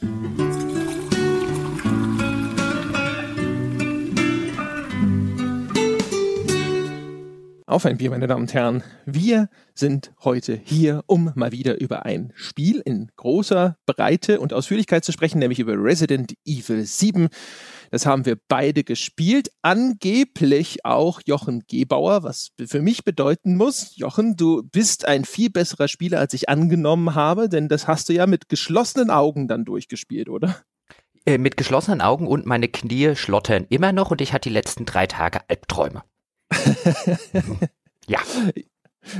Mm-hmm. Auf ein Bier, meine Damen und Herren. Wir sind heute hier, um mal wieder über ein Spiel in großer Breite und Ausführlichkeit zu sprechen, nämlich über Resident Evil 7. Das haben wir beide gespielt. Angeblich auch Jochen Gebauer, was für mich bedeuten muss, Jochen, du bist ein viel besserer Spieler, als ich angenommen habe, denn das hast du ja mit geschlossenen Augen dann durchgespielt, oder? Äh, mit geschlossenen Augen und meine Knie schlottern immer noch und ich hatte die letzten drei Tage Albträume. ja.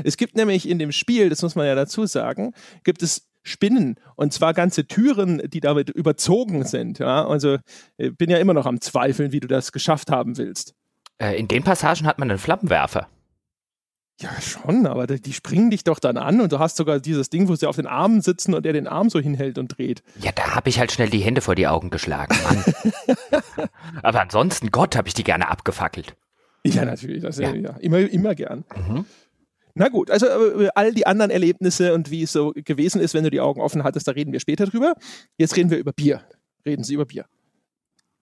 Es gibt nämlich in dem Spiel, das muss man ja dazu sagen, gibt es Spinnen und zwar ganze Türen, die damit überzogen sind. Ja? Also ich bin ja immer noch am Zweifeln, wie du das geschafft haben willst. Äh, in den Passagen hat man einen Flammenwerfer. Ja, schon, aber die springen dich doch dann an und du hast sogar dieses Ding, wo sie auf den Armen sitzen und er den Arm so hinhält und dreht. Ja, da habe ich halt schnell die Hände vor die Augen geschlagen, Mann. aber ansonsten, Gott, habe ich die gerne abgefackelt. Ja, natürlich. Das ja. ja immer, immer gern. Mhm. Na gut, also äh, all die anderen Erlebnisse und wie es so gewesen ist, wenn du die Augen offen hattest, da reden wir später drüber. Jetzt reden wir über Bier. Reden Sie über Bier.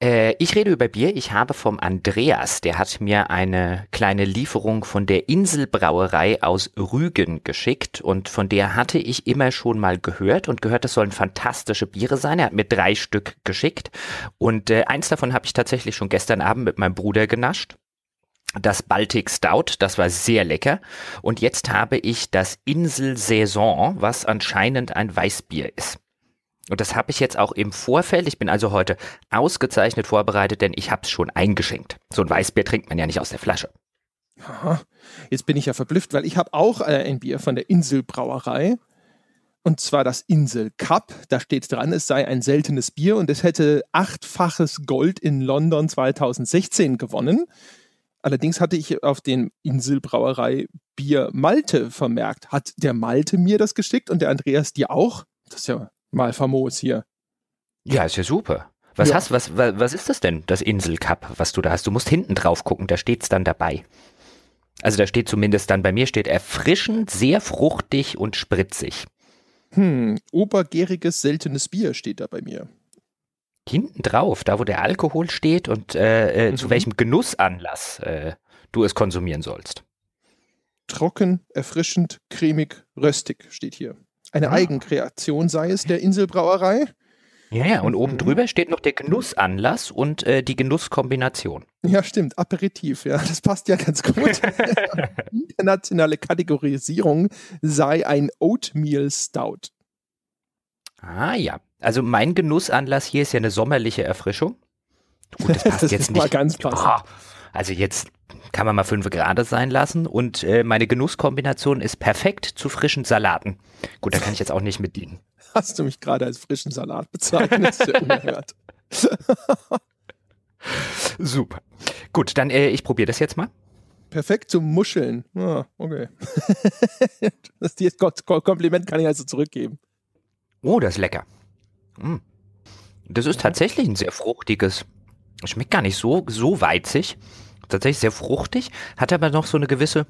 Äh, ich rede über Bier. Ich habe vom Andreas, der hat mir eine kleine Lieferung von der Inselbrauerei aus Rügen geschickt und von der hatte ich immer schon mal gehört und gehört, das sollen fantastische Biere sein. Er hat mir drei Stück geschickt und äh, eins davon habe ich tatsächlich schon gestern Abend mit meinem Bruder genascht das Baltic Stout, das war sehr lecker. Und jetzt habe ich das Insel Saison, was anscheinend ein Weißbier ist. Und das habe ich jetzt auch im Vorfeld. Ich bin also heute ausgezeichnet vorbereitet, denn ich habe es schon eingeschenkt. So ein Weißbier trinkt man ja nicht aus der Flasche. Aha. Jetzt bin ich ja verblüfft, weil ich habe auch äh, ein Bier von der Inselbrauerei. Und zwar das Insel Cup. Da steht dran, es sei ein seltenes Bier und es hätte achtfaches Gold in London 2016 gewonnen. Allerdings hatte ich auf den Inselbrauerei Bier Malte vermerkt. Hat der Malte mir das geschickt und der Andreas dir auch? Das ist ja mal famos hier. Ja, ist ja super. Was ja. hast, was, was, was ist das denn, das Inselcup, was du da hast? Du musst hinten drauf gucken, da steht's dann dabei. Also da steht zumindest dann bei mir steht erfrischend, sehr fruchtig und spritzig. Hm, obergäriges seltenes Bier steht da bei mir hinten drauf, da wo der Alkohol steht und äh, äh, mhm. zu welchem Genussanlass äh, du es konsumieren sollst. Trocken, erfrischend, cremig, röstig steht hier. Eine ah. Eigenkreation sei es der Inselbrauerei. Ja, ja, und oben mhm. drüber steht noch der Genussanlass und äh, die Genusskombination. Ja, stimmt, Aperitif, ja, das passt ja ganz gut. Internationale Kategorisierung sei ein Oatmeal Stout. Ah ja, also mein Genussanlass hier ist ja eine sommerliche Erfrischung. Gut, das passt das jetzt nicht. Mal ganz passend. Oh, also jetzt kann man mal fünf Grad sein lassen und äh, meine Genusskombination ist perfekt zu frischen Salaten. Gut, da kann ich jetzt auch nicht mit dienen. Hast du mich gerade als frischen Salat bezeichnet? Sehr unerhört. Super. Gut, dann äh, ich probiere das jetzt mal. Perfekt zum Muscheln. Ah, okay. das Kompliment kann ich also zurückgeben. Oh, das ist lecker. Mm. Das ist tatsächlich ein sehr fruchtiges. Schmeckt gar nicht so, so weizig. Tatsächlich sehr fruchtig, hat aber noch so eine gewisse,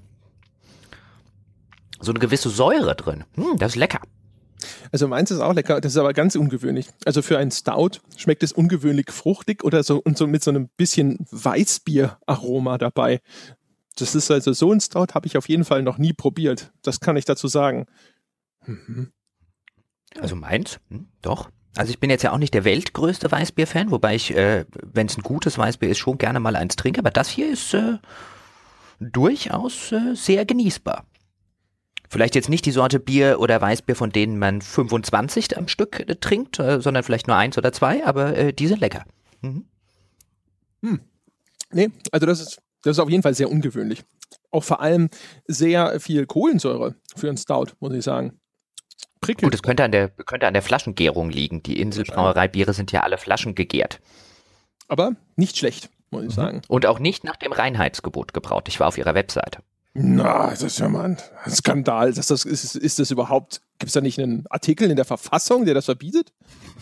so eine gewisse Säure drin. Mm, das ist lecker. Also meins ist auch lecker, das ist aber ganz ungewöhnlich. Also für einen Stout schmeckt es ungewöhnlich fruchtig oder so und so mit so einem bisschen Weißbier-Aroma dabei. Das ist also so ein Stout habe ich auf jeden Fall noch nie probiert. Das kann ich dazu sagen. Mhm. Also meins, hm, doch. Also ich bin jetzt ja auch nicht der weltgrößte Weißbier-Fan, wobei ich, äh, wenn es ein gutes Weißbier ist, schon gerne mal eins trinke. Aber das hier ist äh, durchaus äh, sehr genießbar. Vielleicht jetzt nicht die Sorte Bier oder Weißbier, von denen man 25 am Stück äh, trinkt, äh, sondern vielleicht nur eins oder zwei, aber äh, die sind lecker. Mhm. Hm. Nee, also das ist, das ist auf jeden Fall sehr ungewöhnlich. Auch vor allem sehr viel Kohlensäure für einen Stout, muss ich sagen prickelt. Gut, es könnte an der, könnte an der Flaschengärung liegen. Die Inselbrauereibiere sind ja alle Flaschen gegärt. Aber nicht schlecht, muss ich mhm. sagen. Und auch nicht nach dem Reinheitsgebot gebraut. Ich war auf ihrer Webseite. Na, das ist ja mal ein Skandal. Das, das, ist, ist das überhaupt, gibt es da nicht einen Artikel in der Verfassung, der das verbietet?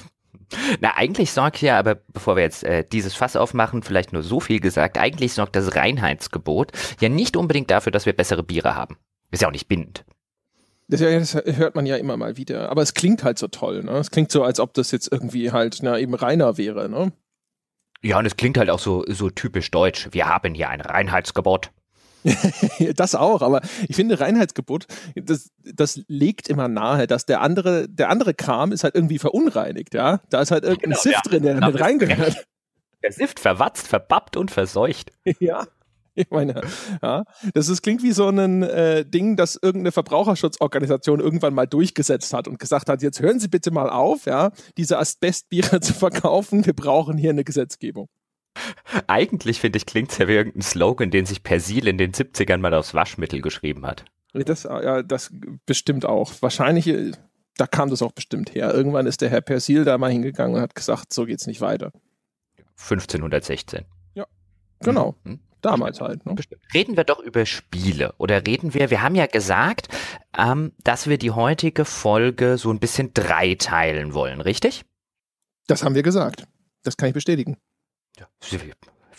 Na, eigentlich sorgt ja, aber bevor wir jetzt äh, dieses Fass aufmachen, vielleicht nur so viel gesagt, eigentlich sorgt das Reinheitsgebot ja nicht unbedingt dafür, dass wir bessere Biere haben. Ist ja auch nicht bindend. Das, das, hört man ja immer mal wieder. Aber es klingt halt so toll. Ne? Es klingt so, als ob das jetzt irgendwie halt na, eben reiner wäre. Ne? Ja, und es klingt halt auch so, so typisch deutsch. Wir haben hier ein Reinheitsgebot. das auch, aber ich finde Reinheitsgebot, das, das legt immer nahe, dass der andere, der andere Kram ist halt irgendwie verunreinigt, ja. Da ist halt irgendein genau, Sift ja. drin, der genau, mit reingehört. Der Sift verwatzt, verbappt und verseucht. Ja. Ich meine, ja, das ist, klingt wie so ein äh, Ding, das irgendeine Verbraucherschutzorganisation irgendwann mal durchgesetzt hat und gesagt hat, jetzt hören Sie bitte mal auf, ja, diese Asbestbiere zu verkaufen, wir brauchen hier eine Gesetzgebung. Eigentlich finde ich, klingt es ja wie irgendein Slogan, den sich Persil in den 70ern mal aufs Waschmittel geschrieben hat. Das, ja, das bestimmt auch. Wahrscheinlich, äh, da kam das auch bestimmt her. Irgendwann ist der Herr Persil da mal hingegangen und hat gesagt, so geht's nicht weiter. 1516. Ja, genau. Mhm. Damals halt. Ne? Reden wir doch über Spiele oder reden wir, wir haben ja gesagt, ähm, dass wir die heutige Folge so ein bisschen dreiteilen wollen, richtig? Das haben wir gesagt. Das kann ich bestätigen. Ja,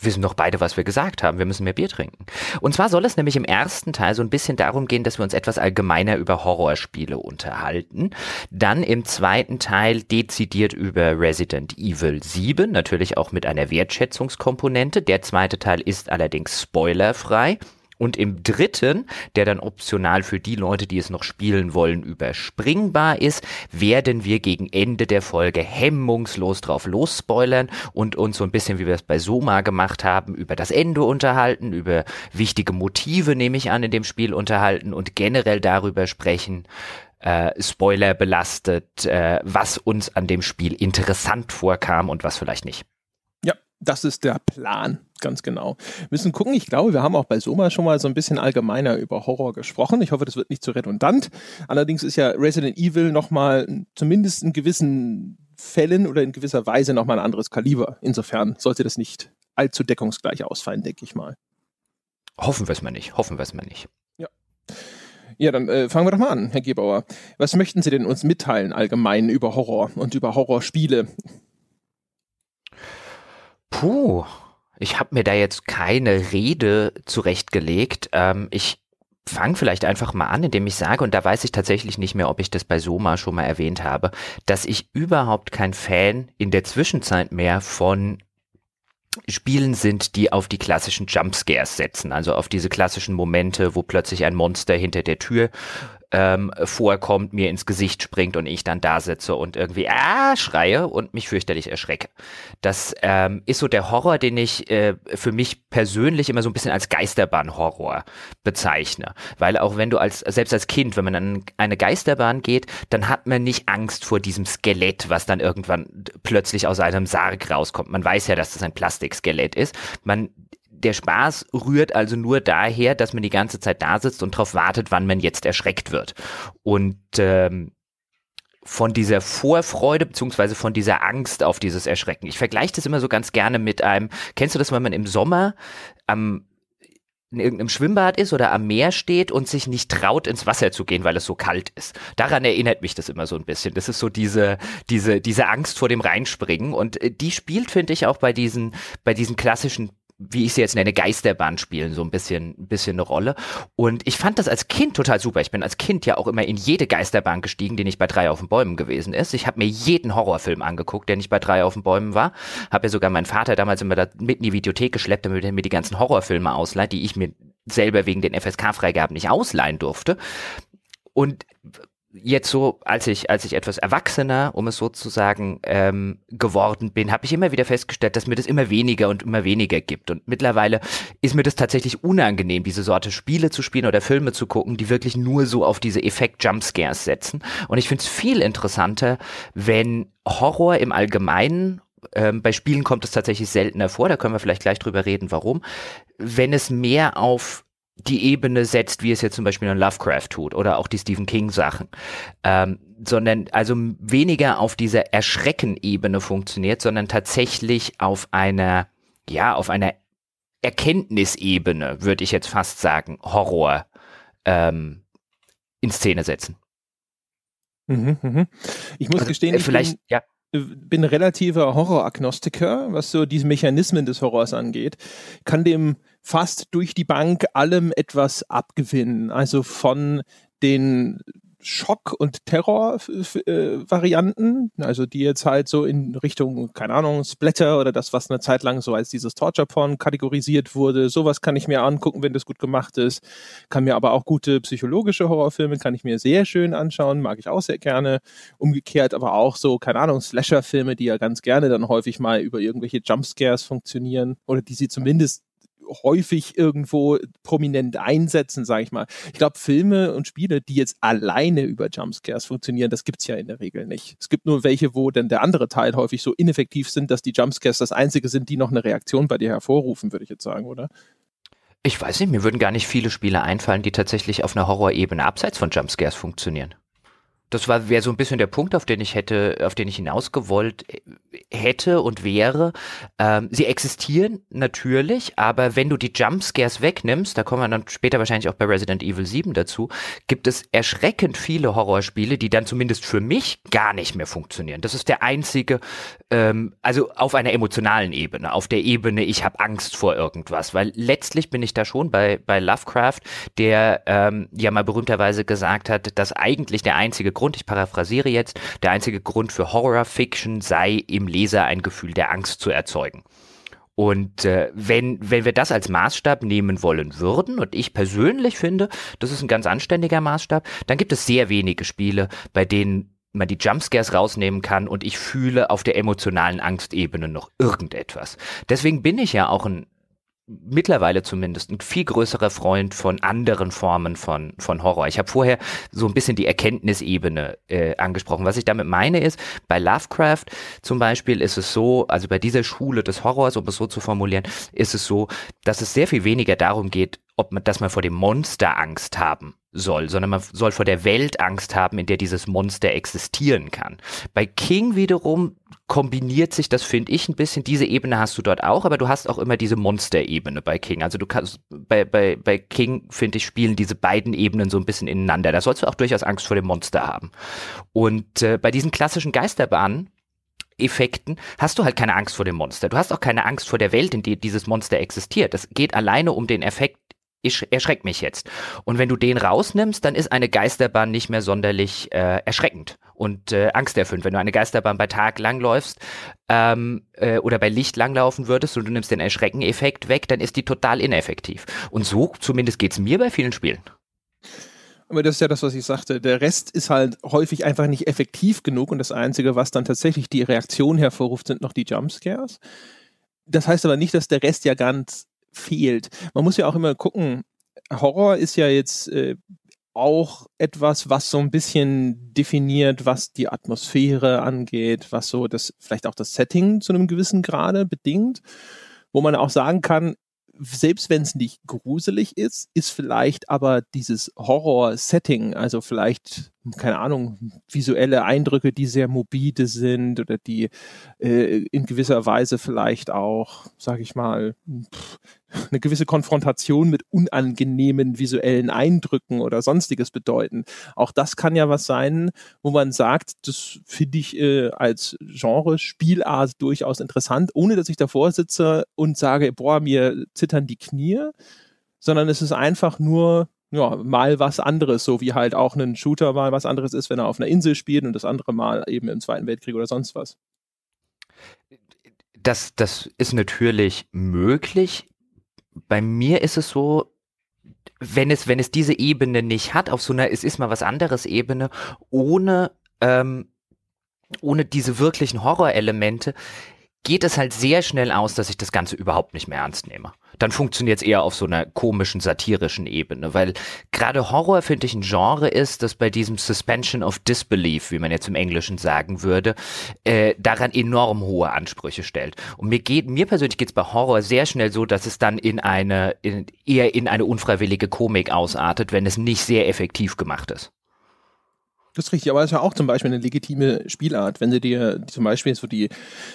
wissen doch beide, was wir gesagt haben. Wir müssen mehr Bier trinken. Und zwar soll es nämlich im ersten Teil so ein bisschen darum gehen, dass wir uns etwas allgemeiner über Horrorspiele unterhalten. Dann im zweiten Teil dezidiert über Resident Evil 7, natürlich auch mit einer Wertschätzungskomponente. Der zweite Teil ist allerdings spoilerfrei. Und im dritten, der dann optional für die Leute, die es noch spielen wollen, überspringbar ist, werden wir gegen Ende der Folge hemmungslos drauf losspoilern und uns so ein bisschen, wie wir es bei Soma gemacht haben, über das Ende unterhalten, über wichtige Motive, nehme ich an, in dem Spiel unterhalten und generell darüber sprechen, äh, Spoiler belastet, äh, was uns an dem Spiel interessant vorkam und was vielleicht nicht. Das ist der Plan. Ganz genau. Wir müssen gucken. Ich glaube, wir haben auch bei Soma schon mal so ein bisschen allgemeiner über Horror gesprochen. Ich hoffe, das wird nicht zu redundant. Allerdings ist ja Resident Evil nochmal zumindest in gewissen Fällen oder in gewisser Weise nochmal ein anderes Kaliber. Insofern sollte das nicht allzu deckungsgleich ausfallen, denke ich mal. Hoffen wir es mal nicht. Hoffen wir es mal nicht. Ja. Ja, dann äh, fangen wir doch mal an, Herr Gebauer. Was möchten Sie denn uns mitteilen allgemein über Horror und über Horrorspiele? Puh, ich habe mir da jetzt keine Rede zurechtgelegt. Ähm, ich fange vielleicht einfach mal an, indem ich sage, und da weiß ich tatsächlich nicht mehr, ob ich das bei Soma schon mal erwähnt habe, dass ich überhaupt kein Fan in der Zwischenzeit mehr von Spielen sind, die auf die klassischen Jumpscares setzen, also auf diese klassischen Momente, wo plötzlich ein Monster hinter der Tür ähm, vorkommt, mir ins Gesicht springt und ich dann da sitze und irgendwie ah schreie und mich fürchterlich erschrecke. Das ähm, ist so der Horror, den ich äh, für mich persönlich immer so ein bisschen als Geisterbahn-Horror bezeichne. Weil auch wenn du als, selbst als Kind, wenn man an eine Geisterbahn geht, dann hat man nicht Angst vor diesem Skelett, was dann irgendwann plötzlich aus einem Sarg rauskommt. Man weiß ja, dass das ein Plastikskelett ist. Man der Spaß rührt also nur daher, dass man die ganze Zeit da sitzt und darauf wartet, wann man jetzt erschreckt wird. Und ähm, von dieser Vorfreude beziehungsweise von dieser Angst auf dieses Erschrecken. Ich vergleiche das immer so ganz gerne mit einem, kennst du das, wenn man im Sommer am in irgendeinem Schwimmbad ist oder am Meer steht und sich nicht traut, ins Wasser zu gehen, weil es so kalt ist. Daran erinnert mich das immer so ein bisschen. Das ist so diese, diese, diese Angst vor dem Reinspringen. Und äh, die spielt, finde ich, auch bei diesen, bei diesen klassischen wie ich sie jetzt nenne, Geisterbahn spielen, so ein bisschen, ein bisschen eine Rolle. Und ich fand das als Kind total super. Ich bin als Kind ja auch immer in jede Geisterbahn gestiegen, die nicht bei drei auf den Bäumen gewesen ist. Ich habe mir jeden Horrorfilm angeguckt, der nicht bei drei auf den Bäumen war. Habe ja sogar meinen Vater damals immer da mit in die Videothek geschleppt, damit er mir die ganzen Horrorfilme ausleiht, die ich mir selber wegen den FSK-Freigaben nicht ausleihen durfte. Und jetzt so, als ich, als ich etwas erwachsener, um es so zu sagen, ähm, geworden bin, habe ich immer wieder festgestellt, dass mir das immer weniger und immer weniger gibt. Und mittlerweile ist mir das tatsächlich unangenehm, diese Sorte Spiele zu spielen oder Filme zu gucken, die wirklich nur so auf diese Effekt-Jumpscares setzen. Und ich finde es viel interessanter, wenn Horror im Allgemeinen ähm, bei Spielen kommt es tatsächlich seltener vor, da können wir vielleicht gleich drüber reden, warum. Wenn es mehr auf die Ebene setzt, wie es jetzt zum Beispiel in Lovecraft tut oder auch die Stephen King Sachen, ähm, sondern also weniger auf dieser Erschrecken-Ebene funktioniert, sondern tatsächlich auf einer, ja, auf einer Erkenntnisebene, würde ich jetzt fast sagen, Horror ähm, in Szene setzen. Mhm, mh. Ich muss also, gestehen, äh, ich bin, ja bin relativer Horroragnostiker, was so diese Mechanismen des Horrors angeht, kann dem fast durch die Bank allem etwas abgewinnen. Also von den Schock- und Terror-Varianten, also die jetzt halt so in Richtung, keine Ahnung, Splatter oder das, was eine Zeit lang so als dieses Torture-Porn kategorisiert wurde. Sowas kann ich mir angucken, wenn das gut gemacht ist. Kann mir aber auch gute psychologische Horrorfilme, kann ich mir sehr schön anschauen, mag ich auch sehr gerne. Umgekehrt aber auch so, keine Ahnung, Slasher-Filme, die ja ganz gerne dann häufig mal über irgendwelche Jumpscares funktionieren oder die sie zumindest häufig irgendwo prominent einsetzen, sage ich mal. Ich glaube, Filme und Spiele, die jetzt alleine über Jumpscares funktionieren, das gibt's ja in der Regel nicht. Es gibt nur welche, wo dann der andere Teil häufig so ineffektiv sind, dass die Jumpscares das einzige sind, die noch eine Reaktion bei dir hervorrufen, würde ich jetzt sagen, oder? Ich weiß nicht, mir würden gar nicht viele Spiele einfallen, die tatsächlich auf einer Horrorebene abseits von Jumpscares funktionieren. Das war wäre so ein bisschen der Punkt, auf den ich hätte, auf den ich hinausgewollt äh, hätte und wäre. Ähm, sie existieren natürlich, aber wenn du die Jumpscares wegnimmst, da kommen wir dann später wahrscheinlich auch bei Resident Evil 7 dazu, gibt es erschreckend viele Horrorspiele, die dann zumindest für mich gar nicht mehr funktionieren. Das ist der einzige, ähm, also auf einer emotionalen Ebene, auf der Ebene, ich habe Angst vor irgendwas, weil letztlich bin ich da schon bei, bei Lovecraft, der ähm, ja mal berühmterweise gesagt hat, dass eigentlich der einzige Grund, ich paraphrasiere jetzt, der einzige Grund für Horror-Fiction sei, im Leser ein Gefühl der Angst zu erzeugen. Und äh, wenn, wenn wir das als Maßstab nehmen wollen würden, und ich persönlich finde, das ist ein ganz anständiger Maßstab, dann gibt es sehr wenige Spiele, bei denen man die Jumpscares rausnehmen kann und ich fühle auf der emotionalen Angstebene noch irgendetwas. Deswegen bin ich ja auch ein mittlerweile zumindest ein viel größerer Freund von anderen Formen von, von Horror. Ich habe vorher so ein bisschen die Erkenntnisebene äh, angesprochen. Was ich damit meine ist, bei Lovecraft zum Beispiel ist es so, also bei dieser Schule des Horrors, um es so zu formulieren, ist es so, dass es sehr viel weniger darum geht, ob man, dass man vor dem Monster Angst haben soll, sondern man soll vor der Welt Angst haben, in der dieses Monster existieren kann. Bei King wiederum kombiniert sich das, finde ich, ein bisschen. Diese Ebene hast du dort auch, aber du hast auch immer diese Monster-Ebene bei King. Also du kannst, bei, bei, bei King, finde ich, spielen diese beiden Ebenen so ein bisschen ineinander. Da sollst du auch durchaus Angst vor dem Monster haben. Und äh, bei diesen klassischen Geisterbahnen, Effekten hast du halt keine Angst vor dem Monster. Du hast auch keine Angst vor der Welt, in der dieses Monster existiert. Es geht alleine um den Effekt, erschreck mich jetzt. Und wenn du den rausnimmst, dann ist eine Geisterbahn nicht mehr sonderlich äh, erschreckend und äh, angsterfüllend. Wenn du eine Geisterbahn bei Tag langläufst ähm, äh, oder bei Licht langlaufen würdest und du nimmst den Erschreckeneffekt weg, dann ist die total ineffektiv. Und so zumindest geht's mir bei vielen Spielen. Aber das ist ja das, was ich sagte. Der Rest ist halt häufig einfach nicht effektiv genug und das Einzige, was dann tatsächlich die Reaktion hervorruft, sind noch die Jumpscares. Das heißt aber nicht, dass der Rest ja ganz fehlt. Man muss ja auch immer gucken, Horror ist ja jetzt äh, auch etwas, was so ein bisschen definiert, was die Atmosphäre angeht, was so das, vielleicht auch das Setting zu einem gewissen Grade bedingt, wo man auch sagen kann, selbst wenn es nicht gruselig ist, ist vielleicht aber dieses Horror-Setting, also vielleicht, keine Ahnung, visuelle Eindrücke, die sehr mobile sind oder die äh, in gewisser Weise vielleicht auch, sag ich mal, pff, eine gewisse Konfrontation mit unangenehmen visuellen Eindrücken oder sonstiges bedeuten. Auch das kann ja was sein, wo man sagt, das finde ich äh, als Genre, Spielart durchaus interessant, ohne dass ich davor sitze und sage, boah, mir zittern die Knie, sondern es ist einfach nur ja, mal was anderes, so wie halt auch ein Shooter mal was anderes ist, wenn er auf einer Insel spielt und das andere Mal eben im Zweiten Weltkrieg oder sonst was. Das, das ist natürlich möglich bei mir ist es so, wenn es, wenn es diese Ebene nicht hat, auf so einer, es ist mal was anderes Ebene, ohne, ähm, ohne diese wirklichen Horrorelemente, geht es halt sehr schnell aus, dass ich das Ganze überhaupt nicht mehr ernst nehme. Dann funktioniert es eher auf so einer komischen, satirischen Ebene, weil gerade Horror, finde ich, ein Genre ist, das bei diesem Suspension of Disbelief, wie man jetzt im Englischen sagen würde, äh, daran enorm hohe Ansprüche stellt. Und mir geht, mir persönlich geht es bei Horror sehr schnell so, dass es dann in eine, in, eher in eine unfreiwillige Komik ausartet, wenn es nicht sehr effektiv gemacht ist. Das ist richtig, aber es ist ja auch zum Beispiel eine legitime Spielart. Wenn du dir zum Beispiel so die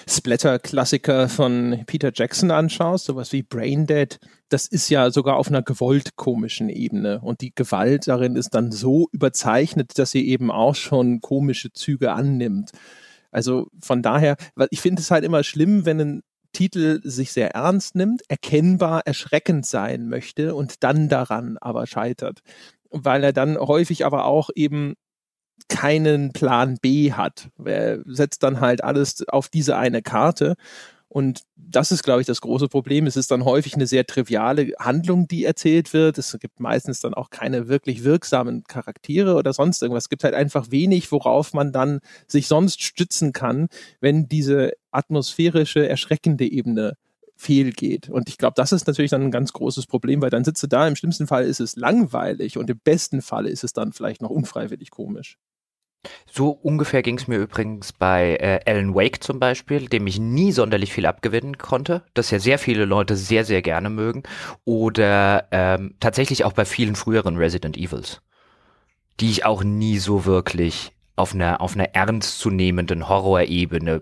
Splatter-Klassiker von Peter Jackson anschaust, sowas wie Braindead, das ist ja sogar auf einer gewollt komischen Ebene. Und die Gewalt darin ist dann so überzeichnet, dass sie eben auch schon komische Züge annimmt. Also von daher, weil ich finde es halt immer schlimm, wenn ein Titel sich sehr ernst nimmt, erkennbar erschreckend sein möchte und dann daran aber scheitert. Weil er dann häufig aber auch eben keinen Plan B hat. Er setzt dann halt alles auf diese eine Karte. Und das ist, glaube ich, das große Problem. Es ist dann häufig eine sehr triviale Handlung, die erzählt wird. Es gibt meistens dann auch keine wirklich wirksamen Charaktere oder sonst irgendwas. Es gibt halt einfach wenig, worauf man dann sich sonst stützen kann, wenn diese atmosphärische, erschreckende Ebene fehlgeht. Und ich glaube, das ist natürlich dann ein ganz großes Problem, weil dann sitzt du da, im schlimmsten Fall ist es langweilig und im besten Fall ist es dann vielleicht noch unfreiwillig komisch. So ungefähr ging es mir übrigens bei äh, Alan Wake zum Beispiel, dem ich nie sonderlich viel abgewinnen konnte, das ja sehr viele Leute sehr, sehr gerne mögen. Oder ähm, tatsächlich auch bei vielen früheren Resident Evils, die ich auch nie so wirklich auf einer, auf einer ernstzunehmenden Horrorebene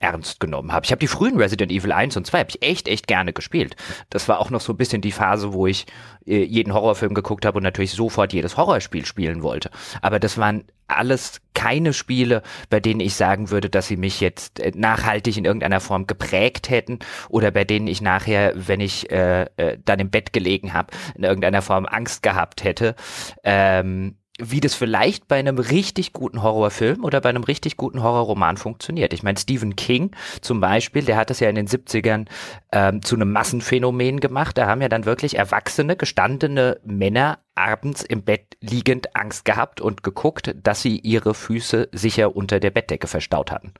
ernst genommen habe. Ich habe die frühen Resident Evil 1 und 2 habe ich echt, echt gerne gespielt. Das war auch noch so ein bisschen die Phase, wo ich äh, jeden Horrorfilm geguckt habe und natürlich sofort jedes Horrorspiel spielen wollte. Aber das waren alles keine Spiele, bei denen ich sagen würde, dass sie mich jetzt äh, nachhaltig in irgendeiner Form geprägt hätten oder bei denen ich nachher, wenn ich äh, äh, dann im Bett gelegen habe, in irgendeiner Form Angst gehabt hätte. Ähm, wie das vielleicht bei einem richtig guten Horrorfilm oder bei einem richtig guten Horrorroman funktioniert. Ich meine, Stephen King zum Beispiel, der hat das ja in den 70ern ähm, zu einem Massenphänomen gemacht. Da haben ja dann wirklich erwachsene, gestandene Männer abends im Bett liegend Angst gehabt und geguckt, dass sie ihre Füße sicher unter der Bettdecke verstaut hatten.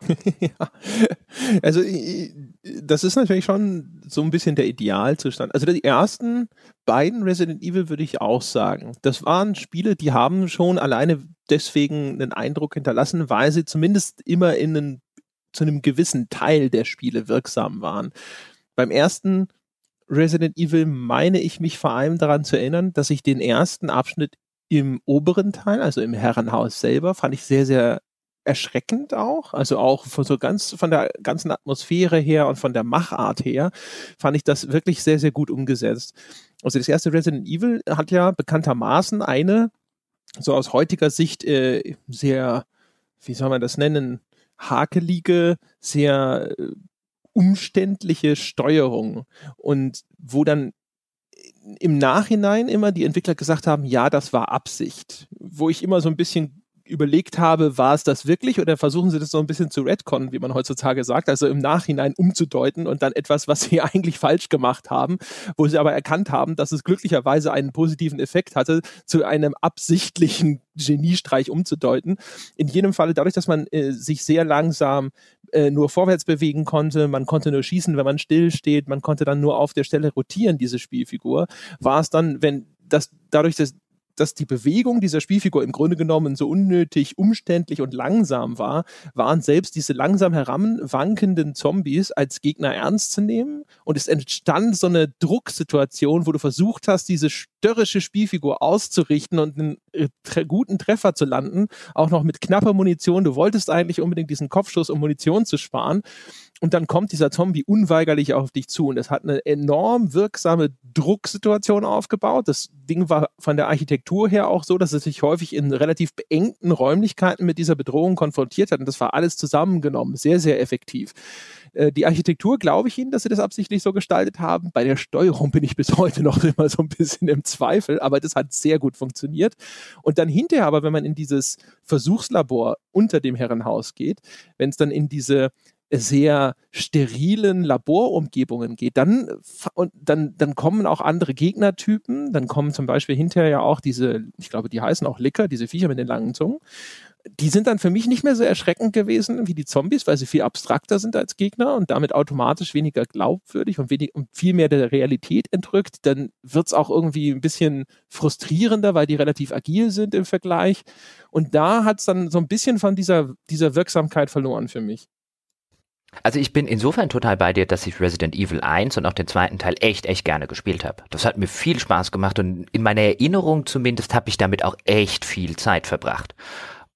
ja. Also das ist natürlich schon so ein bisschen der Idealzustand. Also die ersten beiden Resident Evil würde ich auch sagen. Das waren Spiele, die haben schon alleine deswegen einen Eindruck hinterlassen, weil sie zumindest immer in einen, zu einem gewissen Teil der Spiele wirksam waren. Beim ersten Resident Evil meine ich mich vor allem daran zu erinnern, dass ich den ersten Abschnitt im oberen Teil, also im Herrenhaus selber, fand ich sehr, sehr erschreckend auch. Also auch von so ganz von der ganzen Atmosphäre her und von der Machart her fand ich das wirklich sehr, sehr gut umgesetzt. Also das erste Resident Evil hat ja bekanntermaßen eine, so aus heutiger Sicht, äh, sehr, wie soll man das nennen, hakelige, sehr äh, umständliche Steuerung und wo dann im Nachhinein immer die Entwickler gesagt haben, ja, das war Absicht, wo ich immer so ein bisschen überlegt habe, war es das wirklich oder versuchen sie das so ein bisschen zu retconnen, wie man heutzutage sagt, also im Nachhinein umzudeuten und dann etwas, was sie eigentlich falsch gemacht haben, wo sie aber erkannt haben, dass es glücklicherweise einen positiven Effekt hatte, zu einem absichtlichen Geniestreich umzudeuten. In jedem Falle dadurch, dass man äh, sich sehr langsam äh, nur vorwärts bewegen konnte, man konnte nur schießen, wenn man still steht, man konnte dann nur auf der Stelle rotieren, diese Spielfigur, war es dann, wenn das dadurch, dass dass die Bewegung dieser Spielfigur im Grunde genommen so unnötig umständlich und langsam war, waren selbst diese langsam heranwankenden Zombies als Gegner ernst zu nehmen. Und es entstand so eine Drucksituation, wo du versucht hast, diese störrische Spielfigur auszurichten und einen äh, tre guten Treffer zu landen, auch noch mit knapper Munition. Du wolltest eigentlich unbedingt diesen Kopfschuss, um Munition zu sparen und dann kommt dieser Zombie unweigerlich auf dich zu und es hat eine enorm wirksame Drucksituation aufgebaut. Das Ding war von der Architektur her auch so, dass es sich häufig in relativ beengten Räumlichkeiten mit dieser Bedrohung konfrontiert hat und das war alles zusammengenommen, sehr, sehr effektiv. Äh, die Architektur glaube ich Ihnen, dass Sie das absichtlich so gestaltet haben. Bei der Steuerung bin ich bis heute noch immer so ein bisschen im Zweifel, aber das hat sehr gut funktioniert. Und dann hinterher aber, wenn man in dieses Versuchslabor unter dem Herrenhaus geht, wenn es dann in diese sehr sterilen Laborumgebungen geht, dann, und dann, dann kommen auch andere Gegnertypen, dann kommen zum Beispiel hinterher ja auch diese, ich glaube, die heißen auch Licker, diese Viecher mit den langen Zungen. Die sind dann für mich nicht mehr so erschreckend gewesen wie die Zombies, weil sie viel abstrakter sind als Gegner und damit automatisch weniger glaubwürdig und, wenig, und viel mehr der Realität entrückt. Dann wird es auch irgendwie ein bisschen frustrierender, weil die relativ agil sind im Vergleich. Und da hat es dann so ein bisschen von dieser, dieser Wirksamkeit verloren für mich. Also ich bin insofern total bei dir, dass ich Resident Evil 1 und auch den zweiten Teil echt, echt gerne gespielt habe. Das hat mir viel Spaß gemacht und in meiner Erinnerung zumindest habe ich damit auch echt viel Zeit verbracht.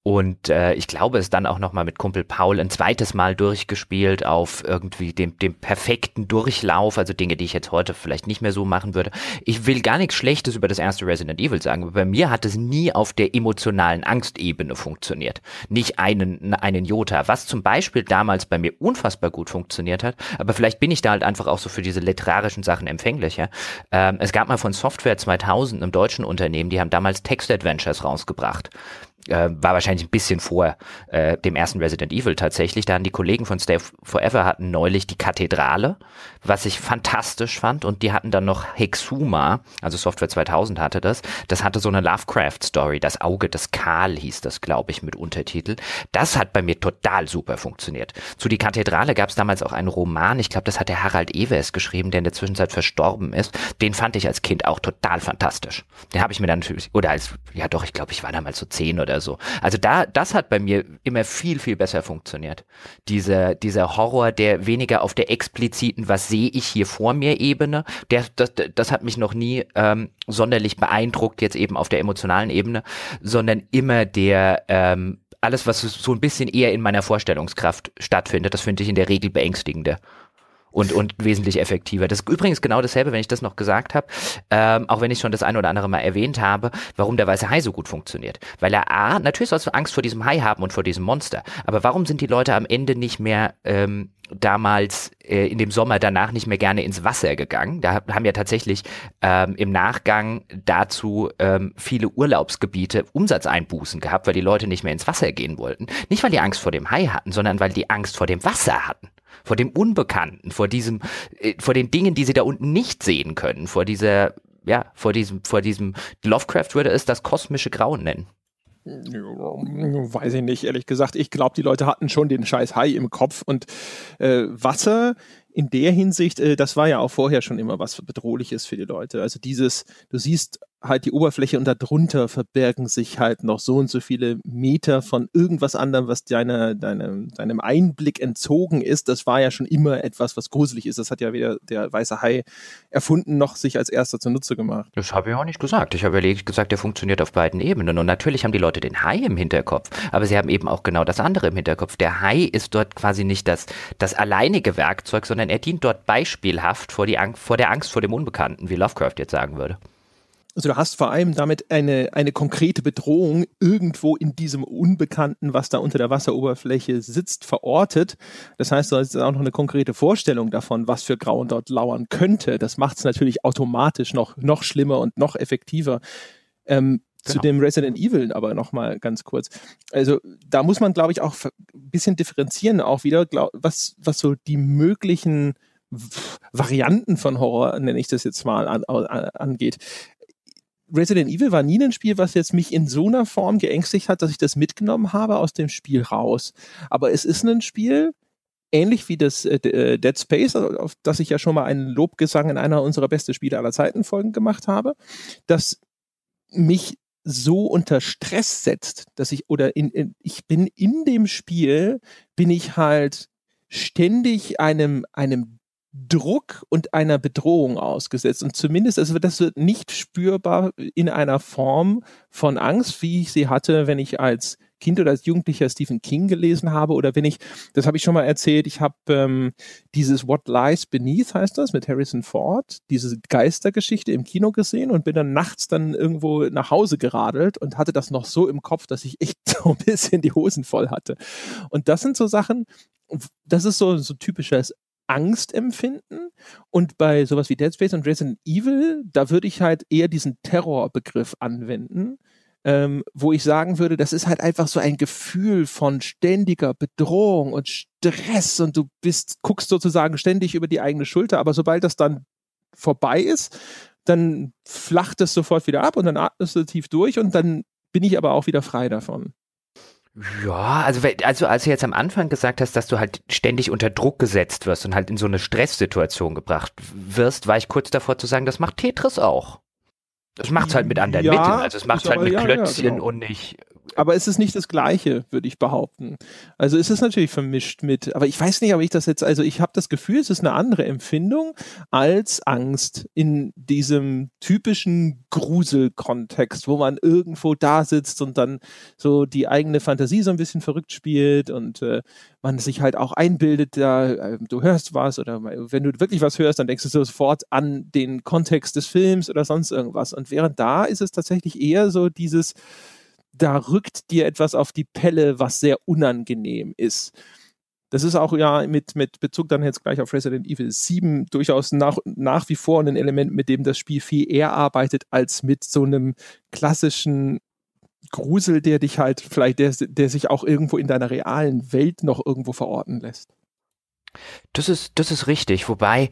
Und äh, ich glaube, es dann auch nochmal mit Kumpel Paul ein zweites Mal durchgespielt auf irgendwie dem, dem perfekten Durchlauf, also Dinge, die ich jetzt heute vielleicht nicht mehr so machen würde. Ich will gar nichts Schlechtes über das erste Resident Evil sagen, aber bei mir hat es nie auf der emotionalen Angstebene funktioniert. Nicht einen, einen Jota, was zum Beispiel damals bei mir unfassbar gut funktioniert hat, aber vielleicht bin ich da halt einfach auch so für diese literarischen Sachen empfänglicher. Ähm, es gab mal von Software 2000, einem deutschen Unternehmen, die haben damals Text Adventures rausgebracht äh, war wahrscheinlich ein bisschen vor äh, dem ersten Resident Evil tatsächlich. Da hatten die Kollegen von Stay Forever hatten neulich die Kathedrale, was ich fantastisch fand. Und die hatten dann noch Hexuma, also Software 2000 hatte das. Das hatte so eine Lovecraft-Story. Das Auge des Karl hieß das, glaube ich, mit Untertitel. Das hat bei mir total super funktioniert. Zu die Kathedrale gab es damals auch einen Roman. Ich glaube, das hat der Harald Ewes geschrieben, der in der Zwischenzeit verstorben ist. Den fand ich als Kind auch total fantastisch. Den habe ich mir dann natürlich, oder als, ja doch, ich glaube, ich war damals so zehn oder oder so. Also da, das hat bei mir immer viel, viel besser funktioniert. Diese, dieser Horror, der weniger auf der expliziten, was sehe ich hier vor mir Ebene, der, das, das hat mich noch nie ähm, sonderlich beeindruckt, jetzt eben auf der emotionalen Ebene, sondern immer der, ähm, alles, was so ein bisschen eher in meiner Vorstellungskraft stattfindet, das finde ich in der Regel beängstigender und, und wesentlich effektiver. Das ist übrigens genau dasselbe, wenn ich das noch gesagt habe, ähm, auch wenn ich schon das eine oder andere Mal erwähnt habe, warum der weiße Hai so gut funktioniert. Weil er A, natürlich sollst du Angst vor diesem Hai haben und vor diesem Monster, aber warum sind die Leute am Ende nicht mehr ähm, damals äh, in dem Sommer danach nicht mehr gerne ins Wasser gegangen. Da haben ja tatsächlich ähm, im Nachgang dazu ähm, viele Urlaubsgebiete Umsatzeinbußen gehabt, weil die Leute nicht mehr ins Wasser gehen wollten. Nicht, weil die Angst vor dem Hai hatten, sondern weil die Angst vor dem Wasser hatten vor dem Unbekannten, vor diesem, äh, vor den Dingen, die sie da unten nicht sehen können, vor dieser, ja, vor diesem, vor diesem, Lovecraft würde es das kosmische Grauen nennen. Weiß ich nicht, ehrlich gesagt. Ich glaube, die Leute hatten schon den scheiß Hai im Kopf und äh, Wasser in der Hinsicht, äh, das war ja auch vorher schon immer was Bedrohliches für die Leute. Also dieses, du siehst halt die Oberfläche und darunter verbergen sich halt noch so und so viele Meter von irgendwas anderem, was deiner, deinem, deinem Einblick entzogen ist. Das war ja schon immer etwas, was gruselig ist. Das hat ja weder der weiße Hai erfunden noch sich als erster zunutze gemacht. Das habe ich auch nicht gesagt. Ich habe ehrlich gesagt, der funktioniert auf beiden Ebenen. Und natürlich haben die Leute den Hai im Hinterkopf, aber sie haben eben auch genau das andere im Hinterkopf. Der Hai ist dort quasi nicht das, das alleinige Werkzeug, sondern er dient dort beispielhaft vor, die vor der Angst vor dem Unbekannten, wie Lovecraft jetzt sagen würde. Also du hast vor allem damit eine, eine konkrete Bedrohung irgendwo in diesem Unbekannten, was da unter der Wasseroberfläche sitzt, verortet. Das heißt, du hast auch noch eine konkrete Vorstellung davon, was für Grauen dort lauern könnte. Das macht es natürlich automatisch noch, noch schlimmer und noch effektiver. Ähm, Genau. Zu dem Resident Evil aber nochmal ganz kurz. Also da muss man, glaube ich, auch ein bisschen differenzieren, auch wieder, glaub, was, was so die möglichen Varianten von Horror, nenne ich das jetzt mal, an, an, angeht. Resident Evil war nie ein Spiel, was jetzt mich in so einer Form geängstigt hat, dass ich das mitgenommen habe aus dem Spiel raus. Aber es ist ein Spiel, ähnlich wie das äh, äh Dead Space, auf das ich ja schon mal einen Lobgesang in einer unserer besten Spiele aller Zeiten Folgen gemacht habe, das mich so unter Stress setzt, dass ich oder in, in ich bin in dem Spiel bin ich halt ständig einem einem Druck und einer Bedrohung ausgesetzt. Und zumindest, also das wird nicht spürbar in einer Form von Angst, wie ich sie hatte, wenn ich als Kind oder als Jugendlicher Stephen King gelesen habe oder wenn ich, das habe ich schon mal erzählt, ich habe ähm, dieses What Lies Beneath heißt das mit Harrison Ford, diese Geistergeschichte im Kino gesehen und bin dann nachts dann irgendwo nach Hause geradelt und hatte das noch so im Kopf, dass ich echt so ein bisschen die Hosen voll hatte. Und das sind so Sachen, das ist so, so typisches Angst empfinden. Und bei sowas wie Dead Space und Resident Evil, da würde ich halt eher diesen Terrorbegriff anwenden. Ähm, wo ich sagen würde, das ist halt einfach so ein Gefühl von ständiger Bedrohung und Stress und du bist, guckst sozusagen ständig über die eigene Schulter, aber sobald das dann vorbei ist, dann flacht es sofort wieder ab und dann atmest du tief durch und dann bin ich aber auch wieder frei davon. Ja, also, also als du jetzt am Anfang gesagt hast, dass du halt ständig unter Druck gesetzt wirst und halt in so eine Stresssituation gebracht wirst, war ich kurz davor zu sagen, das macht Tetris auch. Das macht es halt mit anderen ja, Mitteln. Also es macht es halt mit ja, Klötzchen ja, genau. und nicht aber es ist nicht das Gleiche, würde ich behaupten. Also es ist natürlich vermischt mit, aber ich weiß nicht, ob ich das jetzt, also ich habe das Gefühl, es ist eine andere Empfindung als Angst in diesem typischen Gruselkontext, wo man irgendwo da sitzt und dann so die eigene Fantasie so ein bisschen verrückt spielt und äh, man sich halt auch einbildet, da, äh, du hörst was oder wenn du wirklich was hörst, dann denkst du sofort an den Kontext des Films oder sonst irgendwas. Und während da ist es tatsächlich eher so dieses, da rückt dir etwas auf die Pelle, was sehr unangenehm ist. Das ist auch ja mit, mit Bezug dann jetzt gleich auf Resident Evil 7 durchaus nach, nach wie vor ein Element, mit dem das Spiel viel eher arbeitet, als mit so einem klassischen Grusel, der dich halt vielleicht, der, der sich auch irgendwo in deiner realen Welt noch irgendwo verorten lässt. Das ist, das ist richtig. Wobei,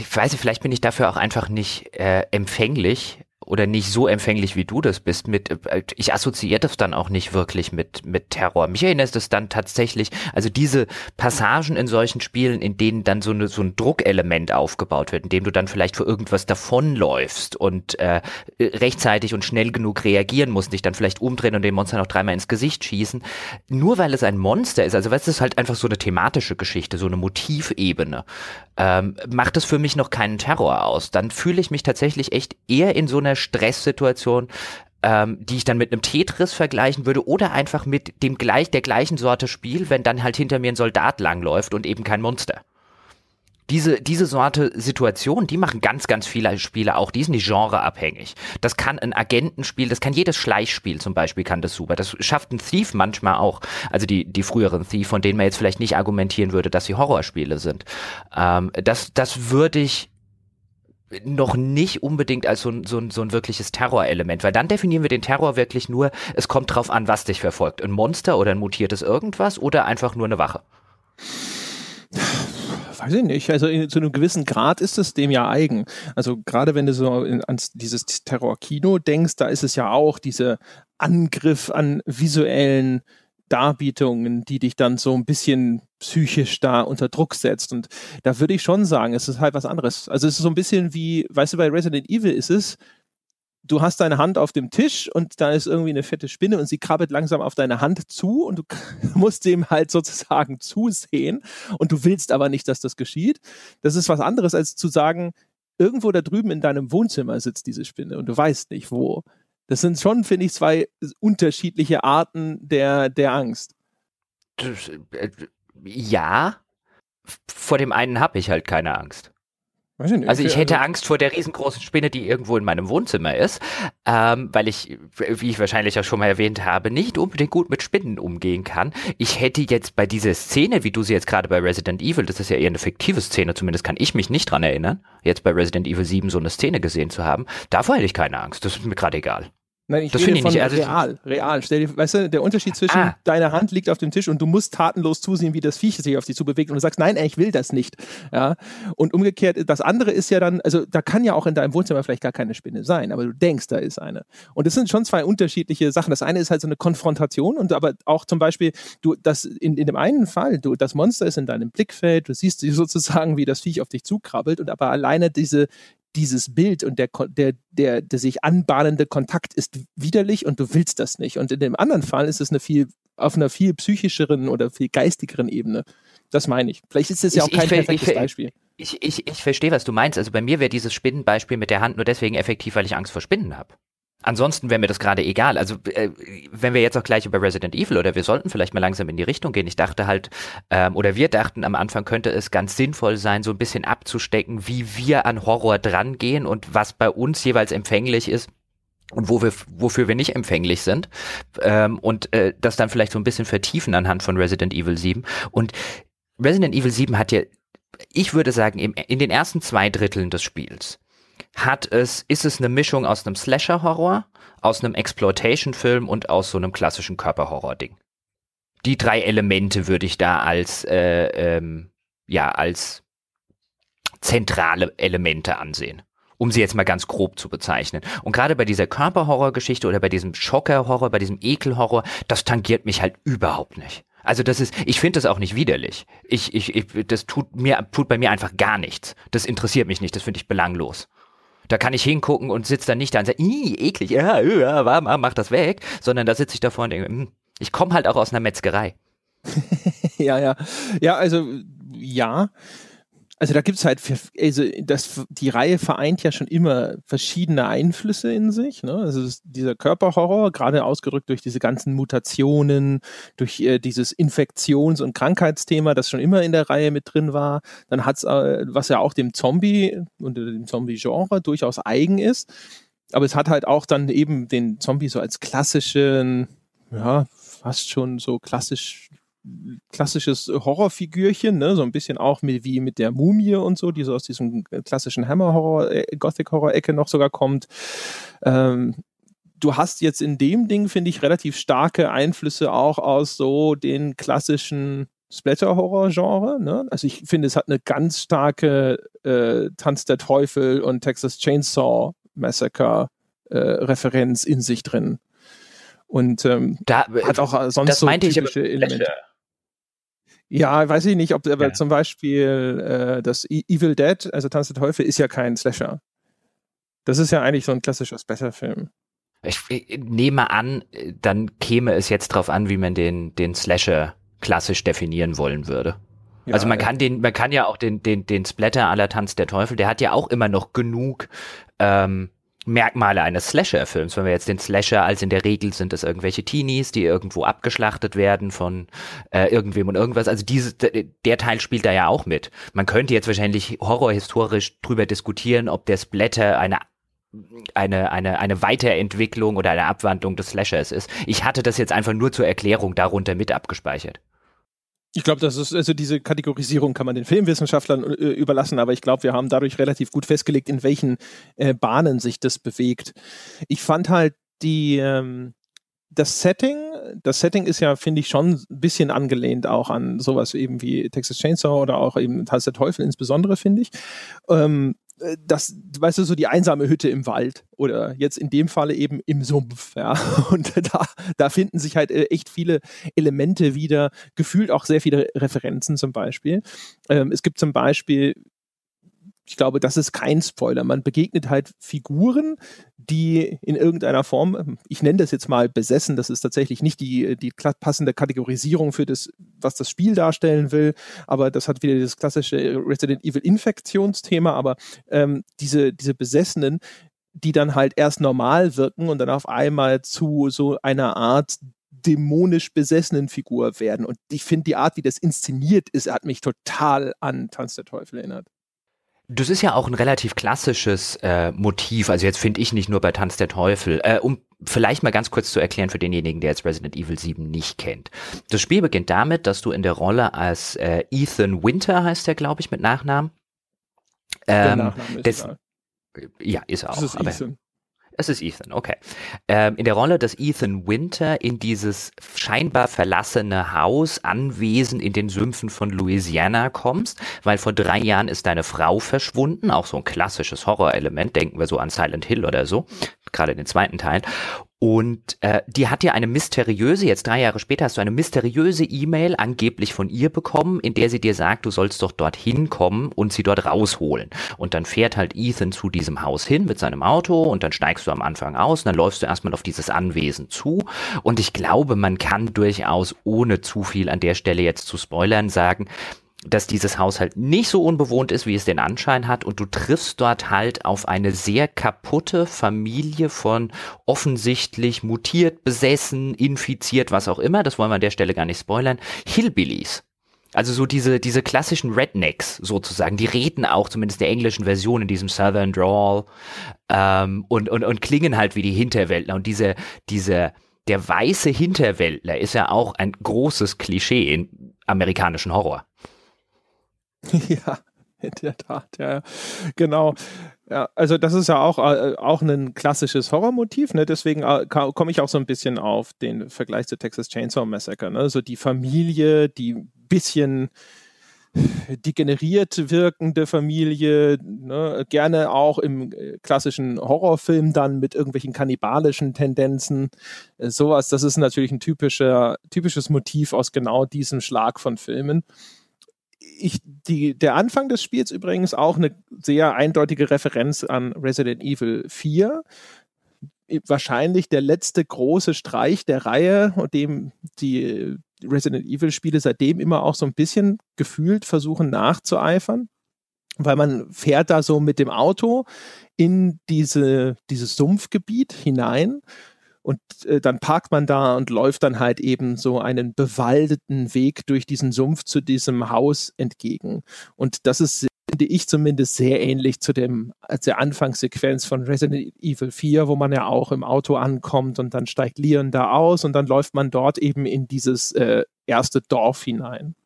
ich weiß nicht, vielleicht bin ich dafür auch einfach nicht äh, empfänglich oder nicht so empfänglich wie du das bist mit äh, ich assoziiere das dann auch nicht wirklich mit mit Terror. Mich erinnert es dann tatsächlich, also diese Passagen in solchen Spielen, in denen dann so, eine, so ein Druckelement aufgebaut wird, in dem du dann vielleicht für irgendwas davonläufst und äh, rechtzeitig und schnell genug reagieren musst, dich dann vielleicht umdrehen und dem Monster noch dreimal ins Gesicht schießen. Nur weil es ein Monster ist, also weißt es ist halt einfach so eine thematische Geschichte, so eine Motivebene, ähm, macht es für mich noch keinen Terror aus. Dann fühle ich mich tatsächlich echt eher in so einer Stresssituation, ähm, die ich dann mit einem Tetris vergleichen würde oder einfach mit dem gleich der gleichen Sorte Spiel, wenn dann halt hinter mir ein Soldat langläuft und eben kein Monster. Diese, diese Sorte Situation, die machen ganz, ganz viele Spiele auch, die sind nicht genreabhängig. Das kann ein Agentenspiel, das kann jedes Schleichspiel zum Beispiel, kann das super. Das schafft ein Thief manchmal auch. Also die, die früheren Thief, von denen man jetzt vielleicht nicht argumentieren würde, dass sie Horrorspiele sind. Ähm, das, das würde ich noch nicht unbedingt als so ein, so ein, so ein wirkliches Terrorelement, weil dann definieren wir den Terror wirklich nur, es kommt drauf an, was dich verfolgt. Ein Monster oder ein mutiertes irgendwas oder einfach nur eine Wache. Weiß ich nicht. Also in, zu einem gewissen Grad ist es dem ja eigen. Also gerade wenn du so an dieses Terrorkino denkst, da ist es ja auch dieser Angriff an visuellen Darbietungen, die dich dann so ein bisschen psychisch da unter Druck setzt. Und da würde ich schon sagen, es ist halt was anderes. Also es ist so ein bisschen wie, weißt du, bei Resident Evil ist es, du hast deine Hand auf dem Tisch und da ist irgendwie eine fette Spinne und sie krabbelt langsam auf deine Hand zu und du musst dem halt sozusagen zusehen und du willst aber nicht, dass das geschieht. Das ist was anderes, als zu sagen, irgendwo da drüben in deinem Wohnzimmer sitzt diese Spinne und du weißt nicht wo. Das sind schon, finde ich, zwei unterschiedliche Arten der, der Angst. Äh, ja, vor dem einen habe ich halt keine Angst. Ich nicht, also ich hätte also Angst vor der riesengroßen Spinne, die irgendwo in meinem Wohnzimmer ist, ähm, weil ich, wie ich wahrscheinlich auch schon mal erwähnt habe, nicht unbedingt gut mit Spinnen umgehen kann. Ich hätte jetzt bei dieser Szene, wie du sie jetzt gerade bei Resident Evil, das ist ja eher eine fiktive Szene, zumindest kann ich mich nicht dran erinnern, jetzt bei Resident Evil 7 so eine Szene gesehen zu haben, davor hätte ich keine Angst. Das ist mir gerade egal. Nein, ich das rede von nicht. Also real, real. Stell dir, weißt du, der Unterschied zwischen ah. deiner Hand liegt auf dem Tisch und du musst tatenlos zusehen, wie das Viech sich auf dich zubewegt und du sagst, nein, ey, ich will das nicht. Ja. Und umgekehrt, das andere ist ja dann, also da kann ja auch in deinem Wohnzimmer vielleicht gar keine Spinne sein, aber du denkst, da ist eine. Und das sind schon zwei unterschiedliche Sachen. Das eine ist halt so eine Konfrontation und aber auch zum Beispiel, du, das in, in dem einen Fall, du, das Monster ist in deinem Blickfeld, du siehst sozusagen, wie das Viech auf dich zukrabbelt und aber alleine diese, dieses Bild und der, der, der, der sich anbahnende Kontakt ist widerlich und du willst das nicht. Und in dem anderen Fall ist es eine viel, auf einer viel psychischeren oder viel geistigeren Ebene. Das meine ich. Vielleicht ist es ja auch kein ich, perfektes ich, Beispiel. Ich, ich, ich verstehe, was du meinst. Also bei mir wäre dieses Spinnenbeispiel mit der Hand nur deswegen effektiv, weil ich Angst vor Spinnen habe. Ansonsten wäre mir das gerade egal. Also äh, wenn wir jetzt auch gleich über Resident Evil oder wir sollten vielleicht mal langsam in die Richtung gehen. Ich dachte halt, ähm, oder wir dachten am Anfang könnte es ganz sinnvoll sein, so ein bisschen abzustecken, wie wir an Horror drangehen und was bei uns jeweils empfänglich ist und wo wir, wofür wir nicht empfänglich sind ähm, und äh, das dann vielleicht so ein bisschen vertiefen anhand von Resident Evil 7. Und Resident Evil 7 hat ja, ich würde sagen, in den ersten zwei Dritteln des Spiels hat es, ist es eine Mischung aus einem Slasher-Horror, aus einem Exploitation-Film und aus so einem klassischen Körperhorror-Ding. Die drei Elemente würde ich da als, äh, ähm, ja, als zentrale Elemente ansehen um sie jetzt mal ganz grob zu bezeichnen. Und gerade bei dieser Körperhorror-Geschichte oder bei diesem Schocker-Horror, bei diesem Ekelhorror, das tangiert mich halt überhaupt nicht. Also das ist, ich finde das auch nicht widerlich. Ich, ich, ich, das tut mir, tut bei mir einfach gar nichts. Das interessiert mich nicht. Das finde ich belanglos. Da kann ich hingucken und sitze dann nicht da und sage, eklig, ja, ja, mach das weg, sondern da sitze ich davor und denke, hm, ich komme halt auch aus einer Metzgerei. ja, ja. Ja, also ja. Also da gibt es halt, also das, die Reihe vereint ja schon immer verschiedene Einflüsse in sich. Ne? Also dieser Körperhorror, gerade ausgedrückt durch diese ganzen Mutationen, durch äh, dieses Infektions- und Krankheitsthema, das schon immer in der Reihe mit drin war. Dann hat es, äh, was ja auch dem Zombie und dem Zombie-Genre durchaus eigen ist. Aber es hat halt auch dann eben den Zombie so als klassischen, ja, fast schon so klassisch klassisches Horrorfigürchen, ne? so ein bisschen auch mit, wie mit der Mumie und so, die so aus diesem klassischen Hammer-Horror, äh, Gothic-Horror-Ecke noch sogar kommt. Ähm, du hast jetzt in dem Ding, finde ich, relativ starke Einflüsse auch aus so den klassischen Splatter-Horror-Genre. Ne? Also ich finde, es hat eine ganz starke äh, Tanz der Teufel und Texas Chainsaw Massacre äh, Referenz in sich drin. Und ähm, da, hat auch sonst so typische Elemente. Ja, weiß ich nicht, ob aber ja. zum Beispiel äh, das e Evil Dead, also Tanz der Teufel, ist ja kein Slasher. Das ist ja eigentlich so ein klassischer Splatter-Film. Ich, ich, nehme an, dann käme es jetzt drauf an, wie man den, den Slasher klassisch definieren wollen würde. Ja, also man kann den, man kann ja auch den, den, den Splatter aller Tanz der Teufel, der hat ja auch immer noch genug ähm, Merkmale eines Slasher-Films. Wenn wir jetzt den Slasher als in der Regel sind es irgendwelche Teenies, die irgendwo abgeschlachtet werden von äh, irgendwem und irgendwas. Also diese, der Teil spielt da ja auch mit. Man könnte jetzt wahrscheinlich horrorhistorisch drüber diskutieren, ob der Splatter eine eine, eine, eine Weiterentwicklung oder eine Abwandlung des Slashers ist. Ich hatte das jetzt einfach nur zur Erklärung darunter mit abgespeichert. Ich glaube, das ist also diese Kategorisierung kann man den Filmwissenschaftlern äh, überlassen, aber ich glaube, wir haben dadurch relativ gut festgelegt, in welchen äh, Bahnen sich das bewegt. Ich fand halt die ähm, das Setting, das Setting ist ja, finde ich, schon ein bisschen angelehnt auch an sowas eben wie Texas Chainsaw oder auch eben Tanz der Teufel insbesondere, finde ich. Ähm, äh, das, weißt du, so die einsame Hütte im Wald oder jetzt in dem Falle eben im Sumpf, ja. Und da, da finden sich halt äh, echt viele Elemente wieder, gefühlt auch sehr viele Referenzen zum Beispiel. Ähm, es gibt zum Beispiel ich glaube, das ist kein Spoiler. Man begegnet halt Figuren, die in irgendeiner Form, ich nenne das jetzt mal besessen, das ist tatsächlich nicht die, die passende Kategorisierung für das, was das Spiel darstellen will, aber das hat wieder das klassische Resident Evil Infektionsthema, aber ähm, diese, diese Besessenen, die dann halt erst normal wirken und dann auf einmal zu so einer Art dämonisch besessenen Figur werden. Und ich finde die Art, wie das inszeniert ist, hat mich total an Tanz der Teufel erinnert. Das ist ja auch ein relativ klassisches äh, Motiv. Also jetzt finde ich nicht nur bei Tanz der Teufel. Äh, um vielleicht mal ganz kurz zu erklären für denjenigen, der jetzt Resident Evil 7 nicht kennt. Das Spiel beginnt damit, dass du in der Rolle als äh, Ethan Winter heißt der, glaube ich, mit Nachnamen. Ähm, des, ja, ist er auch. Das ist Ethan. Es ist Ethan, okay. Ähm, in der Rolle des Ethan Winter in dieses scheinbar verlassene Haus, Anwesen in den Sümpfen von Louisiana kommst, weil vor drei Jahren ist deine Frau verschwunden, auch so ein klassisches Horrorelement, denken wir so an Silent Hill oder so, gerade in den zweiten Teilen. Und äh, die hat ja eine mysteriöse, jetzt drei Jahre später hast du eine mysteriöse E-Mail angeblich von ihr bekommen, in der sie dir sagt, du sollst doch dorthin kommen und sie dort rausholen. Und dann fährt halt Ethan zu diesem Haus hin mit seinem Auto und dann steigst du am Anfang aus und dann läufst du erstmal auf dieses Anwesen zu. Und ich glaube, man kann durchaus, ohne zu viel an der Stelle jetzt zu spoilern, sagen, dass dieses Haus halt nicht so unbewohnt ist, wie es den Anschein hat. Und du triffst dort halt auf eine sehr kaputte Familie von offensichtlich mutiert, besessen, infiziert, was auch immer, das wollen wir an der Stelle gar nicht spoilern, Hillbillies. Also so diese, diese klassischen Rednecks sozusagen, die reden auch zumindest der englischen Version in diesem Southern Drawl ähm, und, und, und klingen halt wie die Hinterwäldler. Und diese, diese, der weiße Hinterwäldler ist ja auch ein großes Klischee im amerikanischen Horror. ja, in der Tat, ja, genau. Ja, also das ist ja auch, äh, auch ein klassisches Horrormotiv, ne? deswegen äh, komme ich auch so ein bisschen auf den Vergleich zu Texas Chainsaw Massacre. Ne? So die Familie, die bisschen degeneriert wirkende Familie, ne? gerne auch im äh, klassischen Horrorfilm dann mit irgendwelchen kannibalischen Tendenzen. Äh, sowas, das ist natürlich ein typischer, typisches Motiv aus genau diesem Schlag von Filmen ich, die, der Anfang des Spiels übrigens auch eine sehr eindeutige Referenz an Resident Evil 4. Wahrscheinlich der letzte große Streich der Reihe, und dem die Resident Evil Spiele seitdem immer auch so ein bisschen gefühlt versuchen nachzueifern. Weil man fährt da so mit dem Auto in diese, dieses Sumpfgebiet hinein und äh, dann parkt man da und läuft dann halt eben so einen bewaldeten Weg durch diesen Sumpf zu diesem Haus entgegen. Und das ist, finde ich zumindest, sehr ähnlich zu dem, der Anfangssequenz von Resident Evil 4, wo man ja auch im Auto ankommt und dann steigt Leon da aus und dann läuft man dort eben in dieses äh, erste Dorf hinein.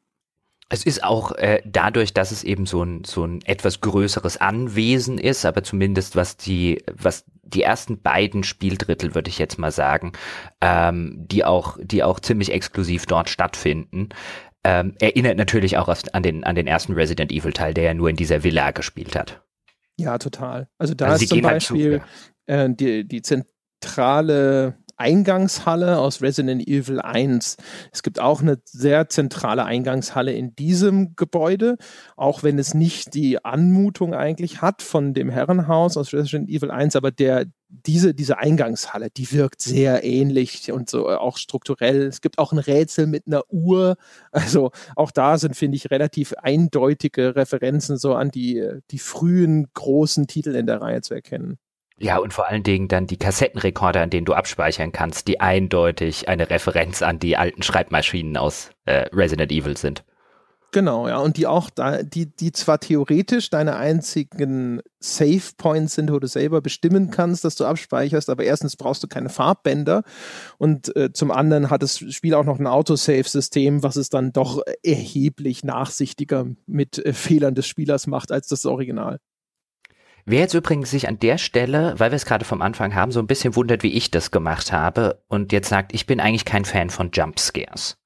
Es ist auch äh, dadurch, dass es eben so ein, so ein etwas größeres Anwesen ist, aber zumindest was die, was die ersten beiden Spieldrittel, würde ich jetzt mal sagen, ähm, die auch, die auch ziemlich exklusiv dort stattfinden, ähm, erinnert natürlich auch an den, an den ersten Resident Evil Teil, der ja nur in dieser Villa gespielt hat. Ja, total. Also da also ist zum Beispiel halt zu, ja. äh, die, die zentrale Eingangshalle aus Resident Evil 1. Es gibt auch eine sehr zentrale Eingangshalle in diesem Gebäude, auch wenn es nicht die Anmutung eigentlich hat von dem Herrenhaus aus Resident Evil 1, aber der, diese, diese Eingangshalle, die wirkt sehr ähnlich und so auch strukturell. Es gibt auch ein Rätsel mit einer Uhr. Also auch da sind, finde ich, relativ eindeutige Referenzen so an die, die frühen großen Titel in der Reihe zu erkennen. Ja, und vor allen Dingen dann die Kassettenrekorder, an denen du abspeichern kannst, die eindeutig eine Referenz an die alten Schreibmaschinen aus äh, Resident Evil sind. Genau, ja, und die auch da, die, die zwar theoretisch deine einzigen Save Points sind, wo du selber bestimmen kannst, dass du abspeicherst, aber erstens brauchst du keine Farbbänder und äh, zum anderen hat das Spiel auch noch ein Autosave-System, was es dann doch erheblich nachsichtiger mit äh, Fehlern des Spielers macht als das Original. Wer jetzt übrigens sich an der Stelle, weil wir es gerade vom Anfang haben, so ein bisschen wundert, wie ich das gemacht habe und jetzt sagt, ich bin eigentlich kein Fan von Jumpscares.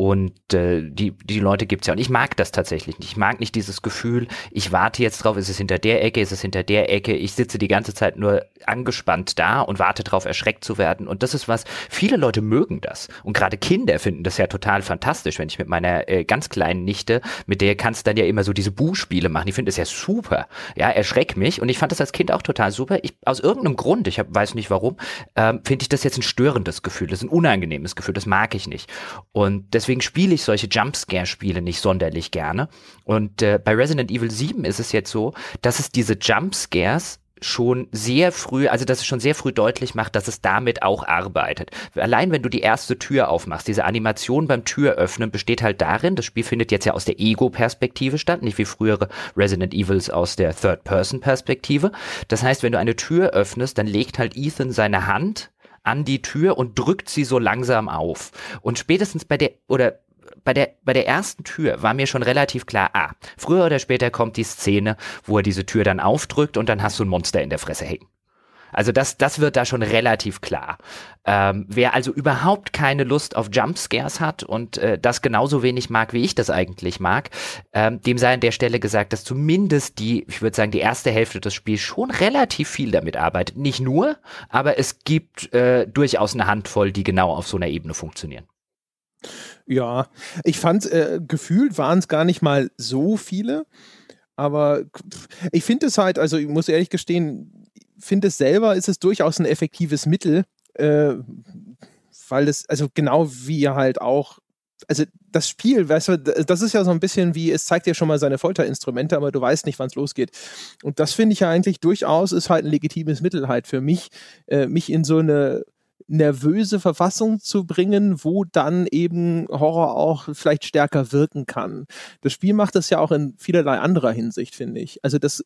Und äh, die, die Leute gibt's ja. Und ich mag das tatsächlich nicht. Ich mag nicht dieses Gefühl, ich warte jetzt drauf, ist es hinter der Ecke, ist es hinter der Ecke. Ich sitze die ganze Zeit nur angespannt da und warte drauf, erschreckt zu werden. Und das ist was, viele Leute mögen das. Und gerade Kinder finden das ja total fantastisch, wenn ich mit meiner äh, ganz kleinen Nichte, mit der kannst dann ja immer so diese Buchspiele machen. Die finden das ja super. Ja, erschreck mich. Und ich fand das als Kind auch total super. Ich, aus irgendeinem Grund, ich hab, weiß nicht warum, ähm, finde ich das jetzt ein störendes Gefühl. Das ist ein unangenehmes Gefühl. Das mag ich nicht. Und deswegen deswegen spiele ich solche Jumpscare-Spiele nicht sonderlich gerne. Und äh, bei Resident Evil 7 ist es jetzt so, dass es diese Jumpscares schon sehr früh, also dass es schon sehr früh deutlich macht, dass es damit auch arbeitet. Allein wenn du die erste Tür aufmachst, diese Animation beim Türöffnen besteht halt darin, das Spiel findet jetzt ja aus der Ego-Perspektive statt, nicht wie frühere Resident Evils aus der Third-Person-Perspektive. Das heißt, wenn du eine Tür öffnest, dann legt halt Ethan seine Hand an die Tür und drückt sie so langsam auf. Und spätestens bei der, oder bei der, bei der ersten Tür war mir schon relativ klar, ah, früher oder später kommt die Szene, wo er diese Tür dann aufdrückt und dann hast du ein Monster in der Fresse hängen. Also das, das wird da schon relativ klar. Ähm, wer also überhaupt keine Lust auf Jumpscares hat und äh, das genauso wenig mag, wie ich das eigentlich mag, ähm, dem sei an der Stelle gesagt, dass zumindest die, ich würde sagen, die erste Hälfte des Spiels schon relativ viel damit arbeitet. Nicht nur, aber es gibt äh, durchaus eine Handvoll, die genau auf so einer Ebene funktionieren. Ja, ich fand, äh, gefühlt waren es gar nicht mal so viele. Aber ich finde es halt, also ich muss ehrlich gestehen, finde es selber, ist es durchaus ein effektives Mittel, äh, weil es, also genau wie halt auch, also das Spiel, weißt du, das ist ja so ein bisschen wie, es zeigt dir schon mal seine Folterinstrumente, aber du weißt nicht, wann es losgeht. Und das finde ich ja eigentlich durchaus, ist halt ein legitimes Mittel halt für mich, äh, mich in so eine nervöse Verfassung zu bringen, wo dann eben Horror auch vielleicht stärker wirken kann. Das Spiel macht das ja auch in vielerlei anderer Hinsicht, finde ich. Also das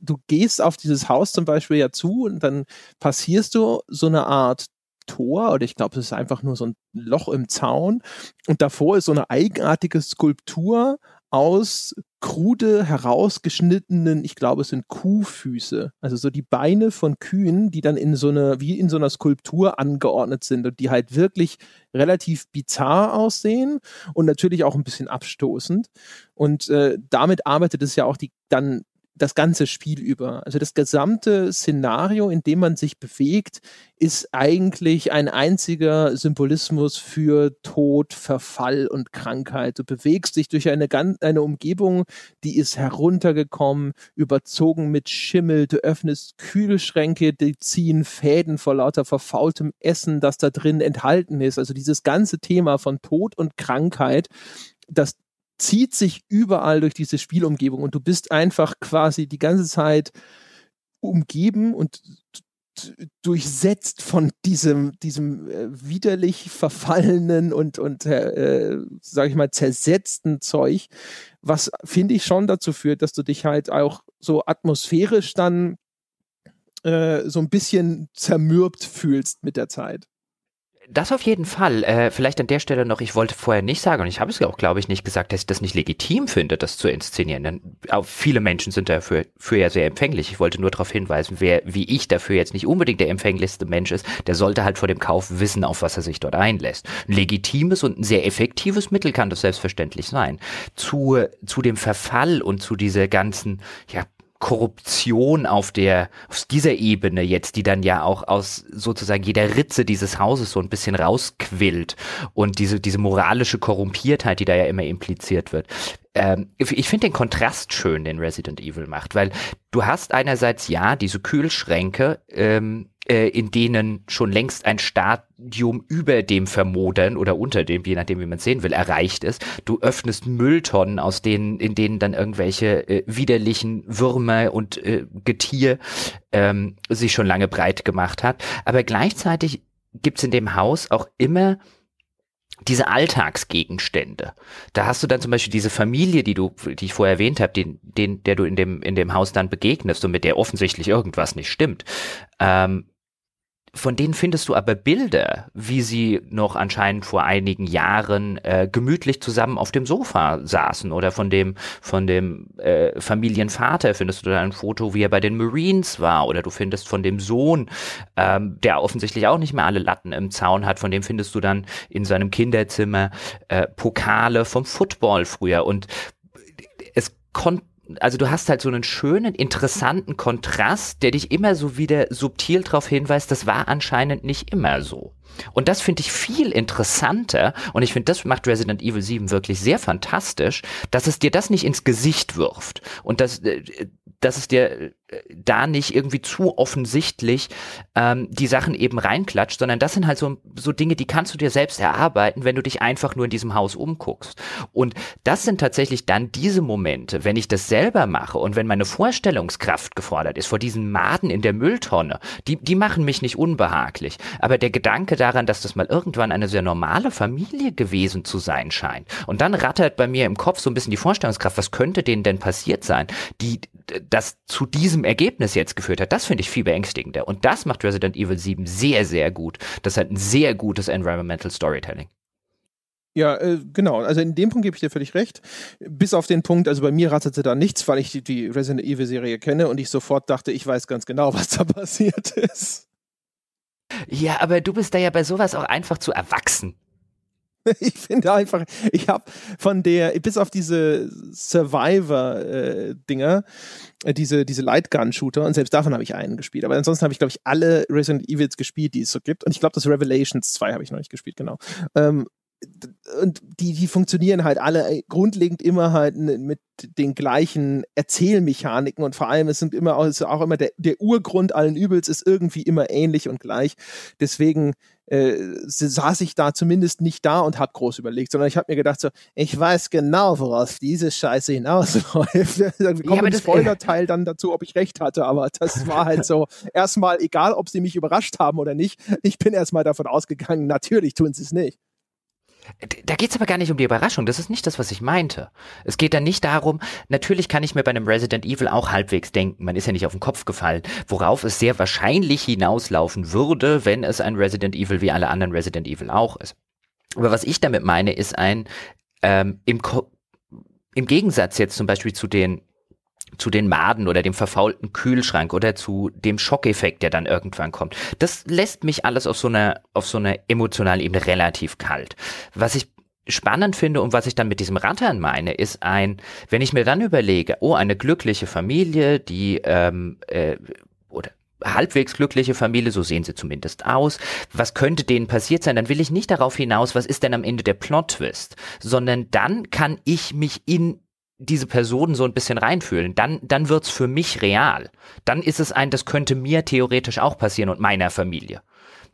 du gehst auf dieses Haus zum Beispiel ja zu und dann passierst du so eine Art Tor oder ich glaube, es ist einfach nur so ein Loch im Zaun und davor ist so eine eigenartige Skulptur aus krude herausgeschnittenen, ich glaube, es sind Kuhfüße, also so die Beine von Kühen, die dann in so eine, wie in so einer Skulptur angeordnet sind und die halt wirklich relativ bizarr aussehen und natürlich auch ein bisschen abstoßend. Und äh, damit arbeitet es ja auch die dann das ganze Spiel über. Also das gesamte Szenario, in dem man sich bewegt, ist eigentlich ein einziger Symbolismus für Tod, Verfall und Krankheit. Du bewegst dich durch eine, eine Umgebung, die ist heruntergekommen, überzogen mit Schimmel. Du öffnest Kühlschränke, die ziehen Fäden vor lauter verfaultem Essen, das da drin enthalten ist. Also dieses ganze Thema von Tod und Krankheit, das zieht sich überall durch diese Spielumgebung und du bist einfach quasi die ganze Zeit umgeben und durchsetzt von diesem, diesem äh, widerlich verfallenen und, und äh, sag ich mal, zersetzten Zeug, was finde ich schon dazu führt, dass du dich halt auch so atmosphärisch dann äh, so ein bisschen zermürbt fühlst mit der Zeit Das auf jeden Fall. Äh, vielleicht an der Stelle noch, ich wollte vorher nicht sagen, und ich habe es auch, glaube ich, nicht gesagt, dass ich das nicht legitim finde, das zu inszenieren. Denn auch viele Menschen sind dafür für ja sehr empfänglich. Ich wollte nur darauf hinweisen, wer wie ich dafür jetzt nicht unbedingt der empfänglichste Mensch ist, der sollte halt vor dem Kauf wissen, auf was er sich dort einlässt. Ein legitimes und ein sehr effektives Mittel kann das selbstverständlich sein. Zu, zu dem Verfall und zu dieser ganzen, ja, Korruption auf der, auf dieser Ebene jetzt, die dann ja auch aus sozusagen jeder Ritze dieses Hauses so ein bisschen rausquillt und diese, diese moralische Korrumpiertheit, die da ja immer impliziert wird. Ähm, ich finde den Kontrast schön, den Resident Evil macht, weil du hast einerseits ja diese Kühlschränke, ähm, äh, in denen schon längst ein Stadium über dem Vermodern oder unter dem, je nachdem, wie man sehen will, erreicht ist. Du öffnest Mülltonnen, aus denen, in denen dann irgendwelche äh, widerlichen Würmer und äh, Getier ähm, sich schon lange breit gemacht hat. Aber gleichzeitig gibt's in dem Haus auch immer diese Alltagsgegenstände. Da hast du dann zum Beispiel diese Familie, die du, die ich vorher erwähnt habe, den, den, der du in dem, in dem Haus dann begegnest und mit der offensichtlich irgendwas nicht stimmt. Ähm, von denen findest du aber Bilder, wie sie noch anscheinend vor einigen Jahren äh, gemütlich zusammen auf dem Sofa saßen oder von dem von dem äh, Familienvater. Findest du da ein Foto, wie er bei den Marines war oder du findest von dem Sohn, ähm, der offensichtlich auch nicht mehr alle Latten im Zaun hat, von dem findest du dann in seinem Kinderzimmer äh, Pokale vom Football früher. Und es konnte also du hast halt so einen schönen, interessanten Kontrast, der dich immer so wieder subtil darauf hinweist, das war anscheinend nicht immer so. Und das finde ich viel interessanter und ich finde, das macht Resident Evil 7 wirklich sehr fantastisch, dass es dir das nicht ins Gesicht wirft und dass, äh, dass es dir äh, da nicht irgendwie zu offensichtlich ähm, die Sachen eben reinklatscht, sondern das sind halt so, so Dinge, die kannst du dir selbst erarbeiten, wenn du dich einfach nur in diesem Haus umguckst. Und das sind tatsächlich dann diese Momente, wenn ich das selber mache und wenn meine Vorstellungskraft gefordert ist vor diesen Maden in der Mülltonne, die, die machen mich nicht unbehaglich. Aber der Gedanke daran, dass das mal irgendwann eine sehr normale Familie gewesen zu sein scheint. Und dann rattert bei mir im Kopf so ein bisschen die Vorstellungskraft, was könnte denen denn passiert sein, die das zu diesem Ergebnis jetzt geführt hat, das finde ich viel beängstigender. Und das macht Resident Evil 7 sehr, sehr gut. Das hat ein sehr gutes Environmental Storytelling. Ja, äh, genau. Also in dem Punkt gebe ich dir völlig recht. Bis auf den Punkt, also bei mir ratterte da nichts, weil ich die, die Resident Evil Serie kenne und ich sofort dachte, ich weiß ganz genau, was da passiert ist. Ja, aber du bist da ja bei sowas auch einfach zu erwachsen. ich finde einfach, ich habe von der, bis auf diese Survivor-Dinger, äh, diese, diese Lightgun-Shooter, und selbst davon habe ich einen gespielt. Aber ansonsten habe ich, glaube ich, alle Resident Evils gespielt, die es so gibt. Und ich glaube, das Revelations 2 habe ich noch nicht gespielt, genau. Ähm, und die, die funktionieren halt alle äh, grundlegend immer halt mit den gleichen Erzählmechaniken und vor allem es sind immer auch, auch immer der, der Urgrund allen Übels ist irgendwie immer ähnlich und gleich. Deswegen äh, saß ich da zumindest nicht da und habe groß überlegt, sondern ich habe mir gedacht so, ich weiß genau, worauf diese Scheiße hinausläuft. Wir kommen ja, im Spoiler-Teil dann dazu, ob ich recht hatte, aber das war halt so erstmal egal, ob sie mich überrascht haben oder nicht. Ich bin erstmal davon ausgegangen, natürlich tun sie es nicht. Da geht es aber gar nicht um die Überraschung. Das ist nicht das, was ich meinte. Es geht dann nicht darum, natürlich kann ich mir bei einem Resident Evil auch halbwegs denken, man ist ja nicht auf den Kopf gefallen, worauf es sehr wahrscheinlich hinauslaufen würde, wenn es ein Resident Evil wie alle anderen Resident Evil auch ist. Aber was ich damit meine, ist ein ähm, im, Ko im Gegensatz jetzt zum Beispiel zu den zu den Maden oder dem verfaulten Kühlschrank oder zu dem Schockeffekt, der dann irgendwann kommt. Das lässt mich alles auf so einer, auf so einer emotionalen Ebene relativ kalt. Was ich spannend finde und was ich dann mit diesem Rattern meine, ist ein, wenn ich mir dann überlege, oh, eine glückliche Familie, die ähm, äh, oder halbwegs glückliche Familie, so sehen sie zumindest aus. Was könnte denen passiert sein? Dann will ich nicht darauf hinaus, was ist denn am Ende der Plot-Twist, sondern dann kann ich mich in diese Personen so ein bisschen reinfühlen, dann, dann wird's für mich real. Dann ist es ein, das könnte mir theoretisch auch passieren und meiner Familie.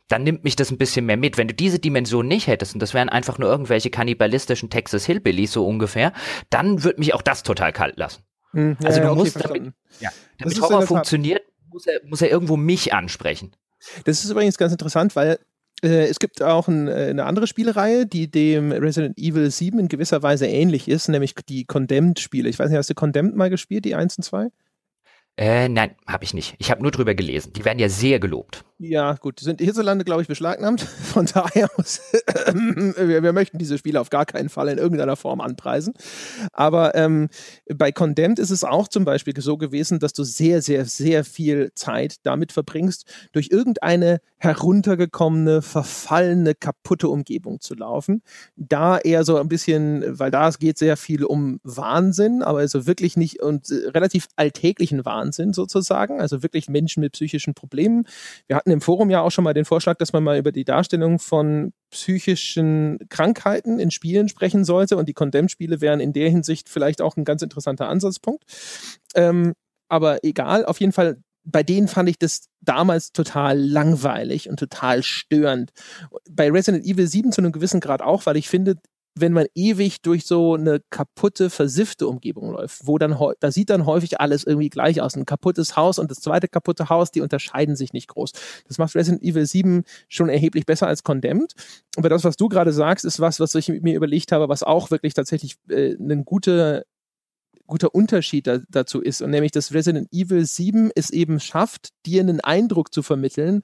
Dann nimmt mich das ein bisschen mehr mit. Wenn du diese Dimension nicht hättest und das wären einfach nur irgendwelche kannibalistischen Texas Hillbillies so ungefähr, dann wird mich auch das total kalt lassen. Hm, ja, also du okay, musst, damit, ja, damit Horror funktioniert, muss er, muss er irgendwo mich ansprechen. Das ist übrigens ganz interessant, weil es gibt auch ein, äh, eine andere Spielereihe, die dem Resident Evil 7 in gewisser Weise ähnlich ist, nämlich die Condemned-Spiele. Ich weiß nicht, hast du Condemned mal gespielt, die 1 und 2? Äh, nein, habe ich nicht. Ich habe nur drüber gelesen. Die werden ja sehr gelobt. Ja, gut, sind hierzulande, glaube ich, beschlagnahmt. Von daher, muss, wir, wir, möchten diese Spiele auf gar keinen Fall in irgendeiner Form anpreisen. Aber ähm, bei Condemned ist es auch zum Beispiel so gewesen, dass du sehr, sehr, sehr viel Zeit damit verbringst, durch irgendeine heruntergekommene, verfallene, kaputte Umgebung zu laufen. Da eher so ein bisschen, weil da geht sehr viel um Wahnsinn, aber also wirklich nicht und äh, relativ alltäglichen Wahnsinn sozusagen, also wirklich Menschen mit psychischen Problemen. Wir hatten im Forum ja auch schon mal den Vorschlag, dass man mal über die Darstellung von psychischen Krankheiten in Spielen sprechen sollte und die Condemned-Spiele wären in der Hinsicht vielleicht auch ein ganz interessanter Ansatzpunkt. Ähm, aber egal, auf jeden Fall bei denen fand ich das damals total langweilig und total störend. Bei Resident Evil 7 zu einem gewissen Grad auch, weil ich finde, wenn man ewig durch so eine kaputte, versiffte Umgebung läuft, wo dann, da sieht dann häufig alles irgendwie gleich aus. Ein kaputtes Haus und das zweite kaputte Haus, die unterscheiden sich nicht groß. Das macht Resident Evil 7 schon erheblich besser als Condemned. Aber das, was du gerade sagst, ist was, was ich mir überlegt habe, was auch wirklich tatsächlich äh, eine gute guter Unterschied da, dazu ist. Und nämlich, dass Resident Evil 7 es eben schafft, dir einen Eindruck zu vermitteln,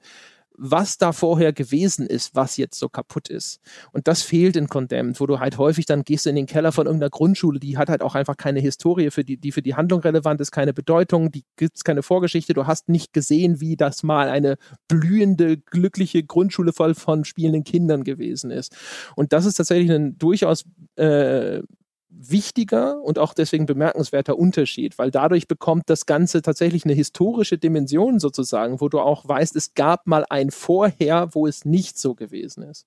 was da vorher gewesen ist, was jetzt so kaputt ist. Und das fehlt in Condemned, wo du halt häufig dann gehst in den Keller von irgendeiner Grundschule, die hat halt auch einfach keine Historie, für die, die für die Handlung relevant ist, keine Bedeutung, die gibt es keine Vorgeschichte. Du hast nicht gesehen, wie das mal eine blühende, glückliche Grundschule voll von spielenden Kindern gewesen ist. Und das ist tatsächlich ein durchaus äh, wichtiger und auch deswegen bemerkenswerter Unterschied, weil dadurch bekommt das Ganze tatsächlich eine historische Dimension sozusagen, wo du auch weißt, es gab mal ein Vorher, wo es nicht so gewesen ist.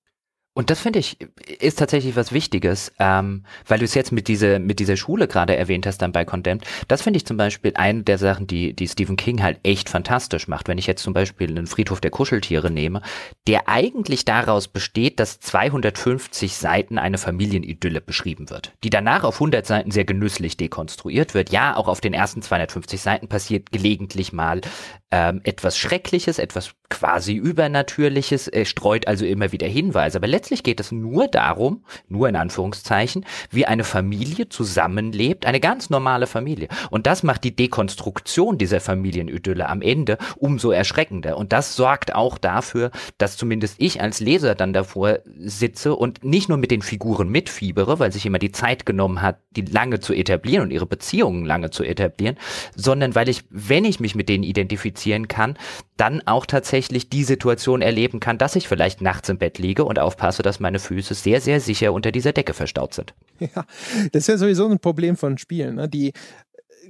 Und das finde ich ist tatsächlich was Wichtiges, ähm, weil du es jetzt mit dieser mit dieser Schule gerade erwähnt hast dann bei Condemned. Das finde ich zum Beispiel eine der Sachen, die die Stephen King halt echt fantastisch macht. Wenn ich jetzt zum Beispiel einen Friedhof der Kuscheltiere nehme, der eigentlich daraus besteht, dass 250 Seiten eine Familienidylle beschrieben wird, die danach auf 100 Seiten sehr genüsslich dekonstruiert wird. Ja, auch auf den ersten 250 Seiten passiert gelegentlich mal ähm, etwas Schreckliches, etwas quasi Übernatürliches, er streut also immer wieder Hinweise. Aber letztlich geht es nur darum, nur in Anführungszeichen, wie eine Familie zusammenlebt, eine ganz normale Familie. Und das macht die Dekonstruktion dieser Familienidylle am Ende umso erschreckender. Und das sorgt auch dafür, dass zumindest ich als Leser dann davor sitze und nicht nur mit den Figuren mitfiebere, weil sich immer die Zeit genommen hat, die lange zu etablieren und ihre Beziehungen lange zu etablieren, sondern weil ich, wenn ich mich mit denen identifizieren kann, dann auch tatsächlich die Situation erleben kann, dass ich vielleicht nachts im Bett liege und aufpasse, dass meine Füße sehr, sehr sicher unter dieser Decke verstaut sind. Ja, das ist ja sowieso ein Problem von Spielen. Ne? Die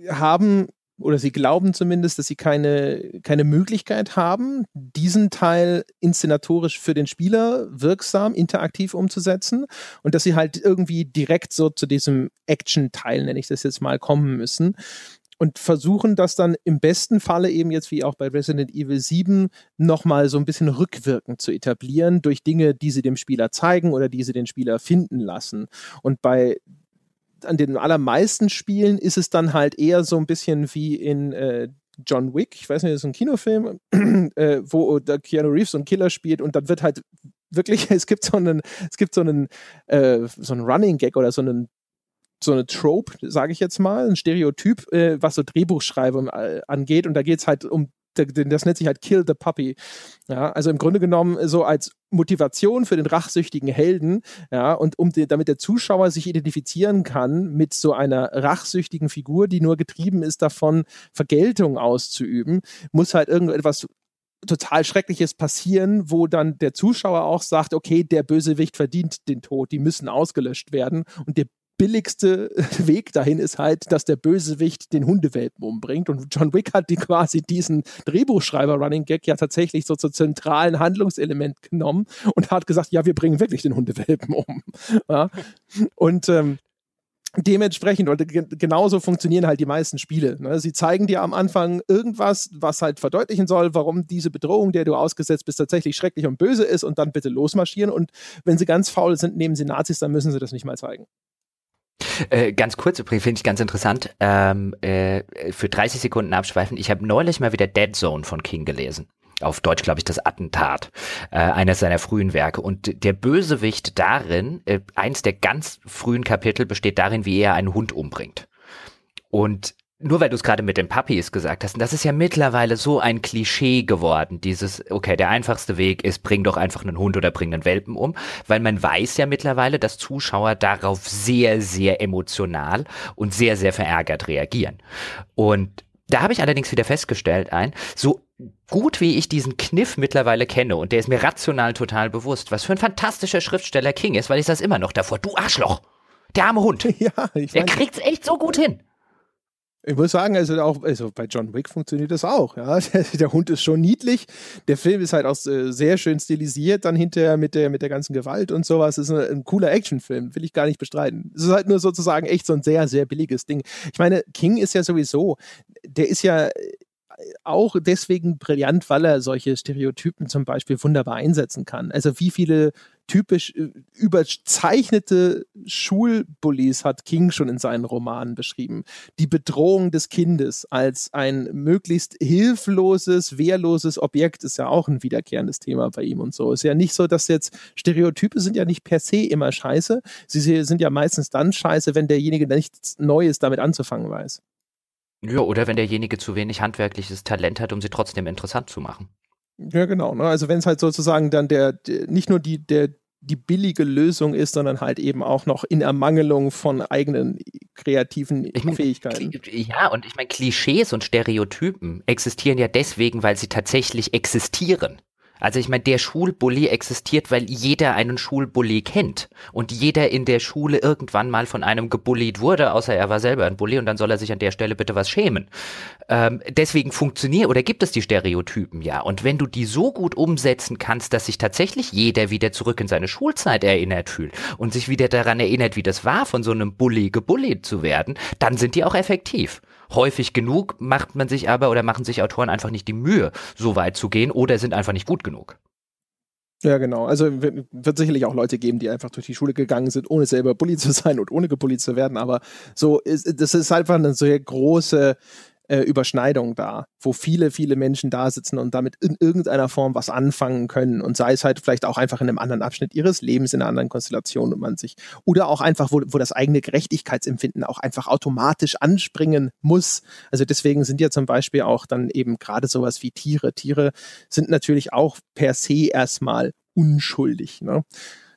haben oder sie glauben zumindest, dass sie keine, keine Möglichkeit haben, diesen Teil inszenatorisch für den Spieler wirksam, interaktiv umzusetzen und dass sie halt irgendwie direkt so zu diesem Action-Teil, nenne ich das jetzt mal, kommen müssen und versuchen das dann im besten Falle eben jetzt wie auch bei Resident Evil 7 nochmal so ein bisschen rückwirkend zu etablieren durch Dinge, die sie dem Spieler zeigen oder die sie den Spieler finden lassen. Und bei an den allermeisten Spielen ist es dann halt eher so ein bisschen wie in äh, John Wick, ich weiß nicht, das ist ein Kinofilm, äh, wo Keanu Reeves so einen Killer spielt und dann wird halt wirklich, es gibt so einen, es gibt so einen, äh, so einen Running Gag oder so einen so eine Trope, sage ich jetzt mal, ein Stereotyp, äh, was so Drehbuchschreiben äh, angeht. Und da geht es halt um, das nennt sich halt Kill the Puppy. Ja, also im Grunde genommen so als Motivation für den rachsüchtigen Helden, ja, und um die, damit der Zuschauer sich identifizieren kann mit so einer rachsüchtigen Figur, die nur getrieben ist davon, Vergeltung auszuüben, muss halt irgendetwas total Schreckliches passieren, wo dann der Zuschauer auch sagt, okay, der Bösewicht verdient den Tod, die müssen ausgelöscht werden und der billigste Weg dahin ist halt, dass der Bösewicht den Hundewelpen umbringt. Und John Wick hat die quasi diesen Drehbuchschreiber-Running Gag ja tatsächlich so zum zentralen Handlungselement genommen und hat gesagt, ja, wir bringen wirklich den Hundewelpen um. Ja? Und ähm, dementsprechend, und genauso funktionieren halt die meisten Spiele. Ne? Sie zeigen dir am Anfang irgendwas, was halt verdeutlichen soll, warum diese Bedrohung, der du ausgesetzt bist, tatsächlich schrecklich und böse ist und dann bitte losmarschieren. Und wenn sie ganz faul sind, nehmen sie Nazis, dann müssen sie das nicht mal zeigen. Äh, ganz kurz übrigens, finde ich ganz interessant, ähm, äh, für 30 Sekunden abschweifen. Ich habe neulich mal wieder Dead Zone von King gelesen. Auf Deutsch, glaube ich, das Attentat, äh, eines seiner frühen Werke. Und der Bösewicht darin, äh, eins der ganz frühen Kapitel besteht darin, wie er einen Hund umbringt. Und nur weil du es gerade mit den Puppies gesagt hast, das ist ja mittlerweile so ein Klischee geworden, dieses, okay, der einfachste Weg ist, bring doch einfach einen Hund oder bring einen Welpen um, weil man weiß ja mittlerweile, dass Zuschauer darauf sehr, sehr emotional und sehr, sehr verärgert reagieren. Und da habe ich allerdings wieder festgestellt, ein, so gut wie ich diesen Kniff mittlerweile kenne, und der ist mir rational total bewusst, was für ein fantastischer Schriftsteller King ist, weil ich das immer noch davor, du Arschloch, der arme Hund, ja, ich der kriegt's echt so gut hin. Ich muss sagen, also auch also bei John Wick funktioniert das auch. Ja. Der, Hund ist schon niedlich. Der Film ist halt auch äh, sehr schön stilisiert, dann hinterher mit der, mit der ganzen Gewalt und sowas. Ist ein, ein cooler Actionfilm, will ich gar nicht bestreiten. Es ist halt nur sozusagen echt so ein sehr, sehr billiges Ding. Ich meine, King ist ja sowieso, der ist ja auch deswegen brillant, weil er solche Stereotypen zum Beispiel wunderbar einsetzen kann. Also wie viele typisch äh, überzeichnete Schulbullies hat King schon in seinen Romanen beschrieben. Die Bedrohung des Kindes als ein möglichst hilfloses, wehrloses Objekt ist ja auch ein wiederkehrendes Thema bei ihm und so. Ist ja nicht so, dass jetzt Stereotype sind ja nicht per se immer scheiße. Sie sind ja meistens dann scheiße, wenn derjenige nichts Neues damit anzufangen weiß. Ja, oder wenn derjenige zu wenig handwerkliches Talent hat, um sie trotzdem interessant zu machen. Ja, genau. Ne? Also wenn es halt sozusagen dann der, der, nicht nur die, der, die billige Lösung ist, sondern halt eben auch noch in Ermangelung von eigenen kreativen ich mein, Fähigkeiten. Ja, und ich meine, Klischees und Stereotypen existieren ja deswegen, weil sie tatsächlich existieren. Also ich meine, der Schulbully existiert, weil jeder einen Schulbully kennt und jeder in der Schule irgendwann mal von einem gebullied wurde, außer er war selber ein Bully und dann soll er sich an der Stelle bitte was schämen. Ähm, deswegen funktioniert oder gibt es die Stereotypen ja. Und wenn du die so gut umsetzen kannst, dass sich tatsächlich jeder wieder zurück in seine Schulzeit erinnert fühlt und sich wieder daran erinnert, wie das war, von so einem Bully gebullied zu werden, dann sind die auch effektiv. Häufig genug macht man sich aber oder machen sich Autoren einfach nicht die Mühe, so weit zu gehen oder sind einfach nicht gut genug. Ja, genau. Also wird, wird, sicherlich auch Leute geben, die einfach durch die Schule gegangen sind, ohne selber Bully zu sein und ohne gebullied zu werden. Aber so ist, das ist einfach eine sehr große äh, Überschneidung da, wo viele, viele Menschen da sitzen und damit in irgendeiner Form was anfangen können und sei es halt vielleicht auch einfach in einem anderen Abschnitt ihres Lebens, in einer anderen Konstellation und man sich, oder auch einfach, wo, wo das eigene Gerechtigkeitsempfinden auch einfach automatisch anspringen muss. Also deswegen sind ja zum Beispiel auch dann eben gerade sowas wie Tiere. Tiere sind natürlich auch per se erstmal unschuldig. Ne?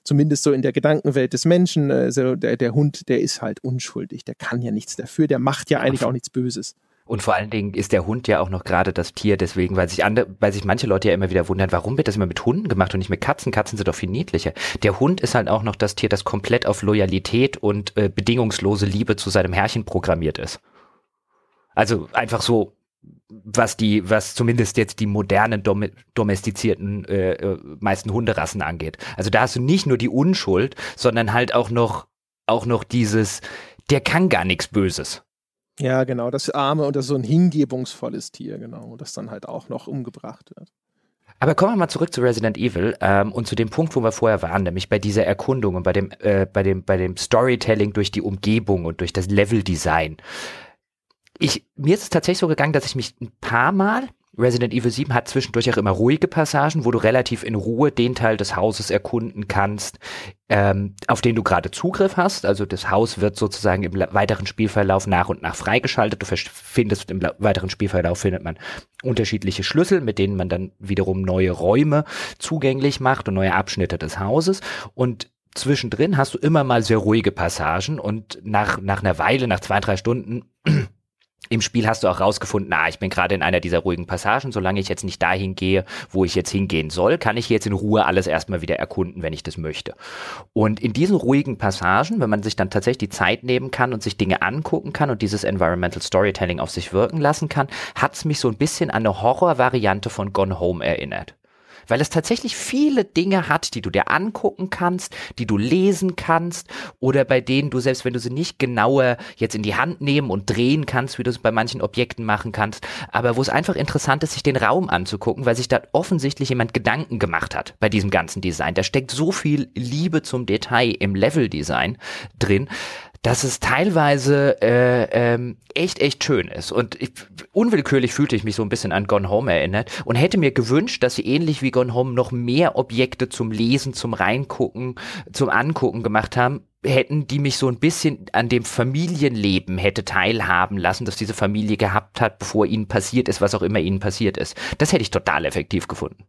zumindest so in der Gedankenwelt des Menschen, also der, der Hund, der ist halt unschuldig, der kann ja nichts dafür, der macht ja eigentlich auch nichts Böses. Und vor allen Dingen ist der Hund ja auch noch gerade das Tier, deswegen, weil sich andere, weil sich manche Leute ja immer wieder wundern, warum wird das immer mit Hunden gemacht und nicht mit Katzen? Katzen sind doch viel niedlicher. Der Hund ist halt auch noch das Tier, das komplett auf Loyalität und äh, bedingungslose Liebe zu seinem Herrchen programmiert ist. Also einfach so, was die, was zumindest jetzt die modernen dom domestizierten äh, äh, meisten Hunderassen angeht. Also da hast du nicht nur die Unschuld, sondern halt auch noch, auch noch dieses, der kann gar nichts Böses. Ja, genau, das arme und das so ein hingebungsvolles Tier, genau, das dann halt auch noch umgebracht wird. Aber kommen wir mal zurück zu Resident Evil ähm, und zu dem Punkt, wo wir vorher waren, nämlich bei dieser Erkundung und bei dem, äh, bei dem, bei dem Storytelling durch die Umgebung und durch das Leveldesign. Ich, mir ist es tatsächlich so gegangen, dass ich mich ein paar Mal Resident Evil 7 hat zwischendurch auch immer ruhige Passagen, wo du relativ in Ruhe den Teil des Hauses erkunden kannst, ähm, auf den du gerade Zugriff hast. Also das Haus wird sozusagen im weiteren Spielverlauf nach und nach freigeschaltet. Du findest im weiteren Spielverlauf findet man unterschiedliche Schlüssel, mit denen man dann wiederum neue Räume zugänglich macht und neue Abschnitte des Hauses. Und zwischendrin hast du immer mal sehr ruhige Passagen und nach, nach einer Weile, nach zwei, drei Stunden im Spiel hast du auch rausgefunden, ah, ich bin gerade in einer dieser ruhigen Passagen, solange ich jetzt nicht dahin gehe, wo ich jetzt hingehen soll, kann ich jetzt in Ruhe alles erstmal wieder erkunden, wenn ich das möchte. Und in diesen ruhigen Passagen, wenn man sich dann tatsächlich die Zeit nehmen kann und sich Dinge angucken kann und dieses Environmental Storytelling auf sich wirken lassen kann, hat es mich so ein bisschen an eine Horrorvariante von Gone Home erinnert weil es tatsächlich viele Dinge hat, die du dir angucken kannst, die du lesen kannst oder bei denen du selbst wenn du sie nicht genauer jetzt in die Hand nehmen und drehen kannst, wie du es bei manchen Objekten machen kannst, aber wo es einfach interessant ist, sich den Raum anzugucken, weil sich da offensichtlich jemand Gedanken gemacht hat bei diesem ganzen Design. Da steckt so viel Liebe zum Detail im Level-Design drin, dass es teilweise äh, ähm, echt, echt schön ist. Und ich, unwillkürlich fühlte ich mich so ein bisschen an Gone Home erinnert und hätte mir gewünscht, dass sie ähnlich wie Gone Home noch mehr Objekte zum Lesen, zum Reingucken, zum Angucken gemacht haben. hätten, die mich so ein bisschen an dem Familienleben hätte teilhaben lassen, dass diese Familie gehabt hat, bevor ihnen passiert ist, was auch immer ihnen passiert ist. Das hätte ich total effektiv gefunden.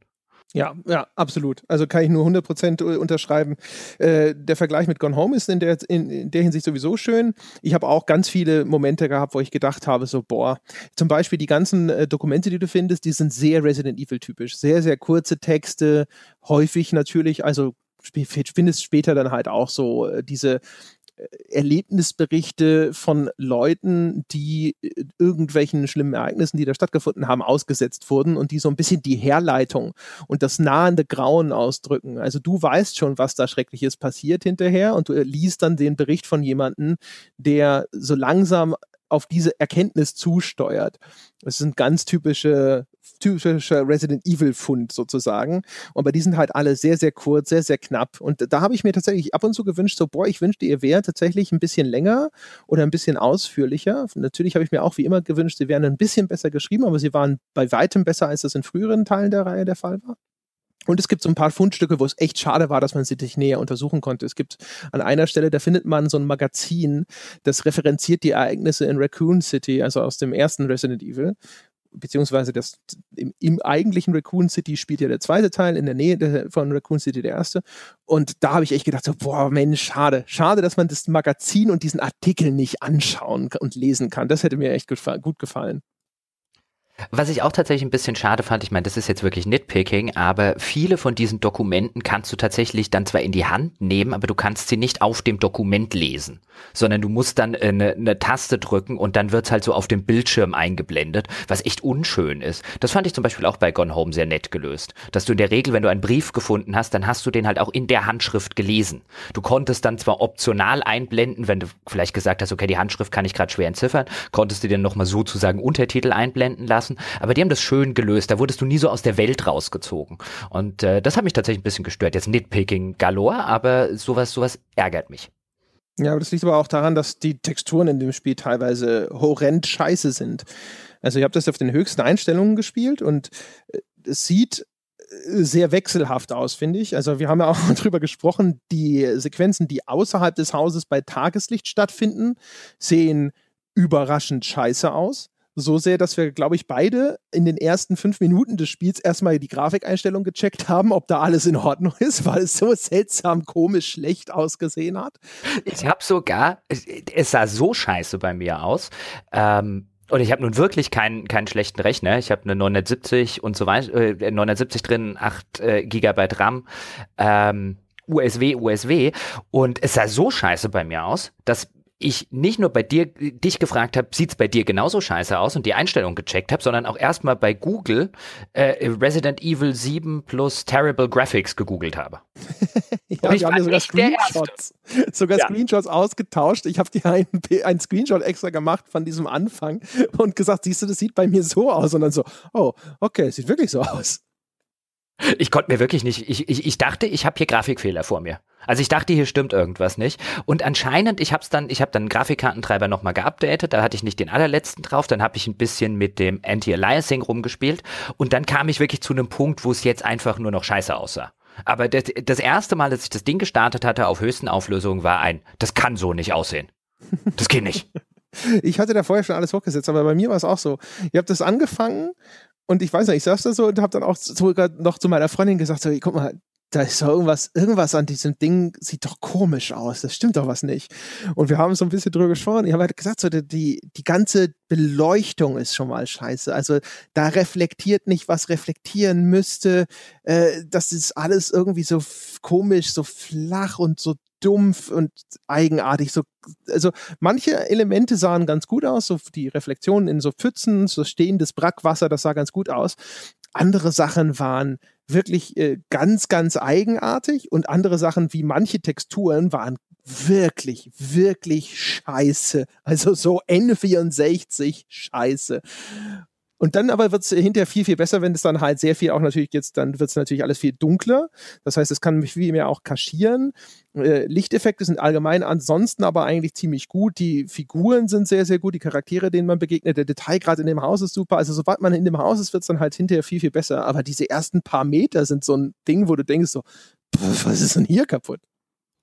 Ja, ja, absolut. Also kann ich nur 100% unterschreiben. Äh, der Vergleich mit Gone Home ist in der, in, in der Hinsicht sowieso schön. Ich habe auch ganz viele Momente gehabt, wo ich gedacht habe, so, boah, zum Beispiel die ganzen äh, Dokumente, die du findest, die sind sehr Resident Evil typisch. Sehr, sehr kurze Texte, häufig natürlich, also findest später dann halt auch so äh, diese Erlebnisberichte von Leuten, die äh, irgendwelchen schlimmen Ereignissen, die da stattgefunden haben, ausgesetzt wurden und die so ein bisschen die Herleitung und das nahende Grauen ausdrücken. Also du weißt schon, was da Schreckliches passiert hinterher und du liest dann den Bericht von jemandem, der so langsam auf diese Erkenntnis zusteuert. Das sind ganz typische typischer Resident Evil Fund sozusagen. Und bei die sind halt alle sehr, sehr kurz, sehr, sehr knapp. Und da habe ich mir tatsächlich ab und zu gewünscht, so, boah, ich wünschte, ihr wärt tatsächlich ein bisschen länger oder ein bisschen ausführlicher. Natürlich habe ich mir auch wie immer gewünscht, sie wären ein bisschen besser geschrieben, aber sie waren bei weitem besser, als das in früheren Teilen der Reihe der Fall war. Und es gibt so ein paar Fundstücke, wo es echt schade war, dass man sie nicht näher untersuchen konnte. Es gibt an einer Stelle, da findet man so ein Magazin, das referenziert die Ereignisse in Raccoon City, also aus dem ersten Resident Evil beziehungsweise das im, im, eigentlichen Raccoon City spielt ja der zweite Teil, in der Nähe der, von Raccoon City der erste. Und da habe ich echt gedacht, so, boah, Mensch, schade. Schade, dass man das Magazin und diesen Artikel nicht anschauen und lesen kann. Das hätte mir echt gut gefallen. Was ich auch tatsächlich ein bisschen schade fand, ich meine, das ist jetzt wirklich Nitpicking, aber viele von diesen Dokumenten kannst du tatsächlich dann zwar in die Hand nehmen, aber du kannst sie nicht auf dem Dokument lesen, sondern du musst dann eine, eine Taste drücken und dann wird's halt so auf dem Bildschirm eingeblendet, was echt unschön ist. Das fand ich zum Beispiel auch bei Gone Home sehr nett gelöst, dass du in der Regel, wenn du einen Brief gefunden hast, dann hast du den halt auch in der Handschrift gelesen. Du konntest dann zwar optional einblenden, wenn du vielleicht gesagt hast, okay, die Handschrift kann ich gerade schwer entziffern, konntest du dir nochmal sozusagen Untertitel einblenden lassen, lassen. Aber die haben das schön gelöst. Da wurdest du nie so aus der Welt rausgezogen. Und äh, das hat mich tatsächlich ein bisschen gestört. Jetzt Nitpicking galore, aber sowas, sowas ärgert mich. Ja, aber das liegt aber auch daran, dass die Texturen in dem Spiel teilweise horrend scheiße sind. Also ich habe das auf den höchsten Einstellungen gespielt und äh, es sieht äh, sehr wechselhaft aus, finde ich. Also wir haben ja auch drüber gesprochen, die Sequenzen, die außerhalb des Hauses bei Tageslicht stattfinden, sehen überraschend scheiße aus so sehr, dass wir, glaube ich, beide in den ersten fünf Minuten des Spiels erstmal die Grafikeinstellung gecheckt haben, ob da alles in Ordnung ist, weil es so seltsam komisch schlecht ausgesehen hat. Ich habe sogar, es sah so scheiße bei mir aus. Ähm und ich habe nun wirklich keinen keinen schlechten Rechner. Ich habe eine 970 und so weiter, äh, 970 drin, 8 äh, Gigabyte RAM, ähm, USW, USW. Und es sah so scheiße bei mir aus, dass ich nicht nur bei dir dich gefragt habe, sieht's bei dir genauso scheiße aus und die Einstellung gecheckt habe, sondern auch erstmal bei Google äh, Resident Evil 7 plus Terrible Graphics gegoogelt habe. ja, ich habe sogar Screenshots, sogar ja. Screenshots ausgetauscht. Ich habe dir einen, einen Screenshot extra gemacht von diesem Anfang und gesagt, siehst du, das sieht bei mir so aus und dann so, oh, okay, es sieht wirklich so aus. Ich konnte mir wirklich nicht, ich, ich, ich dachte, ich habe hier Grafikfehler vor mir. Also ich dachte, hier stimmt irgendwas nicht. Und anscheinend, ich habe dann, ich habe dann einen Grafikkartentreiber nochmal geupdatet, da hatte ich nicht den allerletzten drauf, dann habe ich ein bisschen mit dem Anti-Aliasing rumgespielt und dann kam ich wirklich zu einem Punkt, wo es jetzt einfach nur noch scheiße aussah. Aber das, das erste Mal, dass ich das Ding gestartet hatte auf höchsten Auflösungen, war ein, das kann so nicht aussehen. Das geht nicht. ich hatte da vorher schon alles hochgesetzt, aber bei mir war es auch so. Ich habe das angefangen und ich weiß nicht, ich saß da so und habe dann auch sogar noch zu meiner Freundin gesagt, so, guck mal, da ist doch irgendwas, irgendwas an diesem Ding sieht doch komisch aus. Das stimmt doch was nicht. Und wir haben so ein bisschen drüber gesprochen. Ich habe halt gesagt, so die, die ganze Beleuchtung ist schon mal scheiße. Also da reflektiert nicht, was reflektieren müsste. Äh, das ist alles irgendwie so komisch, so flach und so dumpf und eigenartig. So, also manche Elemente sahen ganz gut aus, so die Reflexionen in so Pfützen, so stehendes Brackwasser, das sah ganz gut aus. Andere Sachen waren wirklich äh, ganz, ganz eigenartig und andere Sachen wie manche Texturen waren wirklich, wirklich scheiße. Also so N64 scheiße. Und dann aber wird es hinterher viel, viel besser, wenn es dann halt sehr viel auch natürlich jetzt, dann wird es natürlich alles viel dunkler. Das heißt, es kann mich viel mehr auch kaschieren. Äh, Lichteffekte sind allgemein ansonsten aber eigentlich ziemlich gut. Die Figuren sind sehr, sehr gut. Die Charaktere, denen man begegnet. Der Detailgrad in dem Haus ist super. Also sobald man in dem Haus ist, wird es dann halt hinterher viel, viel besser. Aber diese ersten paar Meter sind so ein Ding, wo du denkst so, was ist denn hier kaputt?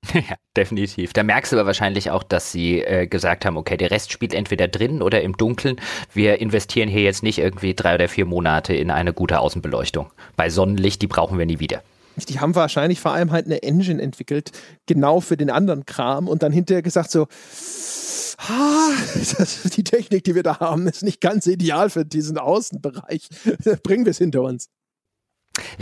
Ja, definitiv. Da merkst du aber wahrscheinlich auch, dass sie äh, gesagt haben, okay, der Rest spielt entweder drin oder im Dunkeln. Wir investieren hier jetzt nicht irgendwie drei oder vier Monate in eine gute Außenbeleuchtung. Bei Sonnenlicht, die brauchen wir nie wieder. Die haben wahrscheinlich vor allem halt eine Engine entwickelt, genau für den anderen Kram und dann hinterher gesagt so, ah, das, die Technik, die wir da haben, ist nicht ganz ideal für diesen Außenbereich. Bringen wir es hinter uns.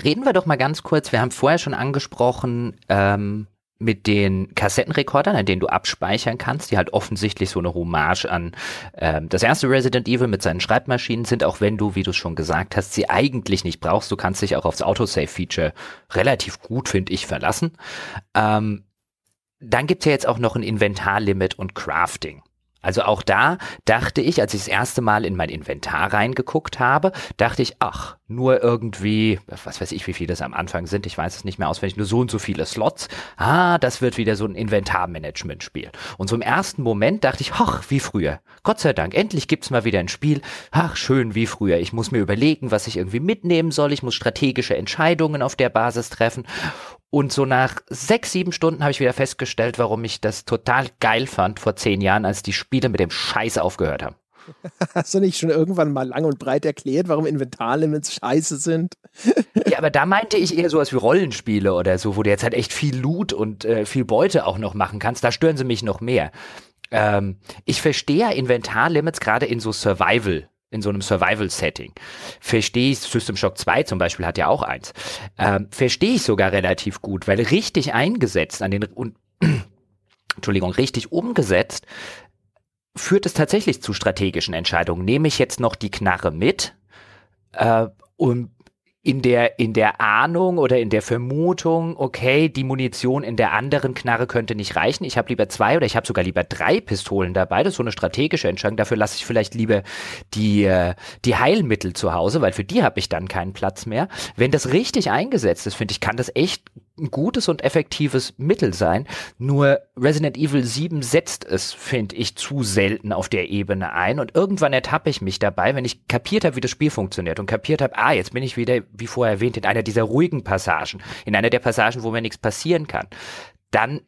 Reden wir doch mal ganz kurz, wir haben vorher schon angesprochen, ähm, mit den Kassettenrekordern, an denen du abspeichern kannst, die halt offensichtlich so eine Hommage an ähm, das erste Resident Evil mit seinen Schreibmaschinen sind, auch wenn du, wie du es schon gesagt hast, sie eigentlich nicht brauchst. Du kannst dich auch aufs Autosave-Feature relativ gut, finde ich, verlassen. Ähm, dann gibt's ja jetzt auch noch ein Inventarlimit und Crafting. Also auch da dachte ich, als ich das erste Mal in mein Inventar reingeguckt habe, dachte ich, ach, nur irgendwie, was weiß ich, wie viele das am Anfang sind, ich weiß es nicht mehr auswendig, nur so und so viele Slots. Ah, das wird wieder so ein Inventarmanagement-Spiel. Und so im ersten Moment dachte ich, ach, wie früher. Gott sei Dank, endlich gibt's mal wieder ein Spiel. Ach, schön wie früher. Ich muss mir überlegen, was ich irgendwie mitnehmen soll. Ich muss strategische Entscheidungen auf der Basis treffen. Und so nach sechs, sieben Stunden habe ich wieder festgestellt, warum ich das total geil fand vor zehn Jahren, als die Spiele mit dem Scheiß aufgehört haben. Hast du nicht schon irgendwann mal lang und breit erklärt, warum Inventarlimits scheiße sind? ja, aber da meinte ich eher sowas wie Rollenspiele oder so, wo du jetzt halt echt viel Loot und äh, viel Beute auch noch machen kannst. Da stören sie mich noch mehr. Ähm, ich verstehe ja Inventarlimits gerade in so Survival in so einem Survival-Setting. Verstehe ich, System Shock 2 zum Beispiel hat ja auch eins, ähm, verstehe ich sogar relativ gut, weil richtig eingesetzt an den, und, Entschuldigung, richtig umgesetzt, führt es tatsächlich zu strategischen Entscheidungen. Nehme ich jetzt noch die Knarre mit, äh, und in der, in der Ahnung oder in der Vermutung, okay, die Munition in der anderen Knarre könnte nicht reichen. Ich habe lieber zwei oder ich habe sogar lieber drei Pistolen dabei. Das ist so eine strategische Entscheidung. Dafür lasse ich vielleicht lieber die, äh, die Heilmittel zu Hause, weil für die habe ich dann keinen Platz mehr. Wenn das richtig eingesetzt ist, finde ich, kann das echt ein gutes und effektives Mittel sein. Nur Resident Evil 7 setzt es, finde ich, zu selten auf der Ebene ein. Und irgendwann ertappe ich mich dabei, wenn ich kapiert habe, wie das Spiel funktioniert und kapiert habe, ah, jetzt bin ich wieder, wie vorher erwähnt, in einer dieser ruhigen Passagen, in einer der Passagen, wo mir nichts passieren kann. Dann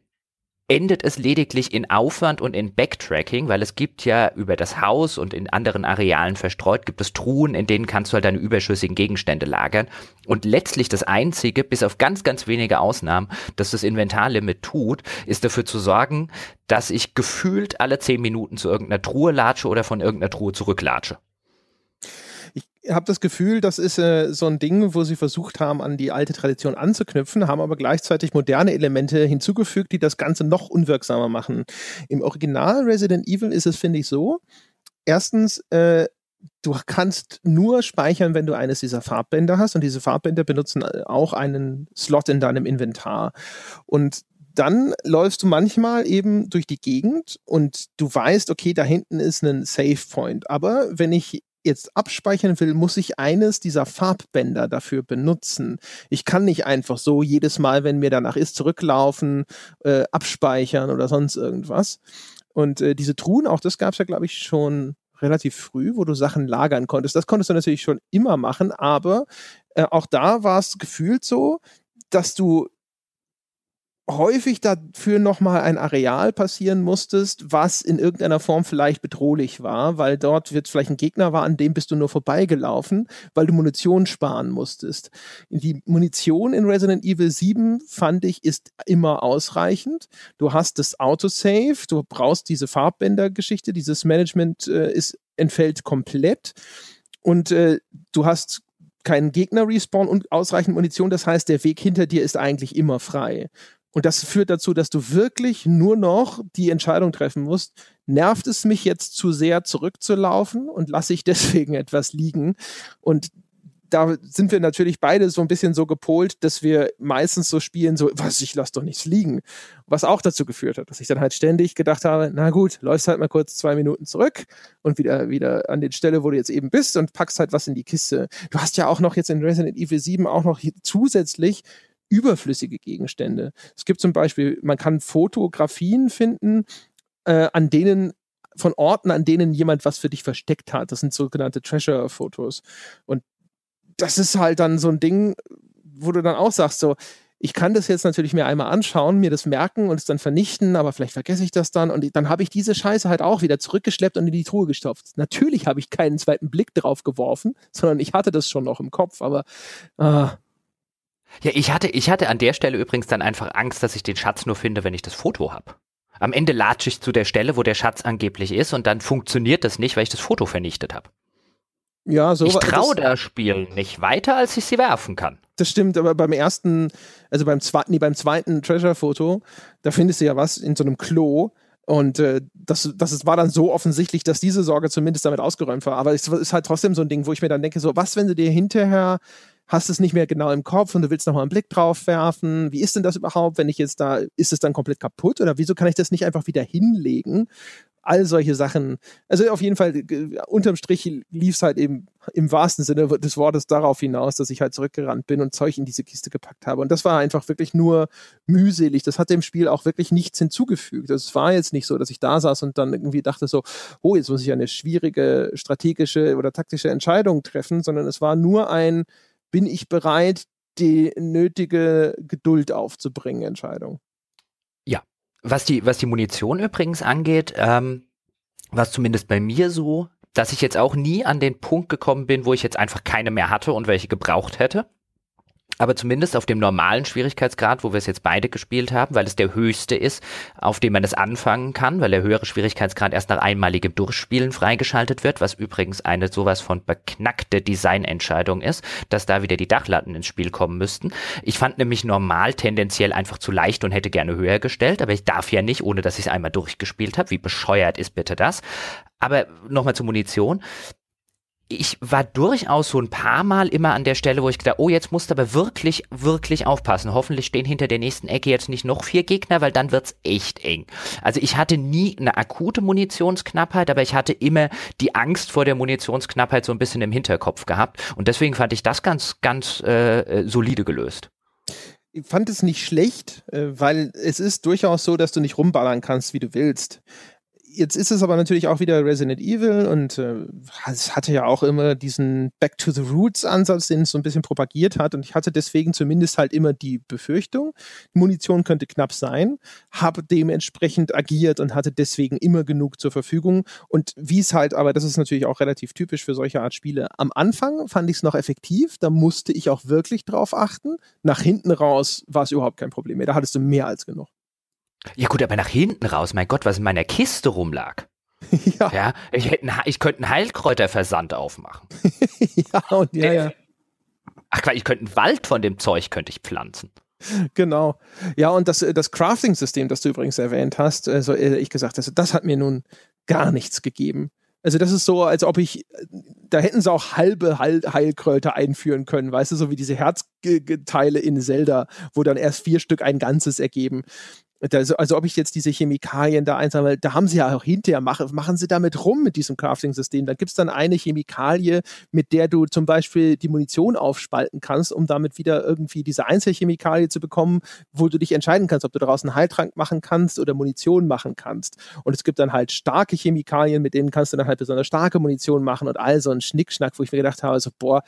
endet es lediglich in Aufwand und in Backtracking, weil es gibt ja über das Haus und in anderen Arealen verstreut, gibt es Truhen, in denen kannst du halt deine überschüssigen Gegenstände lagern. Und letztlich das Einzige, bis auf ganz, ganz wenige Ausnahmen, dass das Inventarlimit tut, ist dafür zu sorgen, dass ich gefühlt alle zehn Minuten zu irgendeiner Truhe latsche oder von irgendeiner Truhe zurücklatsche habe das Gefühl, das ist äh, so ein Ding, wo sie versucht haben, an die alte Tradition anzuknüpfen, haben aber gleichzeitig moderne Elemente hinzugefügt, die das Ganze noch unwirksamer machen. Im Original Resident Evil ist es, finde ich, so. Erstens, äh, du kannst nur speichern, wenn du eines dieser Farbbänder hast und diese Farbbänder benutzen äh, auch einen Slot in deinem Inventar. Und dann läufst du manchmal eben durch die Gegend und du weißt, okay, da hinten ist ein Save Point. Aber wenn ich jetzt abspeichern will, muss ich eines dieser Farbbänder dafür benutzen. Ich kann nicht einfach so jedes Mal, wenn mir danach ist, zurücklaufen, äh, abspeichern oder sonst irgendwas. Und äh, diese Truhen, auch das gab es ja, glaube ich, schon relativ früh, wo du Sachen lagern konntest. Das konntest du natürlich schon immer machen, aber äh, auch da war es gefühlt so, dass du häufig dafür nochmal ein Areal passieren musstest, was in irgendeiner Form vielleicht bedrohlich war, weil dort wird vielleicht ein Gegner war, an dem bist du nur vorbeigelaufen, weil du Munition sparen musstest. Die Munition in Resident Evil 7 fand ich ist immer ausreichend. Du hast das Autosave, du brauchst diese Farbbänder-Geschichte, dieses Management äh, ist, entfällt komplett und äh, du hast keinen Gegner-Respawn und ausreichend Munition. Das heißt, der Weg hinter dir ist eigentlich immer frei. Und das führt dazu, dass du wirklich nur noch die Entscheidung treffen musst, nervt es mich jetzt zu sehr zurückzulaufen und lasse ich deswegen etwas liegen? Und da sind wir natürlich beide so ein bisschen so gepolt, dass wir meistens so spielen, so, was, ich lasse doch nichts liegen. Was auch dazu geführt hat, dass ich dann halt ständig gedacht habe, na gut, läufst halt mal kurz zwei Minuten zurück und wieder, wieder an den Stelle, wo du jetzt eben bist und packst halt was in die Kiste. Du hast ja auch noch jetzt in Resident Evil 7 auch noch zusätzlich überflüssige Gegenstände. Es gibt zum Beispiel, man kann Fotografien finden, äh, an denen von Orten, an denen jemand was für dich versteckt hat. Das sind sogenannte Treasure-Fotos. Und das ist halt dann so ein Ding, wo du dann auch sagst, so, ich kann das jetzt natürlich mir einmal anschauen, mir das merken und es dann vernichten, aber vielleicht vergesse ich das dann und dann habe ich diese Scheiße halt auch wieder zurückgeschleppt und in die Truhe gestopft. Natürlich habe ich keinen zweiten Blick drauf geworfen, sondern ich hatte das schon noch im Kopf, aber äh, ja, ich hatte, ich hatte an der Stelle übrigens dann einfach Angst, dass ich den Schatz nur finde, wenn ich das Foto habe. Am Ende latsche ich zu der Stelle, wo der Schatz angeblich ist und dann funktioniert das nicht, weil ich das Foto vernichtet habe. Ja, so ich traue das Spiel nicht weiter, als ich sie werfen kann. Das stimmt, aber beim ersten, also beim zweiten, nee, beim zweiten Treasure-Foto, da findest du ja was in so einem Klo. Und äh, das, das war dann so offensichtlich, dass diese Sorge zumindest damit ausgeräumt war. Aber es ist halt trotzdem so ein Ding, wo ich mir dann denke, so, was, wenn du dir hinterher hast es nicht mehr genau im Kopf und du willst nochmal einen Blick drauf werfen. Wie ist denn das überhaupt, wenn ich jetzt da, ist es dann komplett kaputt oder wieso kann ich das nicht einfach wieder hinlegen? All solche Sachen. Also auf jeden Fall, unterm Strich lief es halt eben im wahrsten Sinne des Wortes darauf hinaus, dass ich halt zurückgerannt bin und Zeug in diese Kiste gepackt habe. Und das war einfach wirklich nur mühselig. Das hat dem Spiel auch wirklich nichts hinzugefügt. Es war jetzt nicht so, dass ich da saß und dann irgendwie dachte so, oh, jetzt muss ich eine schwierige strategische oder taktische Entscheidung treffen, sondern es war nur ein, bin ich bereit, die nötige Geduld aufzubringen, Entscheidung. Ja, was die, was die Munition übrigens angeht, ähm, war zumindest bei mir so, dass ich jetzt auch nie an den Punkt gekommen bin, wo ich jetzt einfach keine mehr hatte und welche gebraucht hätte. Aber zumindest auf dem normalen Schwierigkeitsgrad, wo wir es jetzt beide gespielt haben, weil es der höchste ist, auf dem man es anfangen kann, weil der höhere Schwierigkeitsgrad erst nach einmaligem Durchspielen freigeschaltet wird, was übrigens eine sowas von beknackte Designentscheidung ist, dass da wieder die Dachlatten ins Spiel kommen müssten. Ich fand nämlich normal tendenziell einfach zu leicht und hätte gerne höher gestellt, aber ich darf ja nicht, ohne dass ich es einmal durchgespielt habe. Wie bescheuert ist bitte das? Aber nochmal zur Munition ich war durchaus so ein paar Mal immer an der Stelle, wo ich gedacht, oh, jetzt musst du aber wirklich, wirklich aufpassen. Hoffentlich stehen hinter der nächsten Ecke jetzt nicht noch vier Gegner, weil dann wird's echt eng. Also ich hatte nie eine akute Munitionsknappheit, aber ich hatte immer die Angst vor der Munitionsknappheit so ein bisschen im Hinterkopf gehabt. Und deswegen fand ich das ganz, ganz äh, äh solide gelöst ich fand es nicht schlecht, äh, weil es ist durchaus so, dass du nicht rumballern kannst, wie du willst jetzt ist es aber natürlich auch wieder Resident Evil und äh, es hatte ja auch immer diesen Back to the Roots Ansatz, den es so ein bisschen propagiert hat und ich hatte deswegen zumindest halt immer die Befürchtung, Munition könnte knapp sein, habe dementsprechend agiert und hatte deswegen immer genug zur Verfügung und wie es halt, aber das ist natürlich auch relativ typisch für solche Art Spiele. Am Anfang fand ich es noch effektiv, da musste ich auch wirklich drauf achten. Nach hinten raus war es überhaupt kein Problem mehr, da hattest du mehr als genug. Ja gut, aber nach hinten raus, mein Gott, was in meiner Kiste rumlag. ja. ja ich, hätte ich könnte einen Heilkräuterversand aufmachen. ja, und ja, ja. Ach, ich könnte einen Wald von dem Zeug könnte ich pflanzen. Genau. Ja, und das, das Crafting-System, das du übrigens erwähnt hast, also ehrlich gesagt, also das hat mir nun gar nichts gegeben. Also das ist so, als ob ich, da hätten sie auch halbe Heil Heilkräuter einführen können, weißt du, so wie diese Herzteile in Zelda, wo dann erst vier Stück ein Ganzes ergeben. Also, also ob ich jetzt diese Chemikalien da einsammle, da haben sie ja auch hinterher, machen, machen sie damit rum mit diesem Crafting-System. Da gibt es dann eine Chemikalie, mit der du zum Beispiel die Munition aufspalten kannst, um damit wieder irgendwie diese Einzelchemikalie zu bekommen, wo du dich entscheiden kannst, ob du daraus einen Heiltrank machen kannst oder Munition machen kannst. Und es gibt dann halt starke Chemikalien, mit denen kannst du dann halt besonders starke Munition machen und all so ein Schnickschnack, wo ich mir gedacht habe, so, boah,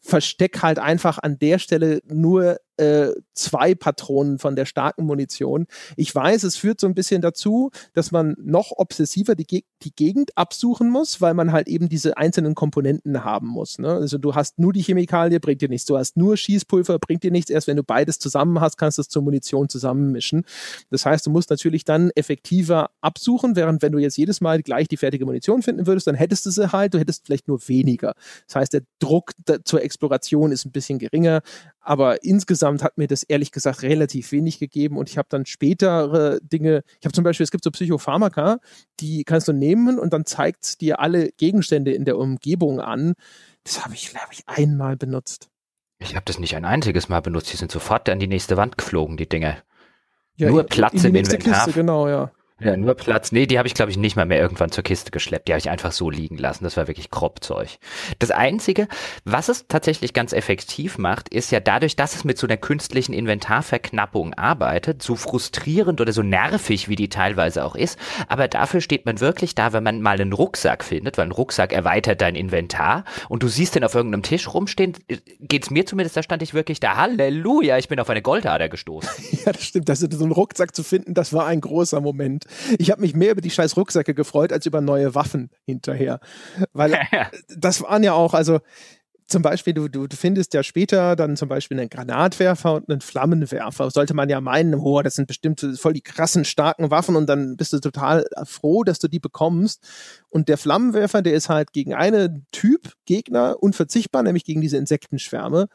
versteck halt einfach an der Stelle nur äh, zwei Patronen von der starken Munition. Ich weiß, es führt so ein bisschen dazu, dass man noch obsessiver die, Ge die Gegend absuchen muss, weil man halt eben diese einzelnen Komponenten haben muss. Ne? Also du hast nur die Chemikalie, bringt dir nichts. Du hast nur Schießpulver, bringt dir nichts. Erst wenn du beides zusammen hast, kannst du es zur Munition zusammenmischen. Das heißt, du musst natürlich dann effektiver absuchen, während wenn du jetzt jedes Mal gleich die fertige Munition finden würdest, dann hättest du sie halt, du hättest vielleicht nur weniger. Das heißt, der Druck zur Exploration ist ein bisschen geringer, aber insgesamt hat mir das ehrlich gesagt relativ wenig gegeben und ich habe dann spätere Dinge, ich habe zum Beispiel, es gibt so Psychopharmaka, die kannst du nehmen und dann zeigt es dir alle Gegenstände in der Umgebung an. Das habe ich, glaube ich, einmal benutzt. Ich habe das nicht ein einziges Mal benutzt. Die sind sofort an die nächste Wand geflogen, die Dinge. Ja, Nur Platz in, im Inventar. Kiste, genau, ja. Ja, nur Platz. Nee, die habe ich, glaube ich, nicht mal mehr irgendwann zur Kiste geschleppt. Die habe ich einfach so liegen lassen. Das war wirklich Kropfzeug. Das Einzige, was es tatsächlich ganz effektiv macht, ist ja dadurch, dass es mit so einer künstlichen Inventarverknappung arbeitet, so frustrierend oder so nervig, wie die teilweise auch ist. Aber dafür steht man wirklich da, wenn man mal einen Rucksack findet, weil ein Rucksack erweitert dein Inventar und du siehst den auf irgendeinem Tisch rumstehen, geht's mir zumindest, da stand ich wirklich da, Halleluja, ich bin auf eine Goldader gestoßen. Ja, das stimmt. Also so einen Rucksack zu finden, das war ein großer Moment. Ich habe mich mehr über die scheiß Rucksäcke gefreut, als über neue Waffen hinterher. Weil das waren ja auch, also zum Beispiel, du, du, du findest ja später dann zum Beispiel einen Granatwerfer und einen Flammenwerfer. Sollte man ja meinen, oh, das sind bestimmt voll die krassen, starken Waffen und dann bist du total froh, dass du die bekommst. Und der Flammenwerfer, der ist halt gegen einen Typ Gegner unverzichtbar, nämlich gegen diese Insektenschwärme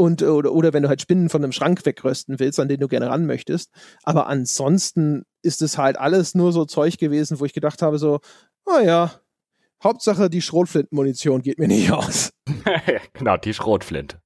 und oder, oder wenn du halt Spinnen von einem Schrank wegrösten willst, an den du gerne ran möchtest. Aber ansonsten ist es halt alles nur so Zeug gewesen, wo ich gedacht habe, so, oh ja, Hauptsache die Schrotflintenmunition geht mir nicht aus. genau, die Schrotflinte.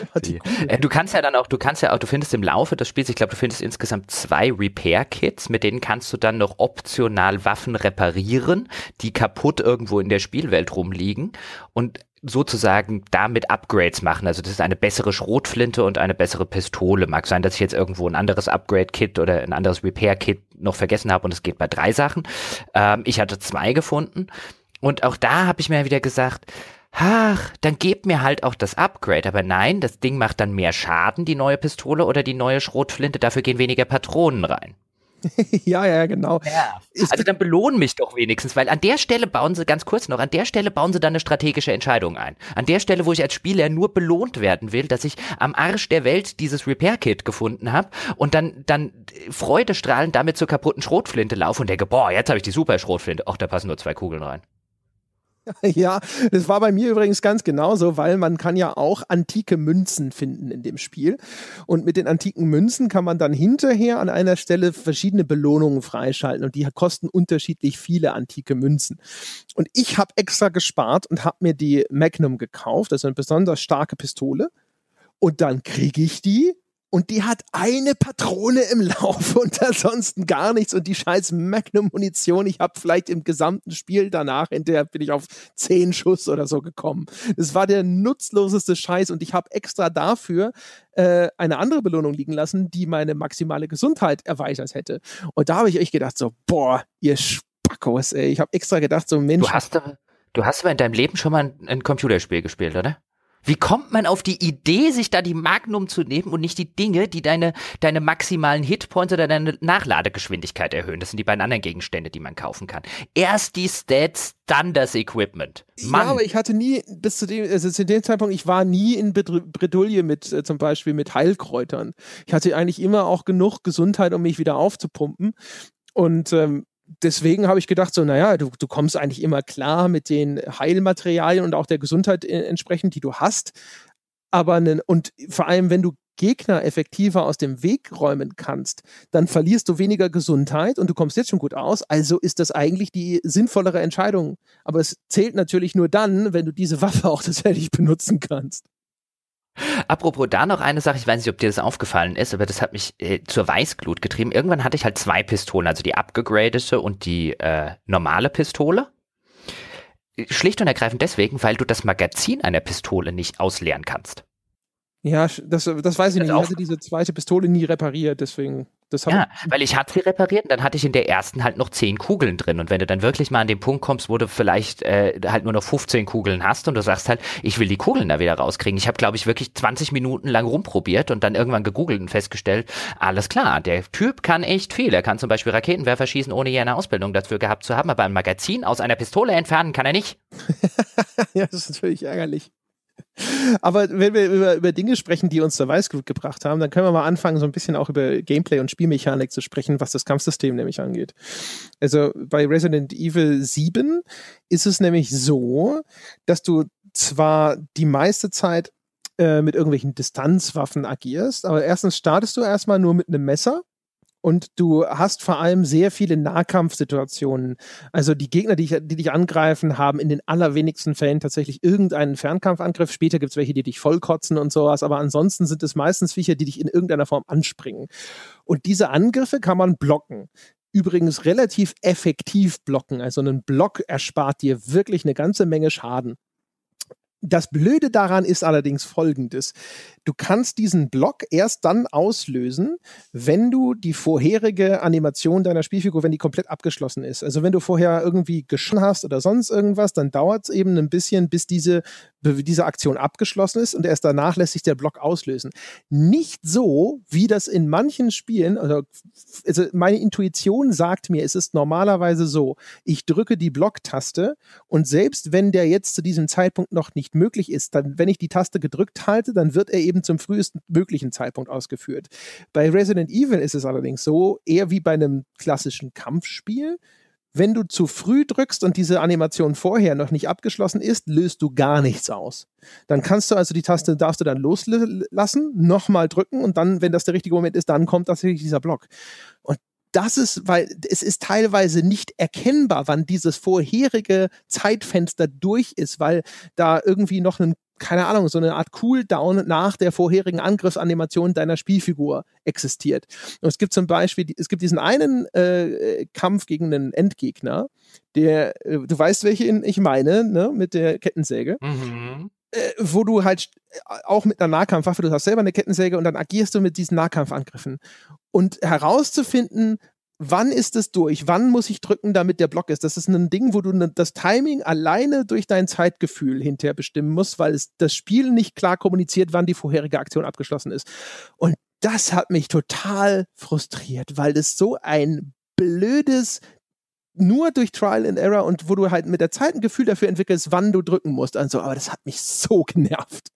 Die, äh, du kannst ja dann auch, du kannst ja auch, du findest im Laufe des Spiels, ich glaube, du findest insgesamt zwei Repair-Kits, mit denen kannst du dann noch optional Waffen reparieren, die kaputt irgendwo in der Spielwelt rumliegen. Und sozusagen damit Upgrades machen. Also das ist eine bessere Schrotflinte und eine bessere Pistole. Mag sein, dass ich jetzt irgendwo ein anderes Upgrade-Kit oder ein anderes Repair-Kit noch vergessen habe und es geht bei drei Sachen. Ähm, ich hatte zwei gefunden und auch da habe ich mir wieder gesagt, ach, dann gebt mir halt auch das Upgrade. Aber nein, das Ding macht dann mehr Schaden, die neue Pistole oder die neue Schrotflinte. Dafür gehen weniger Patronen rein. ja, ja, genau. Ja. Also dann belohnen mich doch wenigstens, weil an der Stelle bauen sie, ganz kurz noch, an der Stelle bauen sie dann eine strategische Entscheidung ein. An der Stelle, wo ich als Spieler nur belohnt werden will, dass ich am Arsch der Welt dieses Repair-Kit gefunden habe und dann, dann freudestrahlend damit zur kaputten Schrotflinte laufe und denke, boah, jetzt habe ich die super Schrotflinte. Ach, da passen nur zwei Kugeln rein. Ja, das war bei mir übrigens ganz genauso, weil man kann ja auch antike Münzen finden in dem Spiel. Und mit den antiken Münzen kann man dann hinterher an einer Stelle verschiedene Belohnungen freischalten und die kosten unterschiedlich viele antike Münzen. Und ich habe extra gespart und habe mir die Magnum gekauft, ist eine besonders starke Pistole. Und dann kriege ich die und die hat eine Patrone im Lauf und ansonsten gar nichts und die scheiß Magnum-Munition, ich habe vielleicht im gesamten Spiel danach, hinterher bin ich auf zehn Schuss oder so gekommen. Das war der nutzloseste Scheiß und ich habe extra dafür äh, eine andere Belohnung liegen lassen, die meine maximale Gesundheit erweitert hätte. Und da habe ich echt gedacht so, boah, ihr Spackos, ey. Ich habe extra gedacht so, Mensch. Du hast, du hast aber in deinem Leben schon mal ein, ein Computerspiel gespielt, oder? Wie kommt man auf die Idee, sich da die Magnum zu nehmen und nicht die Dinge, die deine, deine maximalen Hitpoints oder deine Nachladegeschwindigkeit erhöhen? Das sind die beiden anderen Gegenstände, die man kaufen kann. Erst die Stats, dann das Equipment. Mann. Ja, aber ich hatte nie, bis zu dem, also zu dem Zeitpunkt, ich war nie in Bredouille mit äh, zum Beispiel mit Heilkräutern. Ich hatte eigentlich immer auch genug Gesundheit, um mich wieder aufzupumpen. Und ähm, deswegen habe ich gedacht, so, naja, du, du kommst eigentlich immer klar mit den Heilmaterialien und auch der Gesundheit äh, entsprechend, die du hast. Aber ne, und vor allem, wenn du Gegner effektiver aus dem Weg räumen kannst, dann verlierst du weniger Gesundheit und du kommst jetzt schon gut aus. Also ist das eigentlich die sinnvollere Entscheidung. Aber es zählt natürlich nur dann, wenn du diese Waffe auch tatsächlich benutzen kannst. Apropos da noch eine Sache, ich weiß nicht, ob dir das aufgefallen ist, aber das hat mich äh, zur Weißglut getrieben. Irgendwann hatte ich halt zwei Pistolen, also die abgegradete und die äh, normale Pistole. Schlicht und ergreifend deswegen, weil du das Magazin einer Pistole nicht ausleeren kannst. Ja, das, das weiß ich nicht. Ich hatte diese zweite Pistole nie repariert, deswegen. Ja, weil ich hatte sie repariert und dann hatte ich in der ersten halt noch zehn Kugeln drin. Und wenn du dann wirklich mal an den Punkt kommst, wo du vielleicht äh, halt nur noch 15 Kugeln hast und du sagst halt, ich will die Kugeln da wieder rauskriegen. Ich habe, glaube ich, wirklich 20 Minuten lang rumprobiert und dann irgendwann gegoogelt und festgestellt, alles klar, der Typ kann echt viel. Er kann zum Beispiel Raketenwerfer schießen, ohne je eine Ausbildung dafür gehabt zu haben, aber ein Magazin aus einer Pistole entfernen kann er nicht. ja, das ist natürlich ärgerlich. Aber wenn wir über, über Dinge sprechen, die uns zur Weißglut gebracht haben, dann können wir mal anfangen, so ein bisschen auch über Gameplay und Spielmechanik zu sprechen, was das Kampfsystem nämlich angeht. Also bei Resident Evil 7 ist es nämlich so, dass du zwar die meiste Zeit äh, mit irgendwelchen Distanzwaffen agierst, aber erstens startest du erstmal nur mit einem Messer und du hast vor allem sehr viele Nahkampfsituationen. Also die Gegner, die, die, dich angreifen, haben in den allerwenigsten Fällen tatsächlich irgendeinen Fernkampfangriff. Später gibt es welche, die dich vollkotzen und sowas, aber ansonsten sind es meistens Viecher, die dich in irgendeiner Form anspringen. Und diese Angriffe kann man blocken. übrigens relativ effektiv blocken. Also ein Block erspart dir wirklich eine ganze Menge Schaden. Das Blöde daran ist allerdings folgendes. Du kannst diesen Block erst dann auslösen, wenn du die vorherige Animation deiner Spielfigur, wenn die komplett abgeschlossen ist. Also wenn du vorher irgendwie geschossen hast oder sonst irgendwas, dann dauert es eben ein bisschen, bis diese, diese Aktion abgeschlossen ist und erst danach lässt sich der Block auslösen. Nicht so, wie das in manchen Spielen, also, also meine Intuition sagt mir, es ist normalerweise so, ich drücke die Blocktaste und selbst wenn der jetzt zu diesem Zeitpunkt noch nicht möglich ist, dann, wenn ich die Taste gedrückt halte, dann wird er eben zum frühesten möglichen Zeitpunkt ausgeführt. Bei Resident Evil ist es allerdings so, eher wie bei einem klassischen Kampfspiel. Wenn du zu früh drückst und diese Animation vorher noch nicht abgeschlossen ist, löst du gar nichts aus. Dann kannst du also die Taste, darfst du dann loslassen, nochmal drücken und dann, wenn das der richtige Moment ist, dann kommt tatsächlich dieser Block. Und das ist, weil es ist teilweise nicht erkennbar, wann dieses vorherige Zeitfenster durch ist, weil da irgendwie noch ein keine Ahnung, so eine Art Cooldown nach der vorherigen Angriffsanimation deiner Spielfigur existiert. Und es gibt zum Beispiel, es gibt diesen einen äh, Kampf gegen einen Endgegner, der, äh, du weißt, welchen ich meine, ne, mit der Kettensäge. Mhm. Äh, wo du halt auch mit einer Nahkampfwaffe, du hast selber eine Kettensäge und dann agierst du mit diesen Nahkampfangriffen. Und herauszufinden, wann ist es durch? Wann muss ich drücken, damit der Block ist? Das ist ein Ding, wo du ne, das Timing alleine durch dein Zeitgefühl hinterher bestimmen musst, weil es das Spiel nicht klar kommuniziert, wann die vorherige Aktion abgeschlossen ist. Und das hat mich total frustriert, weil das so ein blödes nur durch Trial and Error und wo du halt mit der Zeit ein Gefühl dafür entwickelst, wann du drücken musst. Also, aber das hat mich so genervt.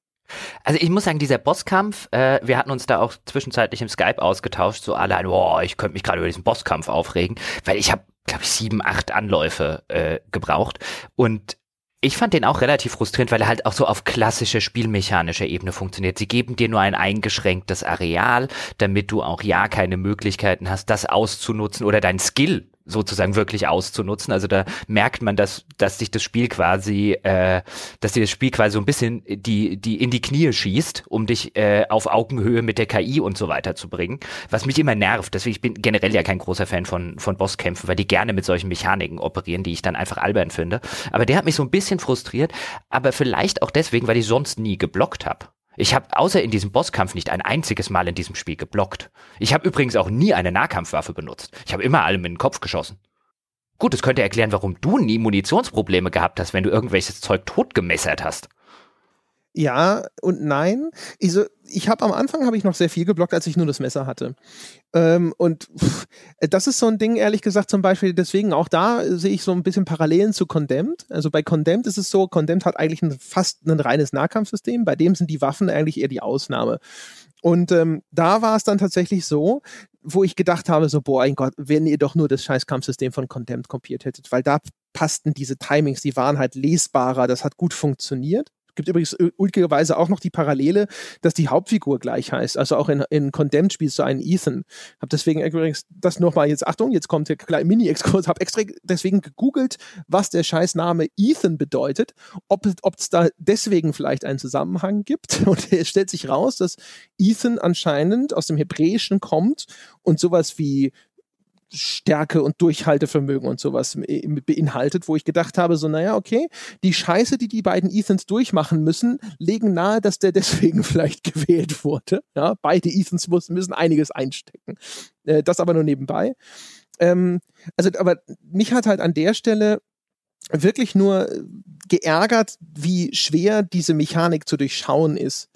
Also ich muss sagen, dieser Bosskampf, äh, wir hatten uns da auch zwischenzeitlich im Skype ausgetauscht, so alle, boah, ich könnte mich gerade über diesen Bosskampf aufregen, weil ich habe, glaube ich, sieben, acht Anläufe äh, gebraucht und ich fand den auch relativ frustrierend, weil er halt auch so auf klassische spielmechanischer Ebene funktioniert. Sie geben dir nur ein eingeschränktes Areal, damit du auch ja keine Möglichkeiten hast, das auszunutzen oder dein Skill sozusagen wirklich auszunutzen. Also da merkt man, dass, dass sich das Spiel quasi, äh, dass dir das Spiel quasi so ein bisschen die, die in die Knie schießt, um dich äh, auf Augenhöhe mit der KI und so weiter zu bringen. Was mich immer nervt. Deswegen ich bin generell ja kein großer Fan von, von Bosskämpfen, weil die gerne mit solchen Mechaniken operieren, die ich dann einfach albern finde. Aber der hat mich so ein bisschen frustriert, aber vielleicht auch deswegen, weil ich sonst nie geblockt habe. Ich habe außer in diesem Bosskampf nicht ein einziges Mal in diesem Spiel geblockt. Ich habe übrigens auch nie eine Nahkampfwaffe benutzt. Ich habe immer allem in den Kopf geschossen. Gut, das könnte erklären, warum du nie Munitionsprobleme gehabt hast, wenn du irgendwelches Zeug totgemessert hast. Ja und nein. Ich, so, ich habe am Anfang habe ich noch sehr viel geblockt, als ich nur das Messer hatte. Ähm, und pff, das ist so ein Ding, ehrlich gesagt, zum Beispiel, deswegen auch da sehe ich so ein bisschen Parallelen zu Condemned. Also bei Condemned ist es so, Condemned hat eigentlich ein, fast ein reines Nahkampfsystem, bei dem sind die Waffen eigentlich eher die Ausnahme. Und ähm, da war es dann tatsächlich so, wo ich gedacht habe, so, boah, mein Gott, wenn ihr doch nur das scheiß Kampfsystem von Condemned kopiert hättet, weil da passten diese Timings, die waren halt lesbarer, das hat gut funktioniert gibt übrigens ulkigerweise auch noch die Parallele, dass die Hauptfigur gleich heißt. Also auch in, in Condemned spielst du einen Ethan. Hab deswegen übrigens das nochmal jetzt, Achtung, jetzt kommt der kleine Mini-Exkurs, hab extra deswegen gegoogelt, was der Scheißname Ethan bedeutet, ob es da deswegen vielleicht einen Zusammenhang gibt. Und es stellt sich raus, dass Ethan anscheinend aus dem Hebräischen kommt und sowas wie Stärke und Durchhaltevermögen und sowas beinhaltet, wo ich gedacht habe, so, naja, okay, die Scheiße, die die beiden Ethans durchmachen müssen, legen nahe, dass der deswegen vielleicht gewählt wurde. Ja, beide Ethans müssen, müssen einiges einstecken. Äh, das aber nur nebenbei. Ähm, also, aber mich hat halt an der Stelle wirklich nur geärgert, wie schwer diese Mechanik zu durchschauen ist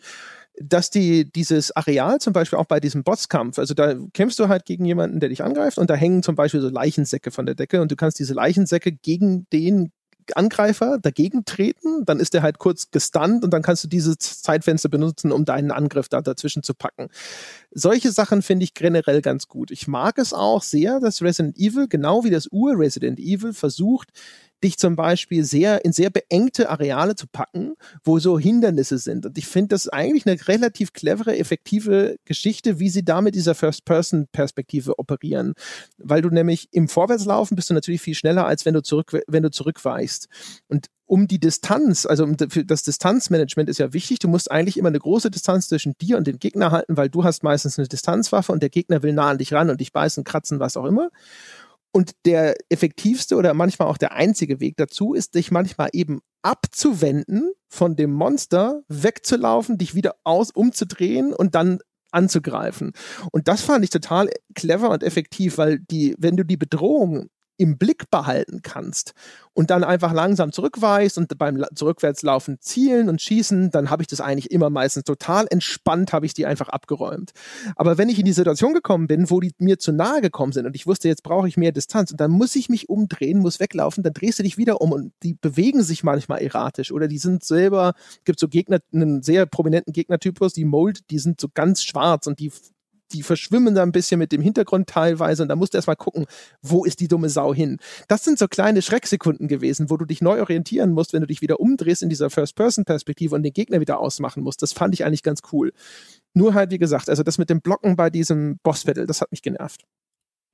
dass die dieses Areal zum Beispiel auch bei diesem Bosskampf, also da kämpfst du halt gegen jemanden, der dich angreift und da hängen zum Beispiel so Leichensäcke von der Decke und du kannst diese Leichensäcke gegen den Angreifer dagegen treten, dann ist der halt kurz gestunt und dann kannst du dieses Zeitfenster benutzen, um deinen Angriff da dazwischen zu packen. Solche Sachen finde ich generell ganz gut. Ich mag es auch sehr, dass Resident Evil, genau wie das Ur-Resident Evil, versucht, dich zum Beispiel sehr in sehr beengte Areale zu packen, wo so Hindernisse sind. Und ich finde das eigentlich eine relativ clevere, effektive Geschichte, wie sie da mit dieser First-Person-Perspektive operieren. Weil du nämlich im Vorwärtslaufen bist du natürlich viel schneller, als wenn du zurück, wenn du zurückweichst. Und um die Distanz, also das Distanzmanagement ist ja wichtig. Du musst eigentlich immer eine große Distanz zwischen dir und dem Gegner halten, weil du hast meistens eine Distanzwaffe und der Gegner will nah an dich ran und dich beißen, kratzen, was auch immer. Und der effektivste oder manchmal auch der einzige Weg dazu ist, dich manchmal eben abzuwenden von dem Monster, wegzulaufen, dich wieder aus, umzudrehen und dann anzugreifen. Und das fand ich total clever und effektiv, weil die, wenn du die Bedrohung im Blick behalten kannst und dann einfach langsam zurückweichst und beim Zurückwärtslaufen zielen und schießen, dann habe ich das eigentlich immer meistens total entspannt, habe ich die einfach abgeräumt. Aber wenn ich in die Situation gekommen bin, wo die mir zu nahe gekommen sind und ich wusste, jetzt brauche ich mehr Distanz und dann muss ich mich umdrehen, muss weglaufen, dann drehst du dich wieder um und die bewegen sich manchmal erratisch oder die sind selber, gibt so Gegner, einen sehr prominenten Gegnertypus, die Mold, die sind so ganz schwarz und die die verschwimmen da ein bisschen mit dem Hintergrund teilweise und da musst du erstmal gucken, wo ist die dumme Sau hin. Das sind so kleine Schrecksekunden gewesen, wo du dich neu orientieren musst, wenn du dich wieder umdrehst in dieser First-Person-Perspektive und den Gegner wieder ausmachen musst. Das fand ich eigentlich ganz cool. Nur halt, wie gesagt, also das mit dem Blocken bei diesem Boss-Battle, das hat mich genervt.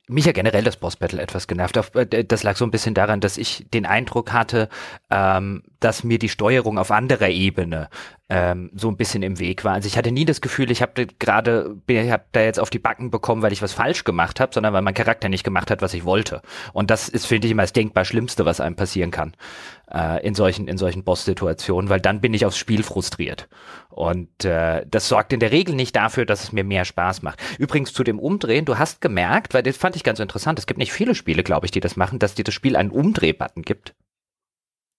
Mich ja generell das Boss-Battle etwas genervt. Äh, das lag so ein bisschen daran, dass ich den Eindruck hatte, ähm, dass mir die Steuerung auf anderer Ebene ähm, so ein bisschen im Weg war. Also ich hatte nie das Gefühl, ich habe gerade, ich habe da jetzt auf die Backen bekommen, weil ich was falsch gemacht habe, sondern weil mein Charakter nicht gemacht hat, was ich wollte. Und das ist, finde ich, immer das denkbar Schlimmste, was einem passieren kann äh, in solchen, in solchen Boss-Situationen, weil dann bin ich aufs Spiel frustriert. Und äh, das sorgt in der Regel nicht dafür, dass es mir mehr Spaß macht. Übrigens zu dem Umdrehen, du hast gemerkt, weil das fand ich ganz interessant, es gibt nicht viele Spiele, glaube ich, die das machen, dass dir das Spiel einen Umdrehbutton gibt.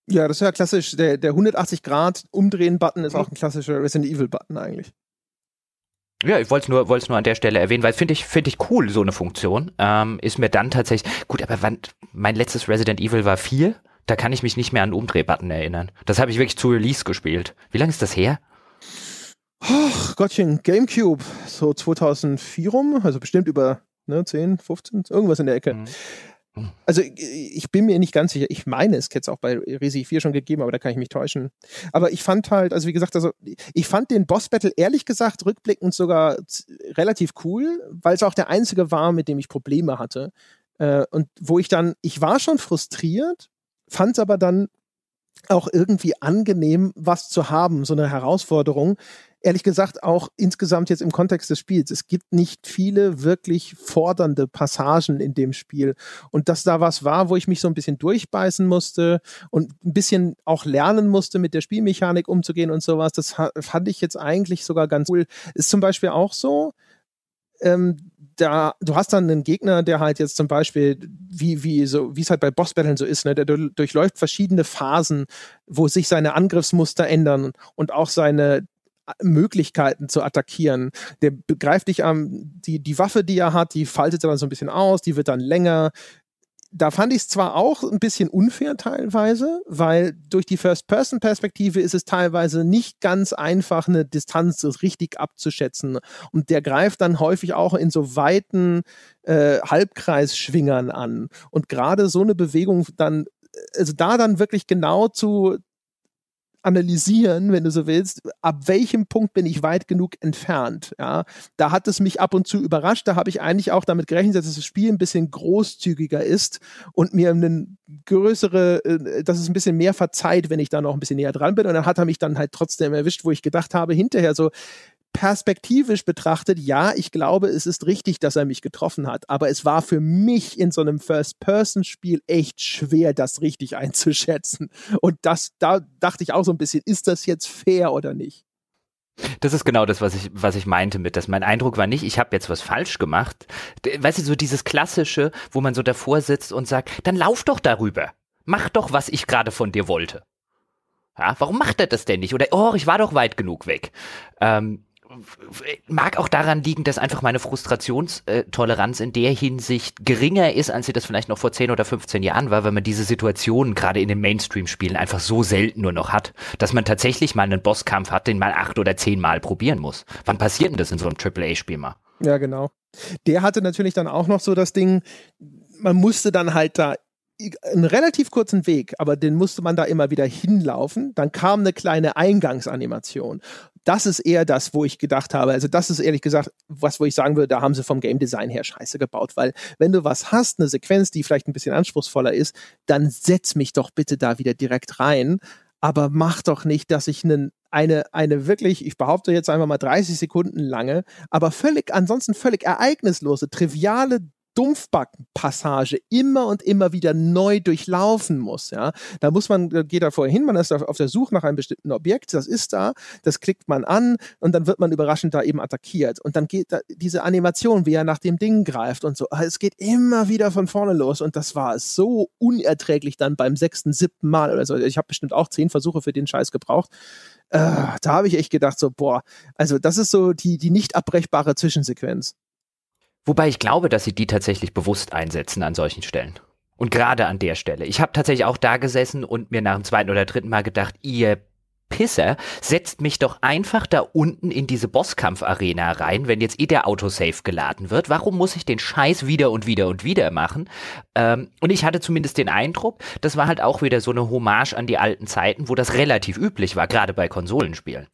Ja, das ist ja klassisch. Der, der 180-Grad-Umdrehen-Button ist auch ein klassischer Resident Evil-Button eigentlich. Ja, ich wollte es nur, nur an der Stelle erwähnen, weil finde ich, finde ich cool, so eine Funktion. Ähm, ist mir dann tatsächlich, gut, aber wann, mein letztes Resident Evil war 4, da kann ich mich nicht mehr an Umdrehbutton erinnern. Das habe ich wirklich zu Release gespielt. Wie lange ist das her? Ach, Gottchen, Gamecube, so 2004 rum, also bestimmt über ne, 10, 15, irgendwas in der Ecke. Mhm. Also ich bin mir nicht ganz sicher. Ich meine, es hätte es auch bei Resi 4 schon gegeben, aber da kann ich mich täuschen. Aber ich fand halt, also wie gesagt, also ich fand den Boss Battle ehrlich gesagt rückblickend sogar relativ cool, weil es auch der einzige war, mit dem ich Probleme hatte. Äh, und wo ich dann, ich war schon frustriert, fand es aber dann auch irgendwie angenehm, was zu haben, so eine Herausforderung, ehrlich gesagt auch insgesamt jetzt im Kontext des Spiels. Es gibt nicht viele wirklich fordernde Passagen in dem Spiel. Und dass da was war, wo ich mich so ein bisschen durchbeißen musste und ein bisschen auch lernen musste, mit der Spielmechanik umzugehen und sowas, das fand ich jetzt eigentlich sogar ganz cool. Ist zum Beispiel auch so, ähm, da, du hast dann einen Gegner, der halt jetzt zum Beispiel, wie, wie, so, wie es halt bei Boss-Battlen so ist, ne, der durchläuft verschiedene Phasen, wo sich seine Angriffsmuster ändern und auch seine Möglichkeiten zu attackieren. Der begreift dich am, die, die Waffe, die er hat, die faltet dann so ein bisschen aus, die wird dann länger. Da fand ich es zwar auch ein bisschen unfair teilweise, weil durch die First-Person-Perspektive ist es teilweise nicht ganz einfach, eine Distanz richtig abzuschätzen. Und der greift dann häufig auch in so weiten äh, Halbkreisschwingern an. Und gerade so eine Bewegung dann also da dann wirklich genau zu, analysieren, wenn du so willst, ab welchem Punkt bin ich weit genug entfernt. Ja, da hat es mich ab und zu überrascht. Da habe ich eigentlich auch damit gerechnet, dass das Spiel ein bisschen großzügiger ist und mir eine größere, äh, dass es ein bisschen mehr verzeiht, wenn ich da noch ein bisschen näher dran bin. Und dann hat er mich dann halt trotzdem erwischt, wo ich gedacht habe, hinterher so, perspektivisch betrachtet, ja, ich glaube, es ist richtig, dass er mich getroffen hat. Aber es war für mich in so einem First-Person-Spiel echt schwer, das richtig einzuschätzen. Und das, da dachte ich auch so ein bisschen, ist das jetzt fair oder nicht? Das ist genau das, was ich, was ich meinte mit, dass mein Eindruck war nicht, ich habe jetzt was falsch gemacht. Weißt du, so dieses klassische, wo man so davor sitzt und sagt, dann lauf doch darüber. Mach doch, was ich gerade von dir wollte. Ja, warum macht er das denn nicht? Oder, oh, ich war doch weit genug weg. Ähm, mag auch daran liegen, dass einfach meine Frustrationstoleranz in der Hinsicht geringer ist, als sie das vielleicht noch vor 10 oder 15 Jahren war, weil man diese Situationen gerade in den Mainstream-Spielen einfach so selten nur noch hat, dass man tatsächlich mal einen Bosskampf hat, den mal acht oder zehn Mal probieren muss. Wann passiert denn das in so einem AAA-Spiel mal? Ja, genau. Der hatte natürlich dann auch noch so das Ding, man musste dann halt da einen relativ kurzen Weg, aber den musste man da immer wieder hinlaufen. Dann kam eine kleine Eingangsanimation das ist eher das, wo ich gedacht habe, also das ist ehrlich gesagt, was, wo ich sagen würde, da haben sie vom Game Design her scheiße gebaut, weil wenn du was hast, eine Sequenz, die vielleicht ein bisschen anspruchsvoller ist, dann setz mich doch bitte da wieder direkt rein, aber mach doch nicht, dass ich einen eine, eine wirklich, ich behaupte jetzt einfach mal 30 Sekunden lange, aber völlig, ansonsten völlig ereignislose, triviale Dumpfbackpassage immer und immer wieder neu durchlaufen muss. Ja, da muss man, geht da vorher hin, man ist auf der Suche nach einem bestimmten Objekt, das ist da, das klickt man an und dann wird man überraschend da eben attackiert. Und dann geht da diese Animation, wie er nach dem Ding greift und so. Ah, es geht immer wieder von vorne los und das war so unerträglich dann beim sechsten, siebten Mal oder so. Ich habe bestimmt auch zehn Versuche für den Scheiß gebraucht. Äh, da habe ich echt gedacht, so, boah, also das ist so die, die nicht abbrechbare Zwischensequenz. Wobei ich glaube, dass sie die tatsächlich bewusst einsetzen an solchen Stellen. Und gerade an der Stelle. Ich habe tatsächlich auch da gesessen und mir nach dem zweiten oder dritten Mal gedacht, ihr Pisser, setzt mich doch einfach da unten in diese Bosskampf-Arena rein, wenn jetzt eh der Autosave geladen wird. Warum muss ich den Scheiß wieder und wieder und wieder machen? Ähm, und ich hatte zumindest den Eindruck, das war halt auch wieder so eine Hommage an die alten Zeiten, wo das relativ üblich war, gerade bei Konsolenspielen.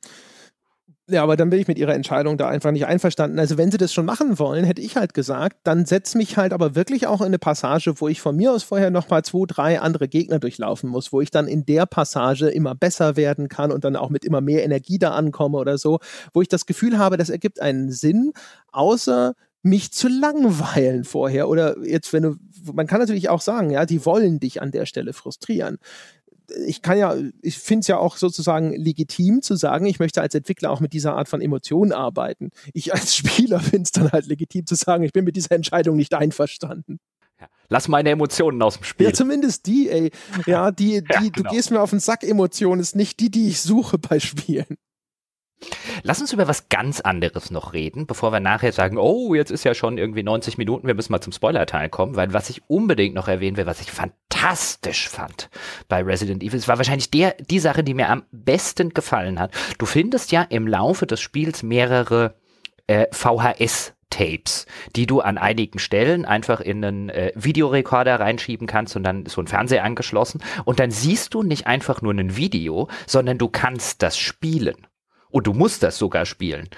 Ja, aber dann bin ich mit ihrer Entscheidung da einfach nicht einverstanden. Also wenn sie das schon machen wollen, hätte ich halt gesagt, dann setz mich halt aber wirklich auch in eine Passage, wo ich von mir aus vorher noch mal zwei, drei andere Gegner durchlaufen muss, wo ich dann in der Passage immer besser werden kann und dann auch mit immer mehr Energie da ankomme oder so, wo ich das Gefühl habe, das ergibt einen Sinn, außer mich zu langweilen vorher oder jetzt wenn du man kann natürlich auch sagen, ja, die wollen dich an der Stelle frustrieren ich kann ja, ich finde es ja auch sozusagen legitim zu sagen, ich möchte als Entwickler auch mit dieser Art von Emotionen arbeiten. Ich als Spieler finde es dann halt legitim zu sagen, ich bin mit dieser Entscheidung nicht einverstanden. Ja. Lass meine Emotionen aus dem Spiel. Ja, zumindest die, ey. Ja, die, die, ja, genau. du gehst mir auf den Sack, Emotionen ist nicht die, die ich suche bei Spielen. Lass uns über was ganz anderes noch reden, bevor wir nachher sagen, oh, jetzt ist ja schon irgendwie 90 Minuten, wir müssen mal zum Spoiler-Teil kommen, weil was ich unbedingt noch erwähnen will, was ich fantastisch fand bei Resident Evil, es war wahrscheinlich der, die Sache, die mir am besten gefallen hat. Du findest ja im Laufe des Spiels mehrere äh, VHS Tapes, die du an einigen Stellen einfach in einen äh, Videorekorder reinschieben kannst und dann ist so ein Fernseher angeschlossen. Und dann siehst du nicht einfach nur ein Video, sondern du kannst das spielen und du musst das sogar spielen,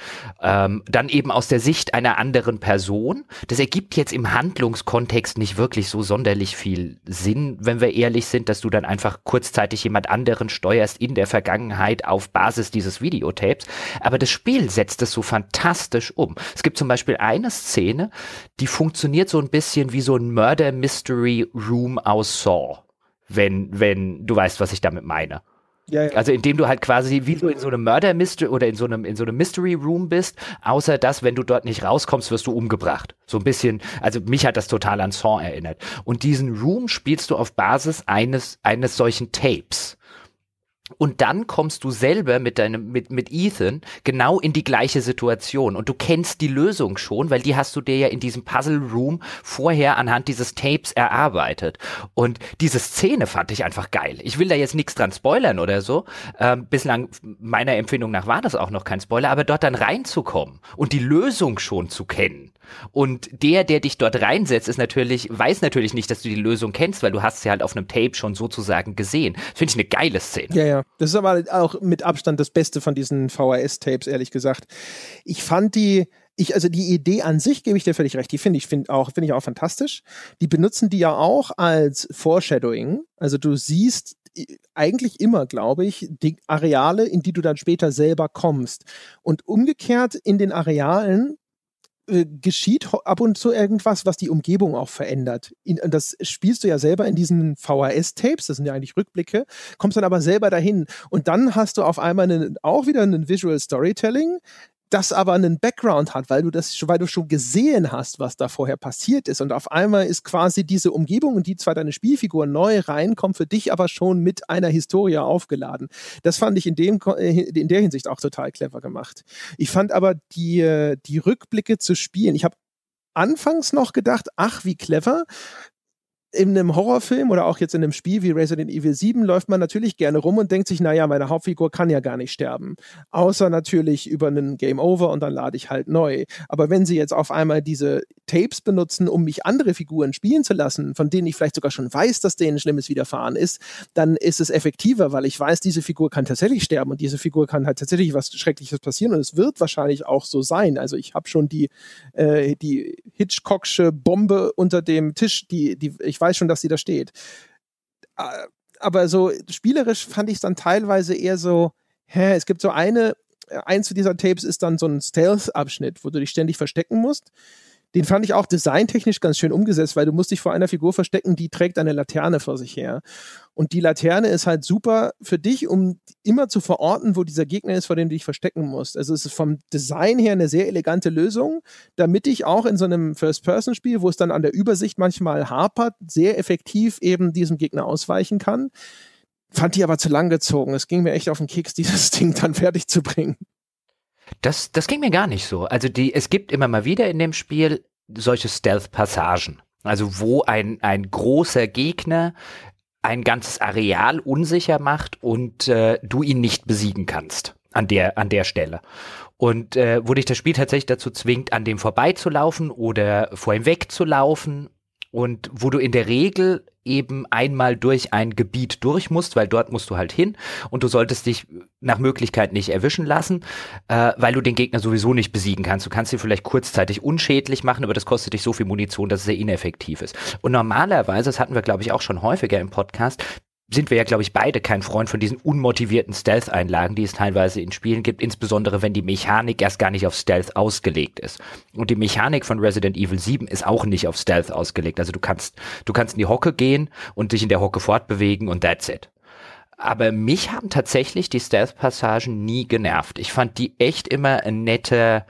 ähm, dann eben aus der Sicht einer anderen Person. Das ergibt jetzt im Handlungskontext nicht wirklich so sonderlich viel Sinn, wenn wir ehrlich sind, dass du dann einfach kurzzeitig jemand anderen steuerst in der Vergangenheit auf Basis dieses Videotapes. Aber das Spiel setzt es so fantastisch um. Es gibt zum Beispiel eine Szene, die funktioniert so ein bisschen wie so ein Murder Mystery Room aus Saw. Wenn, wenn du weißt, was ich damit meine. Ja, ja. Also indem du halt quasi wie so in so einem Murder Mystery oder in so einem in so einem Mystery Room bist, außer dass wenn du dort nicht rauskommst, wirst du umgebracht. So ein bisschen, also mich hat das total an Saw erinnert. Und diesen Room spielst du auf Basis eines eines solchen Tapes. Und dann kommst du selber mit deinem, mit, mit Ethan genau in die gleiche Situation. Und du kennst die Lösung schon, weil die hast du dir ja in diesem Puzzle Room vorher anhand dieses Tapes erarbeitet. Und diese Szene fand ich einfach geil. Ich will da jetzt nichts dran spoilern oder so. Ähm, bislang, meiner Empfindung nach, war das auch noch kein Spoiler, aber dort dann reinzukommen und die Lösung schon zu kennen und der, der dich dort reinsetzt, ist natürlich, weiß natürlich nicht, dass du die Lösung kennst, weil du hast sie halt auf einem Tape schon sozusagen gesehen. Das finde ich eine geile Szene. Ja, ja. Das ist aber auch mit Abstand das Beste von diesen VHS-Tapes, ehrlich gesagt. Ich fand die, ich, also die Idee an sich gebe ich dir völlig recht. Die finde ich find auch, finde ich auch fantastisch. Die benutzen die ja auch als Foreshadowing. Also du siehst eigentlich immer, glaube ich, die Areale, in die du dann später selber kommst. Und umgekehrt in den Arealen äh, geschieht ab und zu irgendwas, was die Umgebung auch verändert. In, das spielst du ja selber in diesen VHS-Tapes, das sind ja eigentlich Rückblicke, kommst dann aber selber dahin. Und dann hast du auf einmal einen, auch wieder ein Visual Storytelling, das aber einen Background hat, weil du das, weil du schon gesehen hast, was da vorher passiert ist. Und auf einmal ist quasi diese Umgebung, in die zwar deine Spielfigur neu reinkommt, für dich aber schon mit einer Historie aufgeladen. Das fand ich in dem, äh, in der Hinsicht auch total clever gemacht. Ich fand aber die, äh, die Rückblicke zu spielen. Ich habe anfangs noch gedacht, ach, wie clever in einem Horrorfilm oder auch jetzt in einem Spiel wie Resident Evil 7 läuft man natürlich gerne rum und denkt sich, naja, meine Hauptfigur kann ja gar nicht sterben. Außer natürlich über einen Game Over und dann lade ich halt neu. Aber wenn sie jetzt auf einmal diese Tapes benutzen, um mich andere Figuren spielen zu lassen, von denen ich vielleicht sogar schon weiß, dass denen Schlimmes widerfahren ist, dann ist es effektiver, weil ich weiß, diese Figur kann tatsächlich sterben und diese Figur kann halt tatsächlich was Schreckliches passieren und es wird wahrscheinlich auch so sein. Also ich habe schon die, äh, die Hitchcocksche Bombe unter dem Tisch, die, die ich weiß schon, dass sie da steht. Aber so spielerisch fand ich es dann teilweise eher so, hä, es gibt so eine, eins dieser Tapes ist dann so ein Stealth-Abschnitt, wo du dich ständig verstecken musst. Den fand ich auch designtechnisch ganz schön umgesetzt, weil du musst dich vor einer Figur verstecken, die trägt eine Laterne vor sich her. Und die Laterne ist halt super für dich, um immer zu verorten, wo dieser Gegner ist, vor dem du dich verstecken musst. Also es ist vom Design her eine sehr elegante Lösung, damit ich auch in so einem First-Person-Spiel, wo es dann an der Übersicht manchmal hapert, sehr effektiv eben diesem Gegner ausweichen kann. Fand die aber zu lang gezogen. Es ging mir echt auf den Keks, dieses Ding dann fertig zu bringen. Das, das ging mir gar nicht so. Also die, es gibt immer mal wieder in dem Spiel solche Stealth-Passagen. Also wo ein, ein großer Gegner ein ganzes Areal unsicher macht und äh, du ihn nicht besiegen kannst an der, an der Stelle. Und äh, wo dich das Spiel tatsächlich dazu zwingt, an dem vorbeizulaufen oder vor ihm wegzulaufen und wo du in der Regel eben einmal durch ein Gebiet durch musst, weil dort musst du halt hin und du solltest dich nach Möglichkeit nicht erwischen lassen, äh, weil du den Gegner sowieso nicht besiegen kannst. Du kannst ihn vielleicht kurzzeitig unschädlich machen, aber das kostet dich so viel Munition, dass es sehr ineffektiv ist. Und normalerweise, das hatten wir glaube ich auch schon häufiger im Podcast, sind wir ja, glaube ich, beide kein Freund von diesen unmotivierten Stealth-Einlagen, die es teilweise in Spielen gibt, insbesondere wenn die Mechanik erst gar nicht auf Stealth ausgelegt ist. Und die Mechanik von Resident Evil 7 ist auch nicht auf Stealth ausgelegt. Also du kannst, du kannst in die Hocke gehen und dich in der Hocke fortbewegen und that's it. Aber mich haben tatsächlich die Stealth-Passagen nie genervt. Ich fand die echt immer eine nette,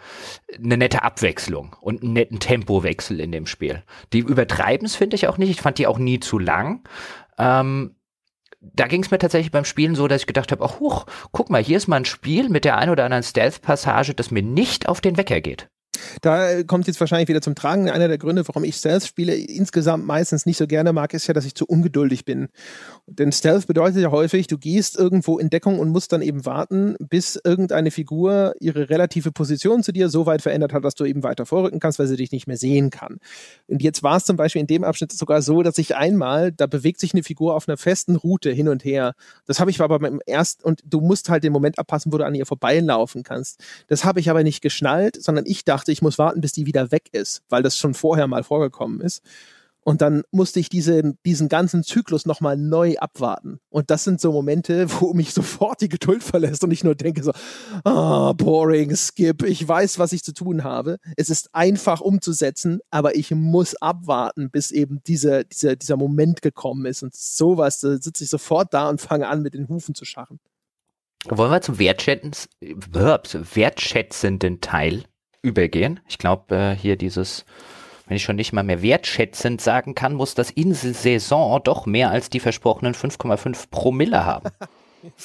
eine nette Abwechslung und einen netten Tempowechsel in dem Spiel. Die übertreiben es, finde ich auch nicht. Ich fand die auch nie zu lang. Ähm, da ging es mir tatsächlich beim Spielen so, dass ich gedacht habe, ach huch, guck mal, hier ist mal ein Spiel mit der ein oder anderen Stealth-Passage, das mir nicht auf den Wecker geht. Da kommt jetzt wahrscheinlich wieder zum Tragen. Einer der Gründe, warum ich Stealth-Spiele insgesamt meistens nicht so gerne mag, ist ja, dass ich zu ungeduldig bin. Denn Stealth bedeutet ja häufig, du gehst irgendwo in Deckung und musst dann eben warten, bis irgendeine Figur ihre relative Position zu dir so weit verändert hat, dass du eben weiter vorrücken kannst, weil sie dich nicht mehr sehen kann. Und jetzt war es zum Beispiel in dem Abschnitt sogar so, dass ich einmal, da bewegt sich eine Figur auf einer festen Route hin und her. Das habe ich aber beim ersten, und du musst halt den Moment abpassen, wo du an ihr vorbeilaufen kannst. Das habe ich aber nicht geschnallt, sondern ich dachte, ich muss warten, bis die wieder weg ist, weil das schon vorher mal vorgekommen ist. Und dann musste ich diese, diesen ganzen Zyklus nochmal neu abwarten. Und das sind so Momente, wo mich sofort die Geduld verlässt und ich nur denke so, ah, boring, skip, ich weiß, was ich zu tun habe. Es ist einfach umzusetzen, aber ich muss abwarten, bis eben diese, dieser, dieser Moment gekommen ist. Und sowas, da sitze ich sofort da und fange an, mit den Hufen zu scharren. Wollen wir zum wertschätzenden Teil übergehen. Ich glaube, äh, hier dieses, wenn ich schon nicht mal mehr wertschätzend sagen kann, muss das Inselsaison doch mehr als die versprochenen 5,5 Promille haben.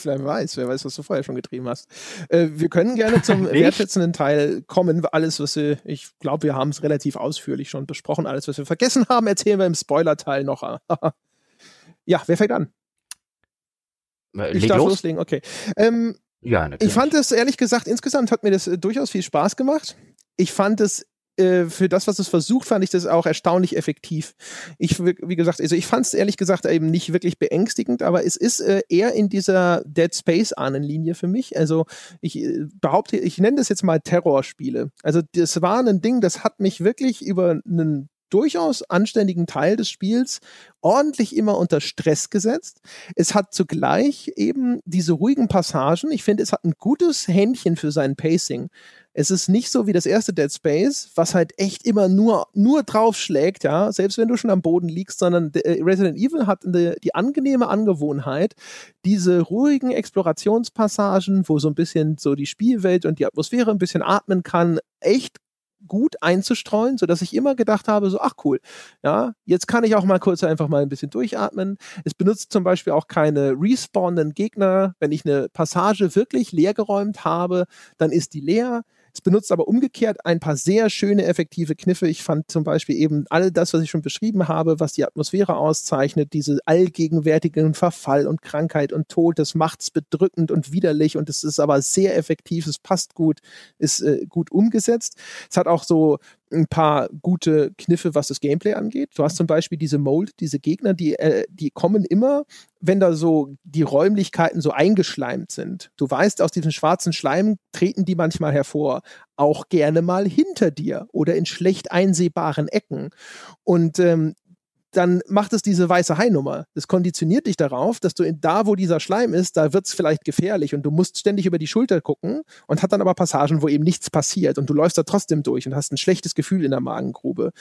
Wer weiß, wer weiß, was du vorher schon getrieben hast. Äh, wir können gerne zum wertschätzenden Teil kommen. Alles, was wir, ich glaube, wir haben es relativ ausführlich schon besprochen. Alles, was wir vergessen haben, erzählen wir im Spoiler-Teil noch. ja, wer fängt an? Äh, ich darf los. loslegen, okay. Ähm, ja, natürlich. Ich fand es ehrlich gesagt, insgesamt hat mir das äh, durchaus viel Spaß gemacht. Ich fand es äh, für das, was es versucht, fand ich das auch erstaunlich effektiv. Ich, wie gesagt, also ich fand es ehrlich gesagt eben nicht wirklich beängstigend, aber es ist äh, eher in dieser Dead Space Ahnenlinie für mich. Also ich äh, behaupte, ich nenne das jetzt mal Terrorspiele. Also das war ein Ding, das hat mich wirklich über einen durchaus anständigen Teil des Spiels ordentlich immer unter Stress gesetzt. Es hat zugleich eben diese ruhigen Passagen. Ich finde, es hat ein gutes Händchen für sein Pacing. Es ist nicht so wie das erste Dead Space, was halt echt immer nur, nur draufschlägt, ja, selbst wenn du schon am Boden liegst, sondern äh, Resident Evil hat die, die angenehme Angewohnheit, diese ruhigen Explorationspassagen, wo so ein bisschen so die Spielwelt und die Atmosphäre ein bisschen atmen kann, echt gut einzustreuen, sodass ich immer gedacht habe, so, ach cool, ja, jetzt kann ich auch mal kurz einfach mal ein bisschen durchatmen. Es benutzt zum Beispiel auch keine respawnenden Gegner. Wenn ich eine Passage wirklich leergeräumt habe, dann ist die leer. Es benutzt aber umgekehrt ein paar sehr schöne, effektive Kniffe. Ich fand zum Beispiel eben all das, was ich schon beschrieben habe, was die Atmosphäre auszeichnet, diese allgegenwärtigen Verfall und Krankheit und Tod, das macht's bedrückend und widerlich und es ist aber sehr effektiv, es passt gut, ist äh, gut umgesetzt. Es hat auch so ein paar gute Kniffe, was das Gameplay angeht. Du hast zum Beispiel diese Mold, diese Gegner, die, äh, die kommen immer, wenn da so die Räumlichkeiten so eingeschleimt sind. Du weißt, aus diesem schwarzen Schleim treten die manchmal hervor. Auch gerne mal hinter dir oder in schlecht einsehbaren Ecken. Und ähm, dann macht es diese weiße Hai-Nummer. Das konditioniert dich darauf, dass du in, da, wo dieser Schleim ist, da wird es vielleicht gefährlich und du musst ständig über die Schulter gucken und hat dann aber Passagen, wo eben nichts passiert und du läufst da trotzdem durch und hast ein schlechtes Gefühl in der Magengrube.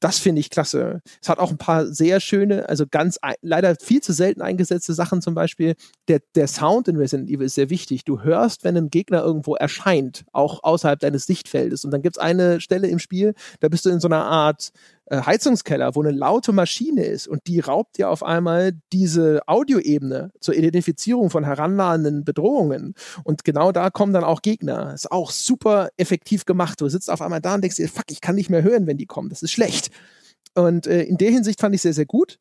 Das finde ich klasse. Es hat auch ein paar sehr schöne, also ganz leider viel zu selten eingesetzte Sachen, zum Beispiel der, der Sound in Resident Evil ist sehr wichtig. Du hörst, wenn ein Gegner irgendwo erscheint, auch außerhalb deines Sichtfeldes. Und dann gibt es eine Stelle im Spiel, da bist du in so einer Art äh, Heizungskeller, wo eine laute Maschine ist und die raubt dir auf einmal diese Audioebene zur Identifizierung von herannahenden Bedrohungen. Und genau da kommen dann auch Gegner. Ist auch super effektiv gemacht. Du sitzt auf einmal da und denkst dir, fuck, ich kann nicht mehr hören, wenn die kommen. Das ist schlecht. Und äh, in der Hinsicht fand ich sehr, sehr gut.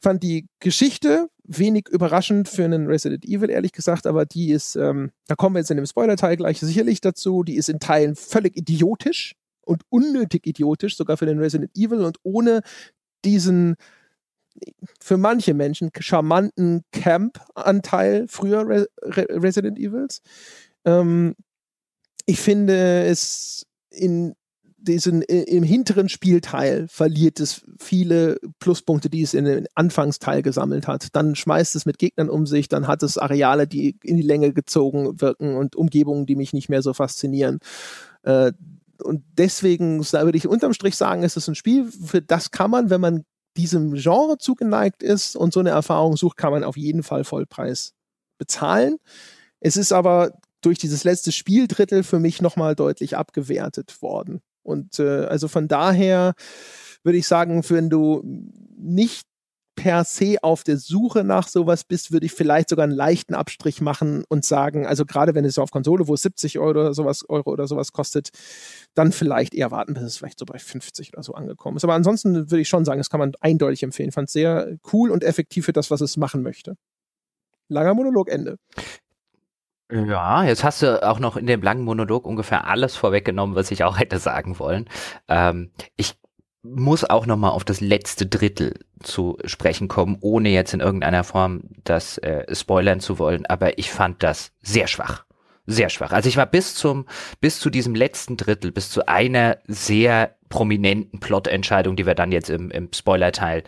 Fand die Geschichte wenig überraschend für einen Resident Evil, ehrlich gesagt, aber die ist, ähm, da kommen wir jetzt in dem Spoiler-Teil gleich sicherlich dazu, die ist in Teilen völlig idiotisch und unnötig idiotisch, sogar für den Resident Evil und ohne diesen für manche Menschen charmanten Camp-Anteil früher Re Re Resident Evils. Ähm, ich finde es in diesen, im hinteren Spielteil verliert es viele Pluspunkte, die es in den Anfangsteil gesammelt hat. Dann schmeißt es mit Gegnern um sich, dann hat es Areale, die in die Länge gezogen wirken und Umgebungen, die mich nicht mehr so faszinieren. Äh, und deswegen würde ich unterm Strich sagen, es ist ein Spiel, für das kann man, wenn man diesem Genre zugeneigt ist und so eine Erfahrung sucht, kann man auf jeden Fall Vollpreis bezahlen. Es ist aber durch dieses letzte Spieldrittel für mich nochmal deutlich abgewertet worden. Und äh, also von daher würde ich sagen, wenn du nicht per se auf der Suche nach sowas bist, würde ich vielleicht sogar einen leichten Abstrich machen und sagen, also gerade wenn es auf Konsole, wo es 70 Euro oder sowas, Euro oder sowas kostet, dann vielleicht eher warten, bis es vielleicht so bei 50 oder so angekommen ist. Aber ansonsten würde ich schon sagen, das kann man eindeutig empfehlen. Fand es sehr cool und effektiv für das, was es machen möchte. Langer Monolog, Ende. Ja, jetzt hast du auch noch in dem langen Monolog ungefähr alles vorweggenommen, was ich auch hätte sagen wollen. Ähm, ich muss auch noch mal auf das letzte Drittel zu sprechen kommen, ohne jetzt in irgendeiner Form das äh, spoilern zu wollen, aber ich fand das sehr schwach. Sehr schwach. Also ich war bis zum, bis zu diesem letzten Drittel, bis zu einer sehr prominenten Plotentscheidung, die wir dann jetzt im, im Spoiler-Teil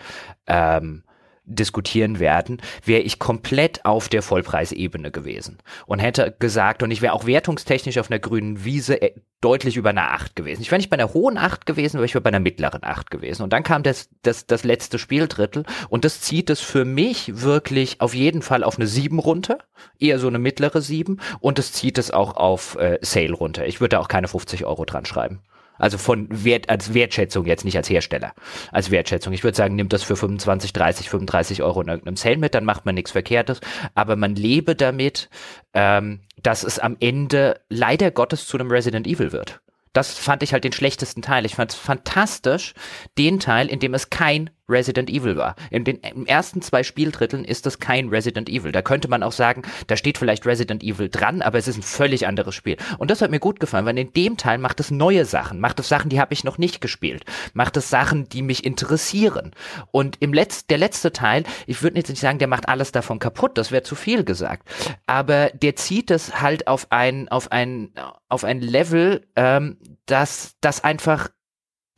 ähm, diskutieren werden, wäre ich komplett auf der Vollpreisebene gewesen und hätte gesagt, und ich wäre auch wertungstechnisch auf einer grünen Wiese äh, deutlich über einer 8 gewesen. Ich wäre nicht bei einer hohen 8 gewesen, aber ich wäre bei einer mittleren 8 gewesen. Und dann kam das, das, das letzte Spieldrittel und das zieht es für mich wirklich auf jeden Fall auf eine 7 runter, eher so eine mittlere 7 und es zieht es auch auf äh, Sale runter. Ich würde da auch keine 50 Euro dran schreiben. Also von Wert, als Wertschätzung jetzt nicht als Hersteller. Als Wertschätzung. Ich würde sagen, nimmt das für 25, 30, 35 Euro in irgendeinem Sale mit, dann macht man nichts Verkehrtes. Aber man lebe damit, ähm, dass es am Ende leider Gottes zu einem Resident Evil wird. Das fand ich halt den schlechtesten Teil. Ich fand es fantastisch, den Teil, in dem es kein Resident Evil war. In den ersten zwei Spieldritteln ist das kein Resident Evil. Da könnte man auch sagen, da steht vielleicht Resident Evil dran, aber es ist ein völlig anderes Spiel. Und das hat mir gut gefallen, weil in dem Teil macht es neue Sachen, macht es Sachen, die habe ich noch nicht gespielt, macht es Sachen, die mich interessieren. Und im Letz der letzte Teil, ich würde jetzt nicht sagen, der macht alles davon kaputt, das wäre zu viel gesagt, aber der zieht es halt auf ein auf ein auf ein Level, ähm, das das einfach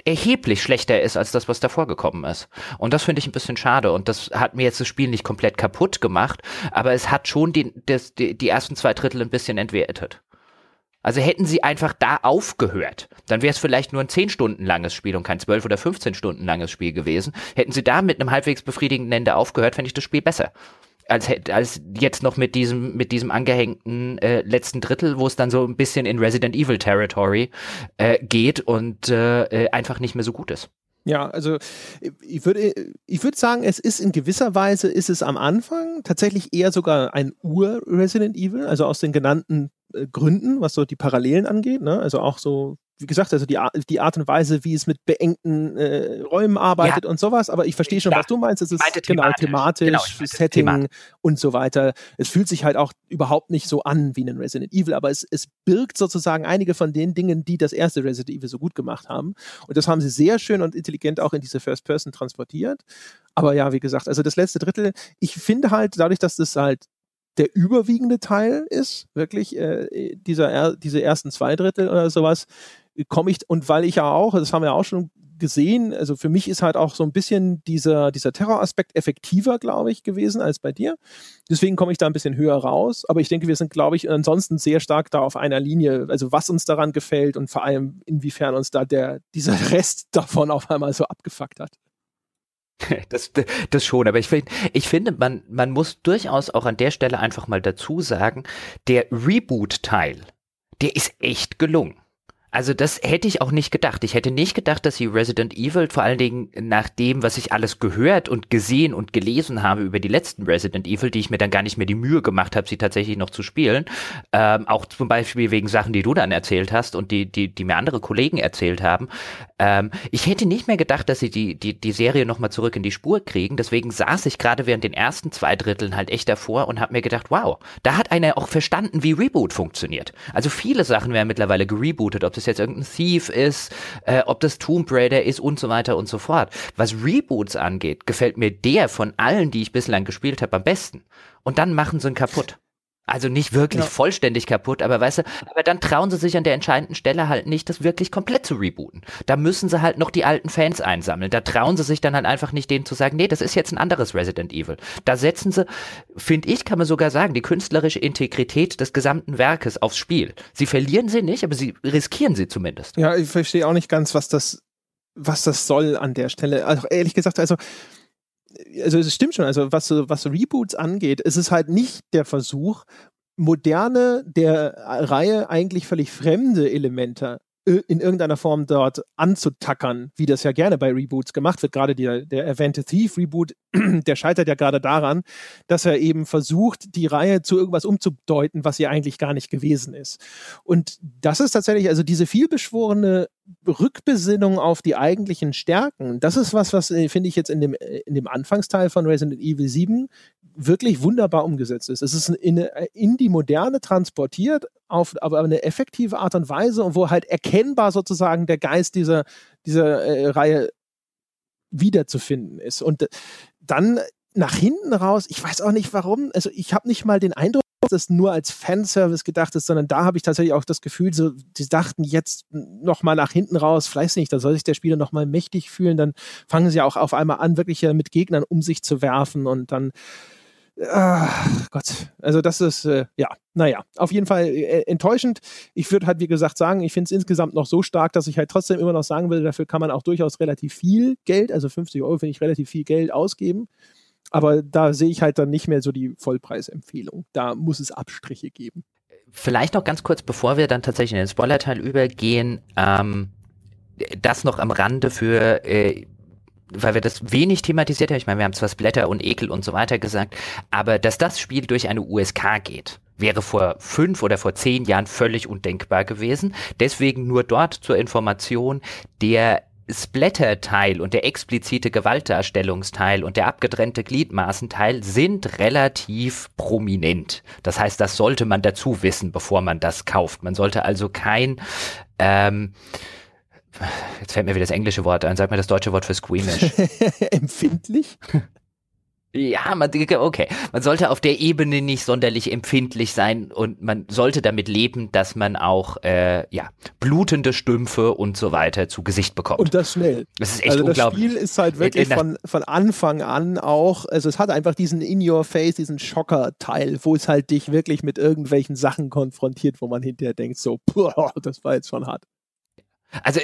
erheblich schlechter ist als das, was davor gekommen ist. Und das finde ich ein bisschen schade. Und das hat mir jetzt das Spiel nicht komplett kaputt gemacht, aber es hat schon die, das, die, die ersten zwei Drittel ein bisschen entwertet. Also hätten sie einfach da aufgehört, dann wäre es vielleicht nur ein 10 Stunden langes Spiel und kein 12 oder 15 Stunden langes Spiel gewesen. Hätten sie da mit einem halbwegs befriedigenden Ende aufgehört, fände ich das Spiel besser als, als jetzt noch mit diesem, mit diesem angehängten äh, letzten Drittel, wo es dann so ein bisschen in Resident Evil Territory äh, geht und äh, äh einfach nicht mehr so gut ist. Ja, also ich würde, ich würde sagen, es ist in gewisser Weise, ist es am Anfang tatsächlich eher sogar ein Ur-Resident Evil, also aus den genannten äh, Gründen, was so die Parallelen angeht, ne? also auch so wie gesagt, also die, die Art und Weise, wie es mit beengten äh, Räumen arbeitet ja. und sowas, aber ich verstehe schon, ja. was du meinst. Es ist genau thematisch, genau, Setting thematisch. und so weiter. Es fühlt sich halt auch überhaupt nicht so an wie ein Resident Evil, aber es, es birgt sozusagen einige von den Dingen, die das erste Resident Evil so gut gemacht haben. Und das haben sie sehr schön und intelligent auch in diese First Person transportiert. Aber ja, wie gesagt, also das letzte Drittel, ich finde halt, dadurch, dass das halt der überwiegende Teil ist, wirklich äh, dieser, diese ersten zwei Drittel oder sowas, komme ich, und weil ich ja auch, das haben wir auch schon gesehen. Also für mich ist halt auch so ein bisschen dieser, dieser Terroraspekt effektiver, glaube ich, gewesen als bei dir. Deswegen komme ich da ein bisschen höher raus. Aber ich denke, wir sind, glaube ich, ansonsten sehr stark da auf einer Linie. Also was uns daran gefällt und vor allem inwiefern uns da der, dieser Rest davon auf einmal so abgefuckt hat. Das, das schon, aber ich, find, ich finde, man, man muss durchaus auch an der Stelle einfach mal dazu sagen, der Reboot-Teil, der ist echt gelungen. Also das hätte ich auch nicht gedacht. Ich hätte nicht gedacht, dass sie Resident Evil, vor allen Dingen nach dem, was ich alles gehört und gesehen und gelesen habe über die letzten Resident Evil, die ich mir dann gar nicht mehr die Mühe gemacht habe, sie tatsächlich noch zu spielen, ähm, auch zum Beispiel wegen Sachen, die du dann erzählt hast und die, die, die mir andere Kollegen erzählt haben. Ähm, ich hätte nicht mehr gedacht, dass sie die, die, die Serie nochmal zurück in die Spur kriegen. Deswegen saß ich gerade während den ersten zwei Dritteln halt echt davor und habe mir gedacht, wow, da hat einer auch verstanden, wie Reboot funktioniert. Also viele Sachen werden mittlerweile gerebootet, ob das jetzt irgendein Thief ist, äh, ob das Tomb Raider ist und so weiter und so fort. Was Reboots angeht, gefällt mir der von allen, die ich bislang gespielt habe, am besten. Und dann machen sie ihn kaputt. Also nicht wirklich ja. vollständig kaputt, aber weißt du, aber dann trauen sie sich an der entscheidenden Stelle halt nicht, das wirklich komplett zu rebooten. Da müssen sie halt noch die alten Fans einsammeln. Da trauen sie sich dann halt einfach nicht denen zu sagen, nee, das ist jetzt ein anderes Resident Evil. Da setzen sie, finde ich, kann man sogar sagen, die künstlerische Integrität des gesamten Werkes aufs Spiel. Sie verlieren sie nicht, aber sie riskieren sie zumindest. Ja, ich verstehe auch nicht ganz, was das, was das soll an der Stelle. Also ehrlich gesagt, also also es stimmt schon, also was, was Reboots angeht, ist es halt nicht der Versuch, moderne, der Reihe eigentlich völlig fremde Elemente in irgendeiner Form dort anzutackern, wie das ja gerne bei Reboots gemacht wird. Gerade der, der erwähnte Thief Reboot, der scheitert ja gerade daran, dass er eben versucht, die Reihe zu irgendwas umzudeuten, was sie eigentlich gar nicht gewesen ist. Und das ist tatsächlich, also diese vielbeschworene Rückbesinnung auf die eigentlichen Stärken, das ist was, was äh, finde ich jetzt in dem, äh, in dem Anfangsteil von Resident Evil 7 wirklich wunderbar umgesetzt ist. Es ist in, in die Moderne transportiert, auf, auf eine effektive Art und Weise und wo halt erkennbar sozusagen der Geist dieser, dieser äh, Reihe wiederzufinden ist. Und dann nach hinten raus, ich weiß auch nicht warum, also ich habe nicht mal den Eindruck, dass das nur als Fanservice gedacht ist, sondern da habe ich tatsächlich auch das Gefühl, so, die dachten jetzt nochmal nach hinten raus, vielleicht nicht, da soll sich der Spieler nochmal mächtig fühlen, dann fangen sie auch auf einmal an, wirklich mit Gegnern um sich zu werfen und dann Ach Gott, also das ist, äh, ja, naja, auf jeden Fall äh, enttäuschend. Ich würde halt, wie gesagt, sagen, ich finde es insgesamt noch so stark, dass ich halt trotzdem immer noch sagen will, dafür kann man auch durchaus relativ viel Geld, also 50 Euro finde ich relativ viel Geld ausgeben. Aber da sehe ich halt dann nicht mehr so die Vollpreisempfehlung. Da muss es Abstriche geben. Vielleicht noch ganz kurz, bevor wir dann tatsächlich in den Spoiler-Teil übergehen, ähm, das noch am Rande für äh, weil wir das wenig thematisiert haben, ich meine, wir haben zwar Splatter und Ekel und so weiter gesagt, aber dass das Spiel durch eine USK geht, wäre vor fünf oder vor zehn Jahren völlig undenkbar gewesen. Deswegen nur dort zur Information, der Splatter-Teil und der explizite Gewaltdarstellungsteil und der abgetrennte Gliedmaßenteil sind relativ prominent. Das heißt, das sollte man dazu wissen, bevor man das kauft. Man sollte also kein ähm, Jetzt fällt mir wieder das englische Wort ein. Sag mir das deutsche Wort für squeamish. Empfindlich? Ja, man, okay. Man sollte auf der Ebene nicht sonderlich empfindlich sein und man sollte damit leben, dass man auch äh, ja, blutende Stümpfe und so weiter zu Gesicht bekommt. Und das schnell. Das ist echt also unglaublich. Das Spiel ist halt wirklich von, von Anfang an auch, also es hat einfach diesen In-Your-Face, diesen Schocker-Teil, wo es halt dich wirklich mit irgendwelchen Sachen konfrontiert, wo man hinterher denkt, so, boah, das war jetzt schon hart. Also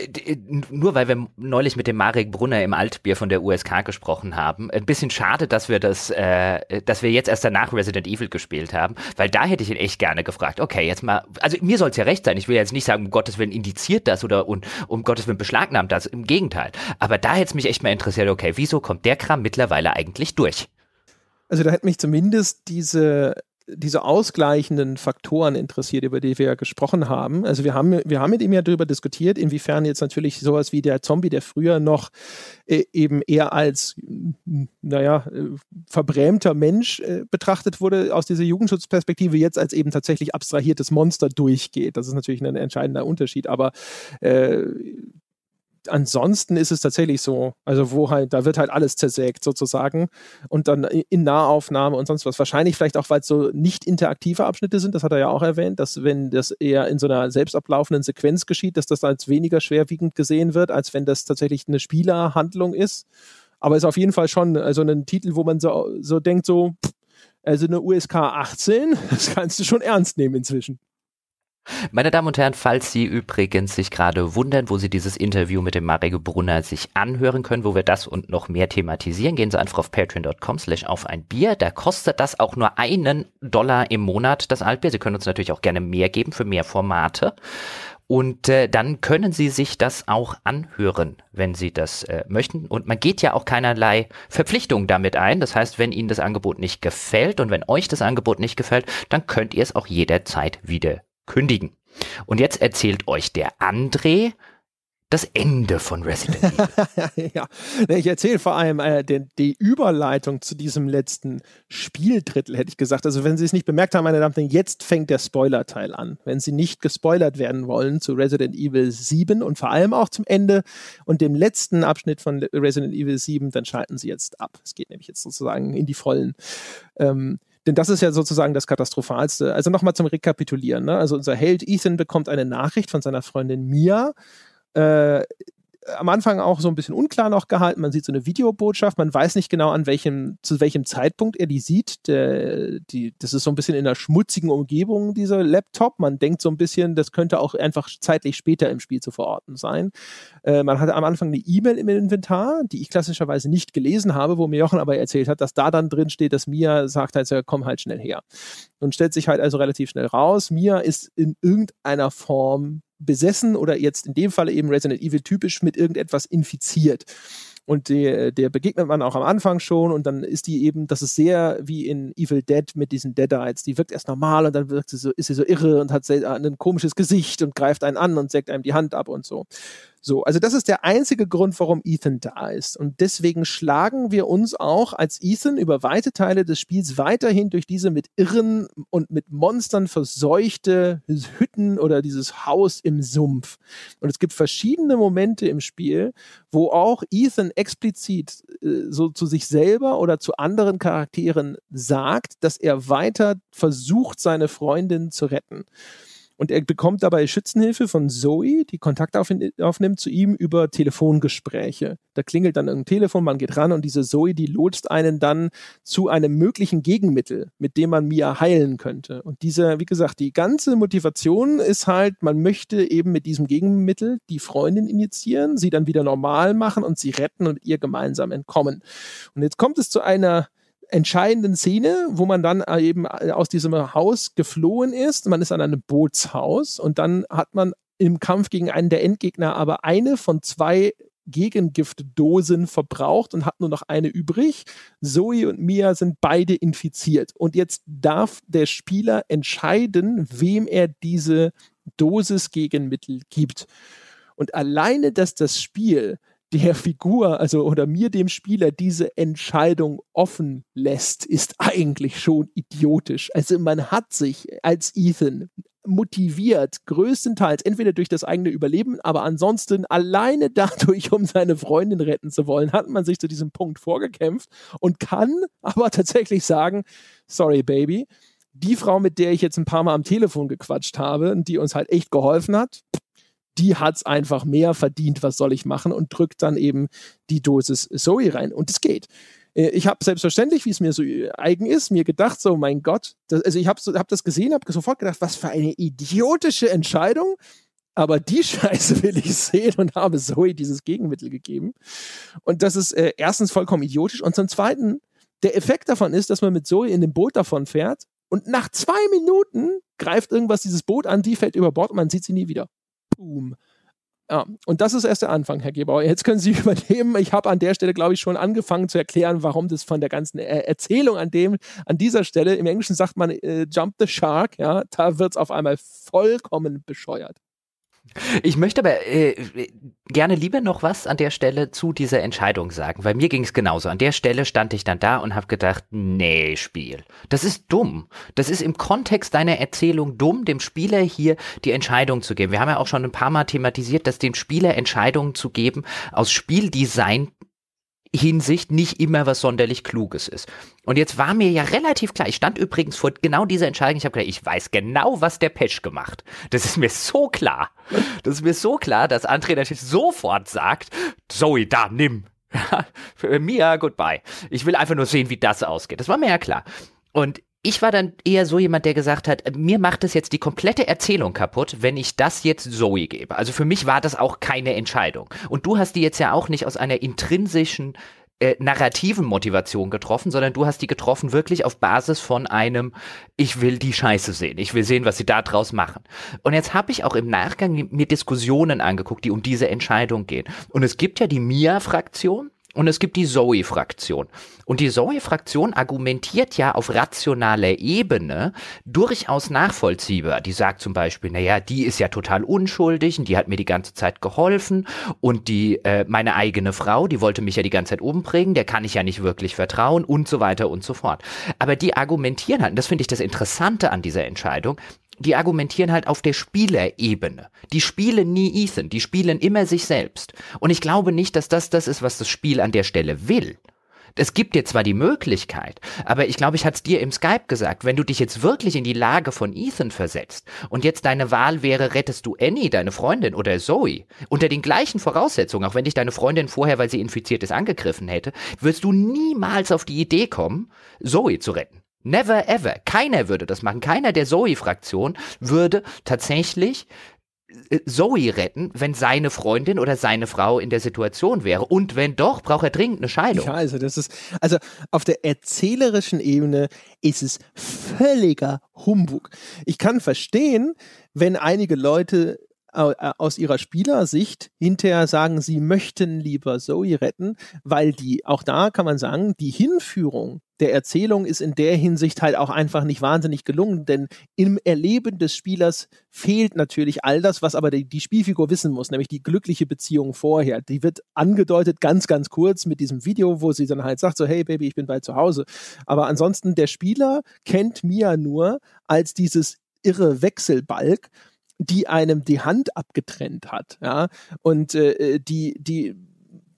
nur weil wir neulich mit dem Marek Brunner im Altbier von der USK gesprochen haben, ein bisschen schade, dass wir das, äh, dass wir jetzt erst danach Resident Evil gespielt haben, weil da hätte ich ihn echt gerne gefragt. Okay, jetzt mal, also mir soll es ja recht sein. Ich will jetzt nicht sagen, um Gottes Willen indiziert das oder um, um Gottes Willen beschlagnahmt das. Im Gegenteil. Aber da hätte es mich echt mal interessiert. Okay, wieso kommt der Kram mittlerweile eigentlich durch? Also da hätte mich zumindest diese diese ausgleichenden Faktoren interessiert, über die wir ja gesprochen haben. Also wir haben, wir haben mit ihm ja darüber diskutiert, inwiefern jetzt natürlich sowas wie der Zombie, der früher noch äh, eben eher als, naja, verbrämter Mensch äh, betrachtet wurde, aus dieser Jugendschutzperspektive jetzt als eben tatsächlich abstrahiertes Monster durchgeht. Das ist natürlich ein entscheidender Unterschied, aber äh, ansonsten ist es tatsächlich so, also wo halt, da wird halt alles zersägt sozusagen und dann in Nahaufnahme und sonst was. Wahrscheinlich vielleicht auch, weil es so nicht interaktive Abschnitte sind, das hat er ja auch erwähnt, dass wenn das eher in so einer selbst ablaufenden Sequenz geschieht, dass das als weniger schwerwiegend gesehen wird, als wenn das tatsächlich eine Spielerhandlung ist. Aber ist auf jeden Fall schon also ein Titel, wo man so, so denkt, so, also eine USK 18, das kannst du schon ernst nehmen inzwischen. Meine Damen und Herren, falls Sie übrigens sich gerade wundern, wo Sie dieses Interview mit dem Marek Brunner sich anhören können, wo wir das und noch mehr thematisieren, gehen Sie einfach auf patreon.com slash auf ein Bier. Da kostet das auch nur einen Dollar im Monat, das Altbier. Sie können uns natürlich auch gerne mehr geben für mehr Formate. Und äh, dann können Sie sich das auch anhören, wenn Sie das äh, möchten. Und man geht ja auch keinerlei Verpflichtung damit ein. Das heißt, wenn Ihnen das Angebot nicht gefällt und wenn euch das Angebot nicht gefällt, dann könnt ihr es auch jederzeit wieder kündigen. Und jetzt erzählt euch der André, das Ende von Resident Evil. ja, ich erzähle vor allem äh, den, die Überleitung zu diesem letzten Spieldrittel, hätte ich gesagt. Also, wenn Sie es nicht bemerkt haben, meine Damen und Herren, jetzt fängt der Spoiler-Teil an. Wenn Sie nicht gespoilert werden wollen zu Resident Evil 7 und vor allem auch zum Ende und dem letzten Abschnitt von Resident Evil 7, dann schalten Sie jetzt ab. Es geht nämlich jetzt sozusagen in die Vollen. Ähm, denn das ist ja sozusagen das Katastrophalste. Also nochmal zum Rekapitulieren. Ne? Also unser Held Ethan bekommt eine Nachricht von seiner Freundin Mia, äh, am Anfang auch so ein bisschen unklar noch gehalten. Man sieht so eine Videobotschaft, man weiß nicht genau, an welchem, zu welchem Zeitpunkt er die sieht. Der, die, das ist so ein bisschen in einer schmutzigen Umgebung, dieser Laptop. Man denkt so ein bisschen, das könnte auch einfach zeitlich später im Spiel zu verorten sein. Äh, man hatte am Anfang eine E-Mail im Inventar, die ich klassischerweise nicht gelesen habe, wo mir Jochen aber erzählt hat, dass da dann drin steht, dass Mia sagt halt, komm halt schnell her. Und stellt sich halt also relativ schnell raus, Mia ist in irgendeiner Form besessen oder jetzt in dem Fall eben Resident Evil typisch mit irgendetwas infiziert. Und der, der begegnet man auch am Anfang schon und dann ist die eben, das ist sehr wie in Evil Dead mit diesen Deadites. Die wirkt erst normal und dann wirkt sie so, ist sie so irre und hat ein komisches Gesicht und greift einen an und sägt einem die Hand ab und so. So, also das ist der einzige Grund, warum Ethan da ist. Und deswegen schlagen wir uns auch als Ethan über weite Teile des Spiels weiterhin durch diese mit Irren und mit Monstern verseuchte Hütten oder dieses Haus im Sumpf. Und es gibt verschiedene Momente im Spiel, wo auch Ethan explizit äh, so zu sich selber oder zu anderen Charakteren sagt, dass er weiter versucht, seine Freundin zu retten. Und er bekommt dabei Schützenhilfe von Zoe, die Kontakt aufnimmt zu ihm über Telefongespräche. Da klingelt dann ein Telefon, man geht ran und diese Zoe, die lotst einen dann zu einem möglichen Gegenmittel, mit dem man Mia heilen könnte. Und diese, wie gesagt, die ganze Motivation ist halt, man möchte eben mit diesem Gegenmittel die Freundin injizieren, sie dann wieder normal machen und sie retten und ihr gemeinsam entkommen. Und jetzt kommt es zu einer entscheidenden Szene, wo man dann äh, eben äh, aus diesem Haus geflohen ist. Man ist an einem Bootshaus und dann hat man im Kampf gegen einen der Endgegner aber eine von zwei Gegengiftdosen verbraucht und hat nur noch eine übrig. Zoe und Mia sind beide infiziert. Und jetzt darf der Spieler entscheiden, wem er diese Dosis Gegenmittel gibt. Und alleine, dass das Spiel der Figur, also oder mir dem Spieler diese Entscheidung offen lässt, ist eigentlich schon idiotisch. Also man hat sich als Ethan motiviert, größtenteils entweder durch das eigene Überleben, aber ansonsten alleine dadurch, um seine Freundin retten zu wollen, hat man sich zu diesem Punkt vorgekämpft und kann aber tatsächlich sagen, sorry Baby, die Frau, mit der ich jetzt ein paar Mal am Telefon gequatscht habe und die uns halt echt geholfen hat, die hat es einfach mehr verdient, was soll ich machen und drückt dann eben die Dosis Zoe rein und es geht. Äh, ich habe selbstverständlich, wie es mir so eigen ist, mir gedacht, so mein Gott, das, also ich habe so, hab das gesehen, habe sofort gedacht, was für eine idiotische Entscheidung. Aber die Scheiße will ich sehen und habe Zoe dieses Gegenmittel gegeben. Und das ist äh, erstens vollkommen idiotisch und zum Zweiten, der Effekt davon ist, dass man mit Zoe in dem Boot davon fährt und nach zwei Minuten greift irgendwas dieses Boot an, die fällt über Bord und man sieht sie nie wieder. Boom. Ja, und das ist erst der Anfang, Herr Gebauer. Jetzt können Sie übernehmen. Ich habe an der Stelle, glaube ich, schon angefangen zu erklären, warum das von der ganzen er Erzählung an dem, an dieser Stelle, im Englischen sagt man äh, Jump the Shark, ja, da wird es auf einmal vollkommen bescheuert. Ich möchte aber äh, gerne lieber noch was an der Stelle zu dieser Entscheidung sagen, weil mir ging es genauso. An der Stelle stand ich dann da und habe gedacht, nee, Spiel, das ist dumm. Das ist im Kontext deiner Erzählung dumm, dem Spieler hier die Entscheidung zu geben. Wir haben ja auch schon ein paar Mal thematisiert, dass dem Spieler Entscheidungen zu geben aus Spieldesign Hinsicht nicht immer was sonderlich Kluges ist. Und jetzt war mir ja relativ klar, ich stand übrigens vor genau dieser Entscheidung, ich habe gedacht, ich weiß genau, was der Pesch gemacht. Das ist mir so klar. Das ist mir so klar, dass André natürlich sofort sagt, Zoe, da, nimm. Mia, goodbye. Ich will einfach nur sehen, wie das ausgeht. Das war mir ja klar. Und ich war dann eher so jemand, der gesagt hat, mir macht es jetzt die komplette Erzählung kaputt, wenn ich das jetzt Zoe gebe. Also für mich war das auch keine Entscheidung. Und du hast die jetzt ja auch nicht aus einer intrinsischen äh, narrativen Motivation getroffen, sondern du hast die getroffen wirklich auf Basis von einem, ich will die Scheiße sehen, ich will sehen, was sie da draus machen. Und jetzt habe ich auch im Nachgang mir Diskussionen angeguckt, die um diese Entscheidung gehen. Und es gibt ja die Mia-Fraktion, und es gibt die Zoe-Fraktion. Und die Zoe-Fraktion argumentiert ja auf rationaler Ebene durchaus nachvollziehbar. Die sagt zum Beispiel, naja, die ist ja total unschuldig und die hat mir die ganze Zeit geholfen und die, äh, meine eigene Frau, die wollte mich ja die ganze Zeit umbringen, der kann ich ja nicht wirklich vertrauen und so weiter und so fort. Aber die argumentieren halt, und das finde ich das Interessante an dieser Entscheidung, die argumentieren halt auf der Spielerebene. Die spielen nie Ethan, die spielen immer sich selbst. Und ich glaube nicht, dass das das ist, was das Spiel an der Stelle will. Es gibt dir zwar die Möglichkeit, aber ich glaube, ich hatte es dir im Skype gesagt, wenn du dich jetzt wirklich in die Lage von Ethan versetzt und jetzt deine Wahl wäre, rettest du Annie, deine Freundin oder Zoe, unter den gleichen Voraussetzungen, auch wenn dich deine Freundin vorher, weil sie infiziert ist, angegriffen hätte, würdest du niemals auf die Idee kommen, Zoe zu retten. Never ever. Keiner würde das machen. Keiner der Zoe-Fraktion würde tatsächlich äh, Zoe retten, wenn seine Freundin oder seine Frau in der Situation wäre. Und wenn doch, braucht er dringend eine Scheidung. Ja, also das ist, also auf der erzählerischen Ebene ist es völliger Humbug. Ich kann verstehen, wenn einige Leute aus ihrer Spielersicht hinterher sagen, sie möchten lieber Zoe retten, weil die, auch da kann man sagen, die Hinführung der Erzählung ist in der Hinsicht halt auch einfach nicht wahnsinnig gelungen, denn im Erleben des Spielers fehlt natürlich all das, was aber die, die, Spielfigur wissen muss, nämlich die glückliche Beziehung vorher. Die wird angedeutet ganz, ganz kurz mit diesem Video, wo sie dann halt sagt, so hey Baby, ich bin bald zu Hause. Aber ansonsten, der Spieler kennt Mia nur als dieses irre Wechselbalg die einem die Hand abgetrennt hat, ja, und äh, äh, die, die,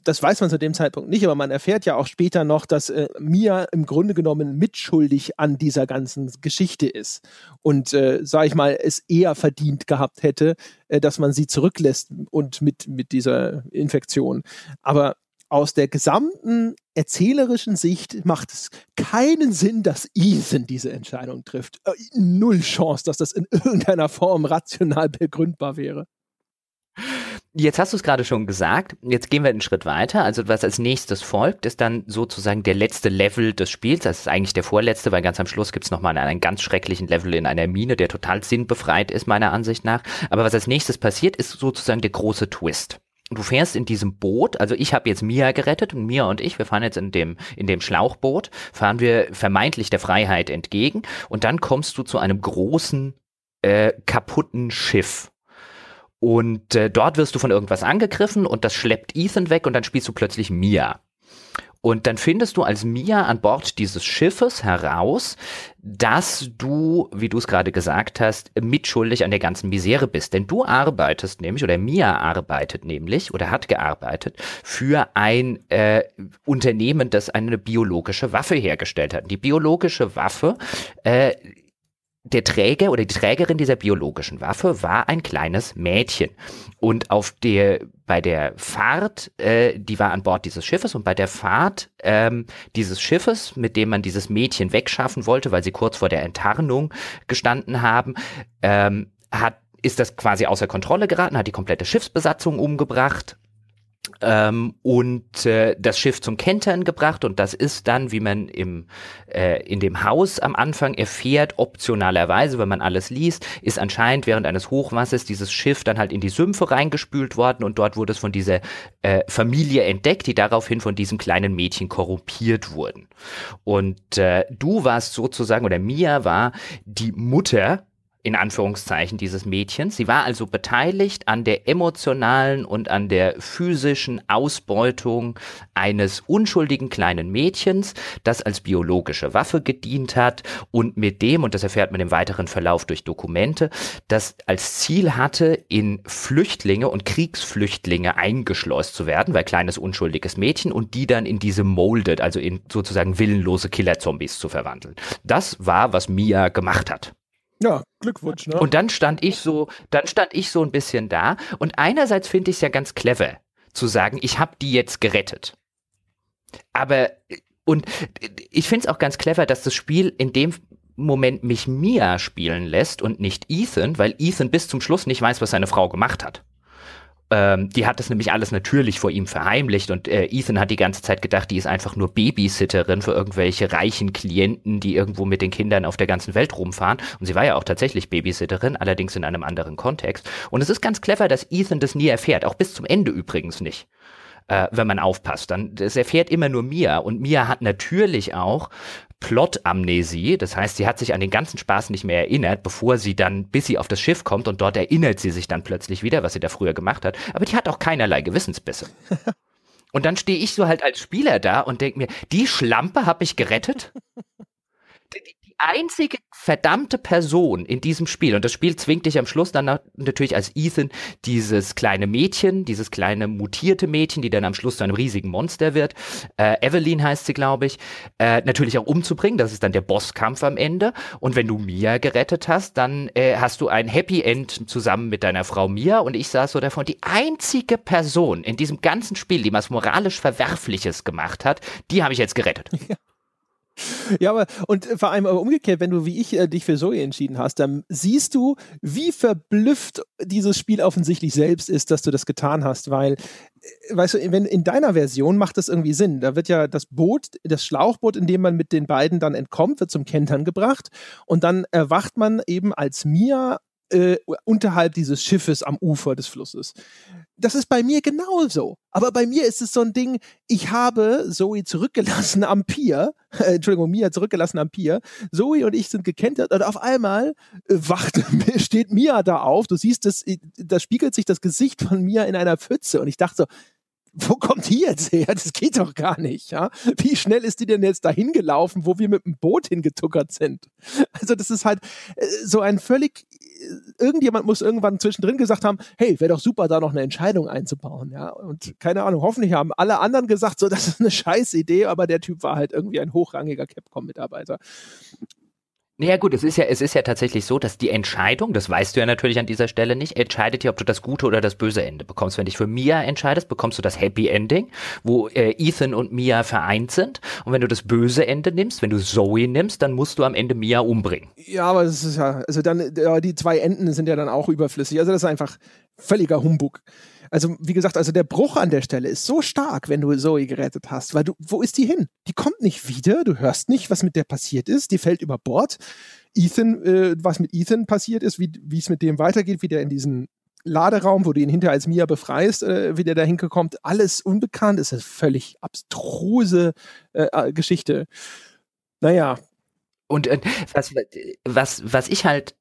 das weiß man zu dem Zeitpunkt nicht, aber man erfährt ja auch später noch, dass äh, Mia im Grunde genommen mitschuldig an dieser ganzen Geschichte ist und, äh, sag ich mal, es eher verdient gehabt hätte, äh, dass man sie zurücklässt und mit, mit dieser Infektion. Aber aus der gesamten erzählerischen Sicht macht es keinen Sinn, dass Ethan diese Entscheidung trifft. Äh, null Chance, dass das in irgendeiner Form rational begründbar wäre. Jetzt hast du es gerade schon gesagt. Jetzt gehen wir einen Schritt weiter. Also was als nächstes folgt, ist dann sozusagen der letzte Level des Spiels. Das ist eigentlich der vorletzte, weil ganz am Schluss gibt es nochmal einen ganz schrecklichen Level in einer Mine, der total sinnbefreit ist, meiner Ansicht nach. Aber was als nächstes passiert, ist sozusagen der große Twist du fährst in diesem Boot, also ich habe jetzt Mia gerettet und Mia und ich, wir fahren jetzt in dem, in dem Schlauchboot, fahren wir vermeintlich der Freiheit entgegen und dann kommst du zu einem großen, äh, kaputten Schiff. Und äh, dort wirst du von irgendwas angegriffen und das schleppt Ethan weg und dann spielst du plötzlich Mia. Und dann findest du als Mia an Bord dieses Schiffes heraus, dass du, wie du es gerade gesagt hast, mitschuldig an der ganzen Misere bist. Denn du arbeitest nämlich, oder Mia arbeitet nämlich, oder hat gearbeitet, für ein äh, Unternehmen, das eine biologische Waffe hergestellt hat. Die biologische Waffe äh, der Träger oder die Trägerin dieser biologischen Waffe war ein kleines Mädchen. Und auf der, bei der Fahrt, äh, die war an Bord dieses Schiffes und bei der Fahrt ähm, dieses Schiffes, mit dem man dieses Mädchen wegschaffen wollte, weil sie kurz vor der Enttarnung gestanden haben, ähm, hat, ist das quasi außer Kontrolle geraten, hat die komplette Schiffsbesatzung umgebracht ähm, und äh, das Schiff zum Kentern gebracht und das ist dann, wie man im äh, in dem Haus am Anfang erfährt, optionalerweise, wenn man alles liest, ist anscheinend während eines Hochwassers dieses Schiff dann halt in die Sümpfe reingespült worden und dort wurde es von dieser äh, Familie entdeckt, die daraufhin von diesem kleinen Mädchen korrumpiert wurden. Und äh, du warst sozusagen oder Mia war die Mutter in Anführungszeichen dieses Mädchens. Sie war also beteiligt an der emotionalen und an der physischen Ausbeutung eines unschuldigen kleinen Mädchens, das als biologische Waffe gedient hat und mit dem, und das erfährt man im weiteren Verlauf durch Dokumente, das als Ziel hatte, in Flüchtlinge und Kriegsflüchtlinge eingeschleust zu werden, weil kleines unschuldiges Mädchen und die dann in diese molded, also in sozusagen willenlose Killerzombies zu verwandeln. Das war, was Mia gemacht hat. Ja, Glückwunsch, ne? Und dann stand ich so, dann stand ich so ein bisschen da und einerseits finde ich es ja ganz clever zu sagen, ich habe die jetzt gerettet. Aber und ich finde es auch ganz clever, dass das Spiel in dem Moment mich Mia spielen lässt und nicht Ethan, weil Ethan bis zum Schluss nicht weiß, was seine Frau gemacht hat. Ähm, die hat das nämlich alles natürlich vor ihm verheimlicht und äh, Ethan hat die ganze Zeit gedacht, die ist einfach nur Babysitterin für irgendwelche reichen Klienten, die irgendwo mit den Kindern auf der ganzen Welt rumfahren. Und sie war ja auch tatsächlich Babysitterin, allerdings in einem anderen Kontext. Und es ist ganz clever, dass Ethan das nie erfährt, auch bis zum Ende übrigens nicht äh, wenn man aufpasst. Dann es erfährt immer nur Mia und Mia hat natürlich auch Plot-Amnesie. Das heißt, sie hat sich an den ganzen Spaß nicht mehr erinnert, bevor sie dann, bis sie auf das Schiff kommt und dort erinnert sie sich dann plötzlich wieder, was sie da früher gemacht hat. Aber die hat auch keinerlei Gewissensbisse. und dann stehe ich so halt als Spieler da und denke mir, die Schlampe habe ich gerettet? einzige verdammte Person in diesem Spiel, und das Spiel zwingt dich am Schluss dann natürlich als Ethan dieses kleine Mädchen, dieses kleine mutierte Mädchen, die dann am Schluss zu einem riesigen Monster wird, äh, Evelyn heißt sie, glaube ich, äh, natürlich auch umzubringen. Das ist dann der Bosskampf am Ende. Und wenn du Mia gerettet hast, dann äh, hast du ein Happy End zusammen mit deiner Frau Mia. Und ich saß so davon, die einzige Person in diesem ganzen Spiel, die was moralisch Verwerfliches gemacht hat, die habe ich jetzt gerettet. Ja. Ja, aber und vor allem aber umgekehrt, wenn du wie ich äh, dich für Zoe entschieden hast, dann siehst du, wie verblüfft dieses Spiel offensichtlich selbst ist, dass du das getan hast, weil äh, weißt du, wenn in deiner Version macht das irgendwie Sinn. Da wird ja das Boot, das Schlauchboot, in dem man mit den beiden dann entkommt, wird zum Kentern gebracht und dann erwacht man eben als Mia äh, unterhalb dieses Schiffes am Ufer des Flusses. Das ist bei mir genauso. Aber bei mir ist es so ein Ding, ich habe Zoe zurückgelassen am Pier, äh, Entschuldigung, Mia zurückgelassen am Pier. Zoe und ich sind gekentert und auf einmal äh, wacht, steht Mia da auf. Du siehst, das, äh, da spiegelt sich das Gesicht von Mia in einer Pfütze und ich dachte so, wo kommt die jetzt her? Das geht doch gar nicht, ja? Wie schnell ist die denn jetzt dahin gelaufen, wo wir mit dem Boot hingetuckert sind? Also das ist halt äh, so ein völlig irgendjemand muss irgendwann zwischendrin gesagt haben, hey, wäre doch super, da noch eine Entscheidung einzubauen, ja. Und keine Ahnung, hoffentlich haben alle anderen gesagt, so, das ist eine scheiß Idee, aber der Typ war halt irgendwie ein hochrangiger Capcom-Mitarbeiter. Naja gut, es ist ja, es ist ja tatsächlich so, dass die Entscheidung, das weißt du ja natürlich an dieser Stelle nicht, entscheidet ja, ob du das gute oder das böse Ende bekommst. Wenn dich für Mia entscheidest, bekommst du das Happy Ending, wo äh, Ethan und Mia vereint sind. Und wenn du das böse Ende nimmst, wenn du Zoe nimmst, dann musst du am Ende Mia umbringen. Ja, aber das ist ja, also dann, ja, die zwei Enden sind ja dann auch überflüssig. Also das ist einfach völliger Humbug. Also, wie gesagt, also der Bruch an der Stelle ist so stark, wenn du Zoe gerettet hast, weil du, wo ist die hin? Die kommt nicht wieder, du hörst nicht, was mit der passiert ist, die fällt über Bord. Ethan, äh, was mit Ethan passiert ist, wie es mit dem weitergeht, wie der in diesen Laderaum, wo du ihn hinterher als Mia befreist, äh, wie der da hingekommt, alles unbekannt, ist eine völlig abstruse äh, äh, Geschichte. Naja, und äh, was, was, was ich halt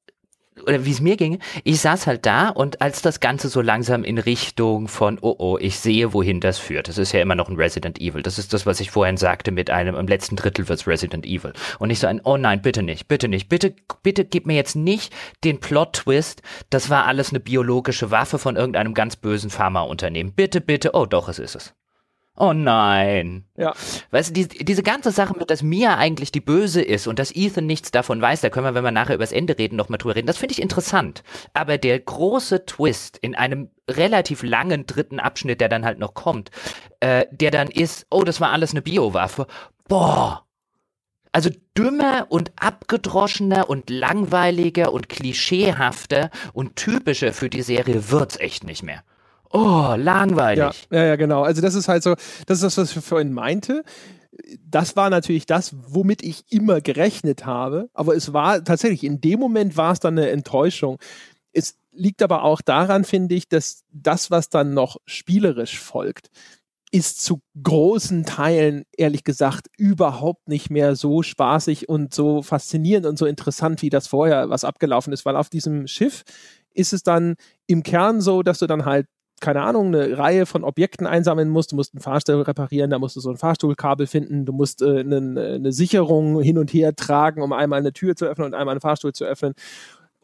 oder wie es mir ging, ich saß halt da und als das Ganze so langsam in Richtung von, oh oh, ich sehe, wohin das führt. Das ist ja immer noch ein Resident Evil. Das ist das, was ich vorhin sagte mit einem, im letzten Drittel wird's Resident Evil. Und ich so ein, oh nein, bitte nicht, bitte nicht, bitte, bitte gib mir jetzt nicht den Plot-Twist, das war alles eine biologische Waffe von irgendeinem ganz bösen Pharmaunternehmen. Bitte, bitte, oh doch, es ist es. Oh nein. Ja. Weißt du, die, diese ganze Sache mit, dass Mia eigentlich die Böse ist und dass Ethan nichts davon weiß, da können wir, wenn wir nachher übers Ende reden, nochmal drüber reden. Das finde ich interessant. Aber der große Twist in einem relativ langen dritten Abschnitt, der dann halt noch kommt, äh, der dann ist, oh, das war alles eine Biowaffe. Boah. Also dümmer und abgedroschener und langweiliger und klischeehafter und typischer für die Serie wird's echt nicht mehr. Oh, langweilig. Ja, ja, ja, genau. Also das ist halt so, das ist das, was ich vorhin meinte. Das war natürlich das, womit ich immer gerechnet habe. Aber es war tatsächlich, in dem Moment war es dann eine Enttäuschung. Es liegt aber auch daran, finde ich, dass das, was dann noch spielerisch folgt, ist zu großen Teilen, ehrlich gesagt, überhaupt nicht mehr so spaßig und so faszinierend und so interessant, wie das vorher was abgelaufen ist, weil auf diesem Schiff ist es dann im Kern so, dass du dann halt keine Ahnung, eine Reihe von Objekten einsammeln musst. Du musst einen Fahrstuhl reparieren, da musst du so ein Fahrstuhlkabel finden, du musst äh, eine, eine Sicherung hin und her tragen, um einmal eine Tür zu öffnen und einmal einen Fahrstuhl zu öffnen.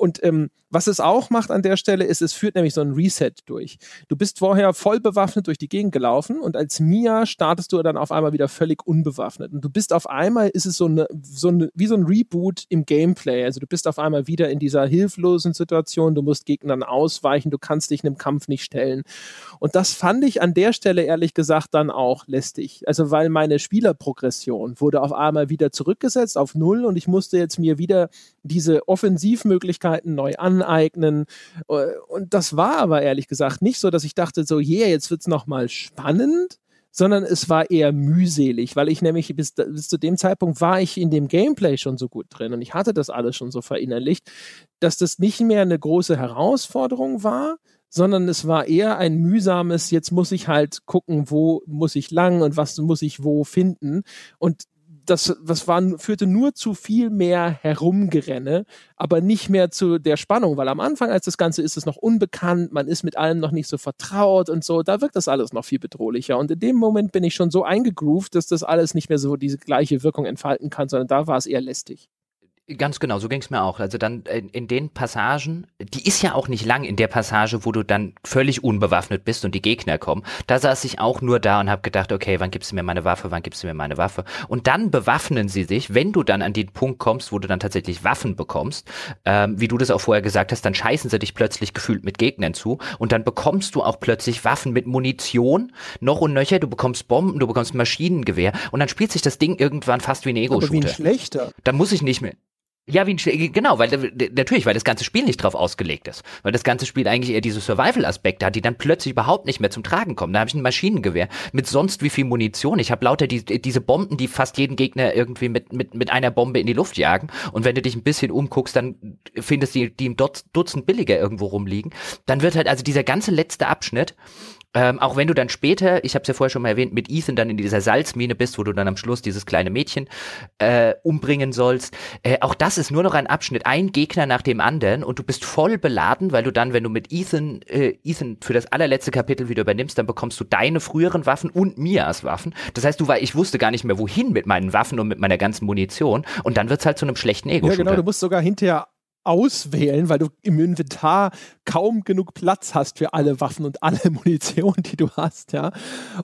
Und ähm, was es auch macht an der Stelle, ist, es führt nämlich so ein Reset durch. Du bist vorher voll bewaffnet durch die Gegend gelaufen und als Mia startest du dann auf einmal wieder völlig unbewaffnet. Und du bist auf einmal, ist es so eine, so eine, wie so ein Reboot im Gameplay. Also du bist auf einmal wieder in dieser hilflosen Situation, du musst Gegnern ausweichen, du kannst dich einem Kampf nicht stellen. Und das fand ich an der Stelle ehrlich gesagt dann auch lästig. Also weil meine Spielerprogression wurde auf einmal wieder zurückgesetzt auf Null und ich musste jetzt mir wieder diese Offensivmöglichkeiten neu an aneignen. Äh, und das war aber ehrlich gesagt nicht so, dass ich dachte, so, yeah, jetzt wird es nochmal spannend, sondern es war eher mühselig, weil ich nämlich bis, bis, zu dem Zeitpunkt war ich in dem Gameplay schon so gut drin und ich hatte das alles schon so verinnerlicht, dass das nicht mehr eine große Herausforderung war, sondern es war eher ein mühsames, jetzt muss ich halt gucken, wo muss ich lang und was muss ich wo finden. Und das, das war, führte nur zu viel mehr Herumgerenne, aber nicht mehr zu der Spannung, weil am Anfang, als das Ganze ist, es noch unbekannt, man ist mit allem noch nicht so vertraut und so, da wirkt das alles noch viel bedrohlicher. Und in dem Moment bin ich schon so eingegroovt, dass das alles nicht mehr so diese gleiche Wirkung entfalten kann, sondern da war es eher lästig. Ganz genau, so ging es mir auch. Also dann in, in, den Passagen, die ist ja auch nicht lang in der Passage, wo du dann völlig unbewaffnet bist und die Gegner kommen. Da saß ich auch nur da und habe gedacht, okay, wann gibst du mir meine Waffe, wann gibst du mir meine Waffe? Und dann bewaffnen sie sich, wenn du dann an den Punkt kommst, wo du dann tatsächlich Waffen bekommst, ähm, wie du das auch vorher gesagt hast, dann scheißen sie dich plötzlich gefühlt mit Gegnern zu und dann bekommst du auch plötzlich Waffen mit Munition, noch und nöcher, du bekommst Bomben, du bekommst Maschinengewehr und dann spielt sich das Ding irgendwann fast wie ein Ego-Shooter. Aber wie ein schlechter. Dann muss ich nicht mehr. Ja, wie ein genau, weil natürlich, weil das ganze Spiel nicht drauf ausgelegt ist. Weil das ganze Spiel eigentlich eher diese Survival-Aspekte hat, die dann plötzlich überhaupt nicht mehr zum Tragen kommen. Da habe ich ein Maschinengewehr mit sonst wie viel Munition. Ich habe lauter die, diese Bomben, die fast jeden Gegner irgendwie mit, mit, mit einer Bombe in die Luft jagen. Und wenn du dich ein bisschen umguckst, dann findest du die, die im Dutzend billiger irgendwo rumliegen. Dann wird halt also dieser ganze letzte Abschnitt ähm, auch wenn du dann später, ich habe es ja vorher schon mal erwähnt, mit Ethan dann in dieser Salzmine bist, wo du dann am Schluss dieses kleine Mädchen äh, umbringen sollst. Äh, auch das ist nur noch ein Abschnitt, ein Gegner nach dem anderen und du bist voll beladen, weil du dann, wenn du mit Ethan, äh, Ethan für das allerletzte Kapitel wieder übernimmst, dann bekommst du deine früheren Waffen und Mias Waffen. Das heißt, du war, ich wusste gar nicht mehr, wohin mit meinen Waffen und mit meiner ganzen Munition. Und dann wird's halt zu einem schlechten ego -Shooter. Ja, genau, du musst sogar hinterher auswählen, weil du im Inventar kaum genug Platz hast für alle Waffen und alle Munition, die du hast, ja.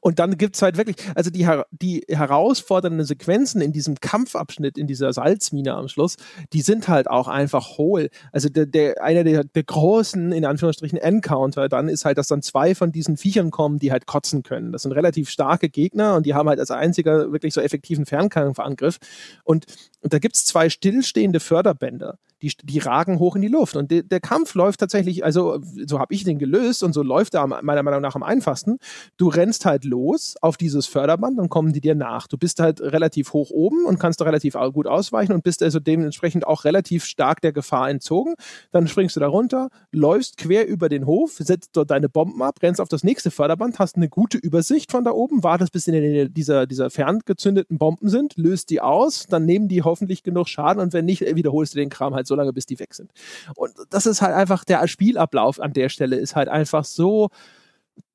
Und dann gibt es halt wirklich, also die, die herausfordernden Sequenzen in diesem Kampfabschnitt, in dieser Salzmine am Schluss, die sind halt auch einfach hohl. Also der, der einer der, der großen, in Anführungsstrichen, Encounter dann ist halt, dass dann zwei von diesen Viechern kommen, die halt kotzen können. Das sind relativ starke Gegner und die haben halt als einziger wirklich so effektiven Fernkampfangriff. Und, und da gibt es zwei stillstehende Förderbänder die, die ragen hoch in die Luft. Und de, der Kampf läuft tatsächlich, also so habe ich den gelöst und so läuft er meiner Meinung nach am einfachsten. Du rennst halt los auf dieses Förderband, dann kommen die dir nach. Du bist halt relativ hoch oben und kannst da relativ gut ausweichen und bist also dementsprechend auch relativ stark der Gefahr entzogen. Dann springst du da runter, läufst quer über den Hof, setzt dort deine Bomben ab, rennst auf das nächste Förderband, hast eine gute Übersicht von da oben, wartest bis in der Nähe dieser, dieser ferngezündeten Bomben sind, löst die aus, dann nehmen die hoffentlich genug Schaden und wenn nicht, wiederholst du den Kram halt so lange, bis die weg sind. Und das ist halt einfach, der Spielablauf an der Stelle ist halt einfach so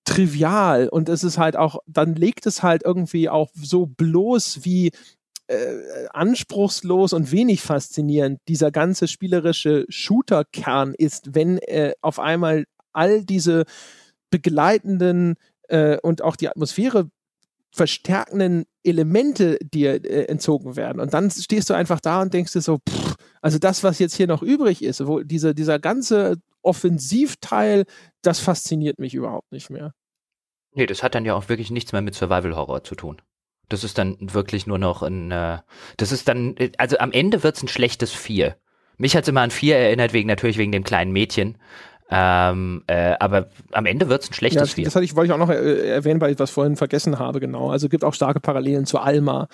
trivial und es ist halt auch, dann legt es halt irgendwie auch so bloß wie äh, anspruchslos und wenig faszinierend dieser ganze spielerische Shooter-Kern ist, wenn äh, auf einmal all diese begleitenden äh, und auch die Atmosphäre verstärkenden Elemente dir äh, entzogen werden. Und dann stehst du einfach da und denkst dir so, pff, also das, was jetzt hier noch übrig ist, wo diese, dieser ganze Offensivteil, das fasziniert mich überhaupt nicht mehr. Nee, das hat dann ja auch wirklich nichts mehr mit Survival Horror zu tun. Das ist dann wirklich nur noch ein, äh, das ist dann, also am Ende wird's ein schlechtes Vier. Mich hat's immer an Vier erinnert, wegen natürlich wegen dem kleinen Mädchen. Ähm, äh, aber am Ende wird es ein schlechtes ja, Spiel. Das hatte ich, wollte ich auch noch äh, erwähnen, weil ich was vorhin vergessen habe, genau. Also es gibt auch starke Parallelen zu Alma.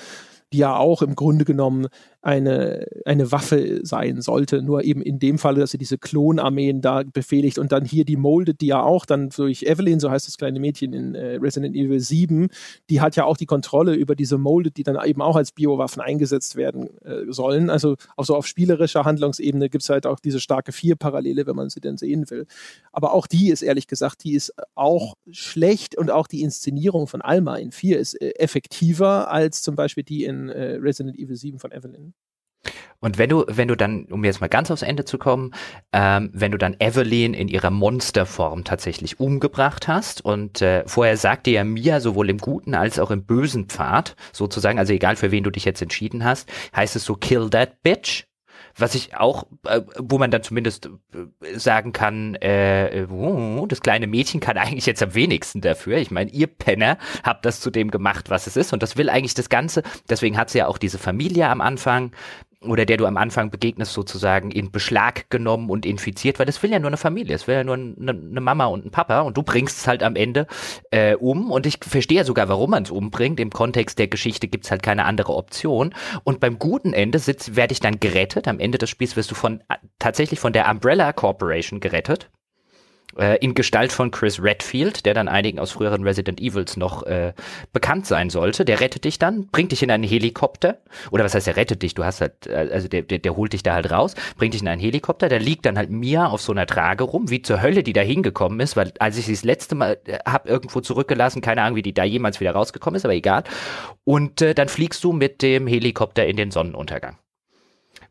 die ja auch im Grunde genommen eine, eine Waffe sein sollte. Nur eben in dem Falle, dass sie diese Klonarmeen da befehligt und dann hier die Molded, die ja auch dann durch Evelyn, so heißt das kleine Mädchen in äh, Resident Evil 7, die hat ja auch die Kontrolle über diese Molded, die dann eben auch als Biowaffen eingesetzt werden äh, sollen. Also auch so auf spielerischer Handlungsebene gibt es halt auch diese starke Vier-Parallele, wenn man sie denn sehen will. Aber auch die ist ehrlich gesagt, die ist auch schlecht und auch die Inszenierung von Alma in 4 ist äh, effektiver als zum Beispiel die in äh, Resident Evil 7 von Evelyn. Und wenn du, wenn du dann, um jetzt mal ganz aufs Ende zu kommen, ähm, wenn du dann Evelyn in ihrer Monsterform tatsächlich umgebracht hast und äh, vorher sagte ja Mia sowohl im guten als auch im bösen Pfad sozusagen, also egal für wen du dich jetzt entschieden hast, heißt es so kill that bitch was ich auch, äh, wo man dann zumindest äh, sagen kann, äh, oh, das kleine Mädchen kann eigentlich jetzt am wenigsten dafür. Ich meine, ihr Penner habt das zu dem gemacht, was es ist. Und das will eigentlich das Ganze. Deswegen hat sie ja auch diese Familie am Anfang, oder der du am Anfang begegnest, sozusagen in Beschlag genommen und infiziert, weil das will ja nur eine Familie, es will ja nur eine, eine, Mama und ein Papa und du bringst es halt am Ende äh, um und ich verstehe ja sogar, warum man es umbringt. Im Kontext der Geschichte gibt es halt keine andere Option. Und beim guten Ende werde ich dann gerettet. Am Ende des Spiels wirst du von tatsächlich von der Umbrella Corporation gerettet äh, in Gestalt von Chris Redfield, der dann einigen aus früheren Resident Evils noch äh, bekannt sein sollte. Der rettet dich dann, bringt dich in einen Helikopter. Oder was heißt, er rettet dich? Du hast halt, äh, also der, der, der holt dich da halt raus, bringt dich in einen Helikopter. Da liegt dann halt Mia auf so einer Trage rum, wie zur Hölle die da hingekommen ist, weil als ich sie das letzte Mal äh, hab irgendwo zurückgelassen, keine Ahnung, wie die da jemals wieder rausgekommen ist, aber egal. Und äh, dann fliegst du mit dem Helikopter in den Sonnenuntergang.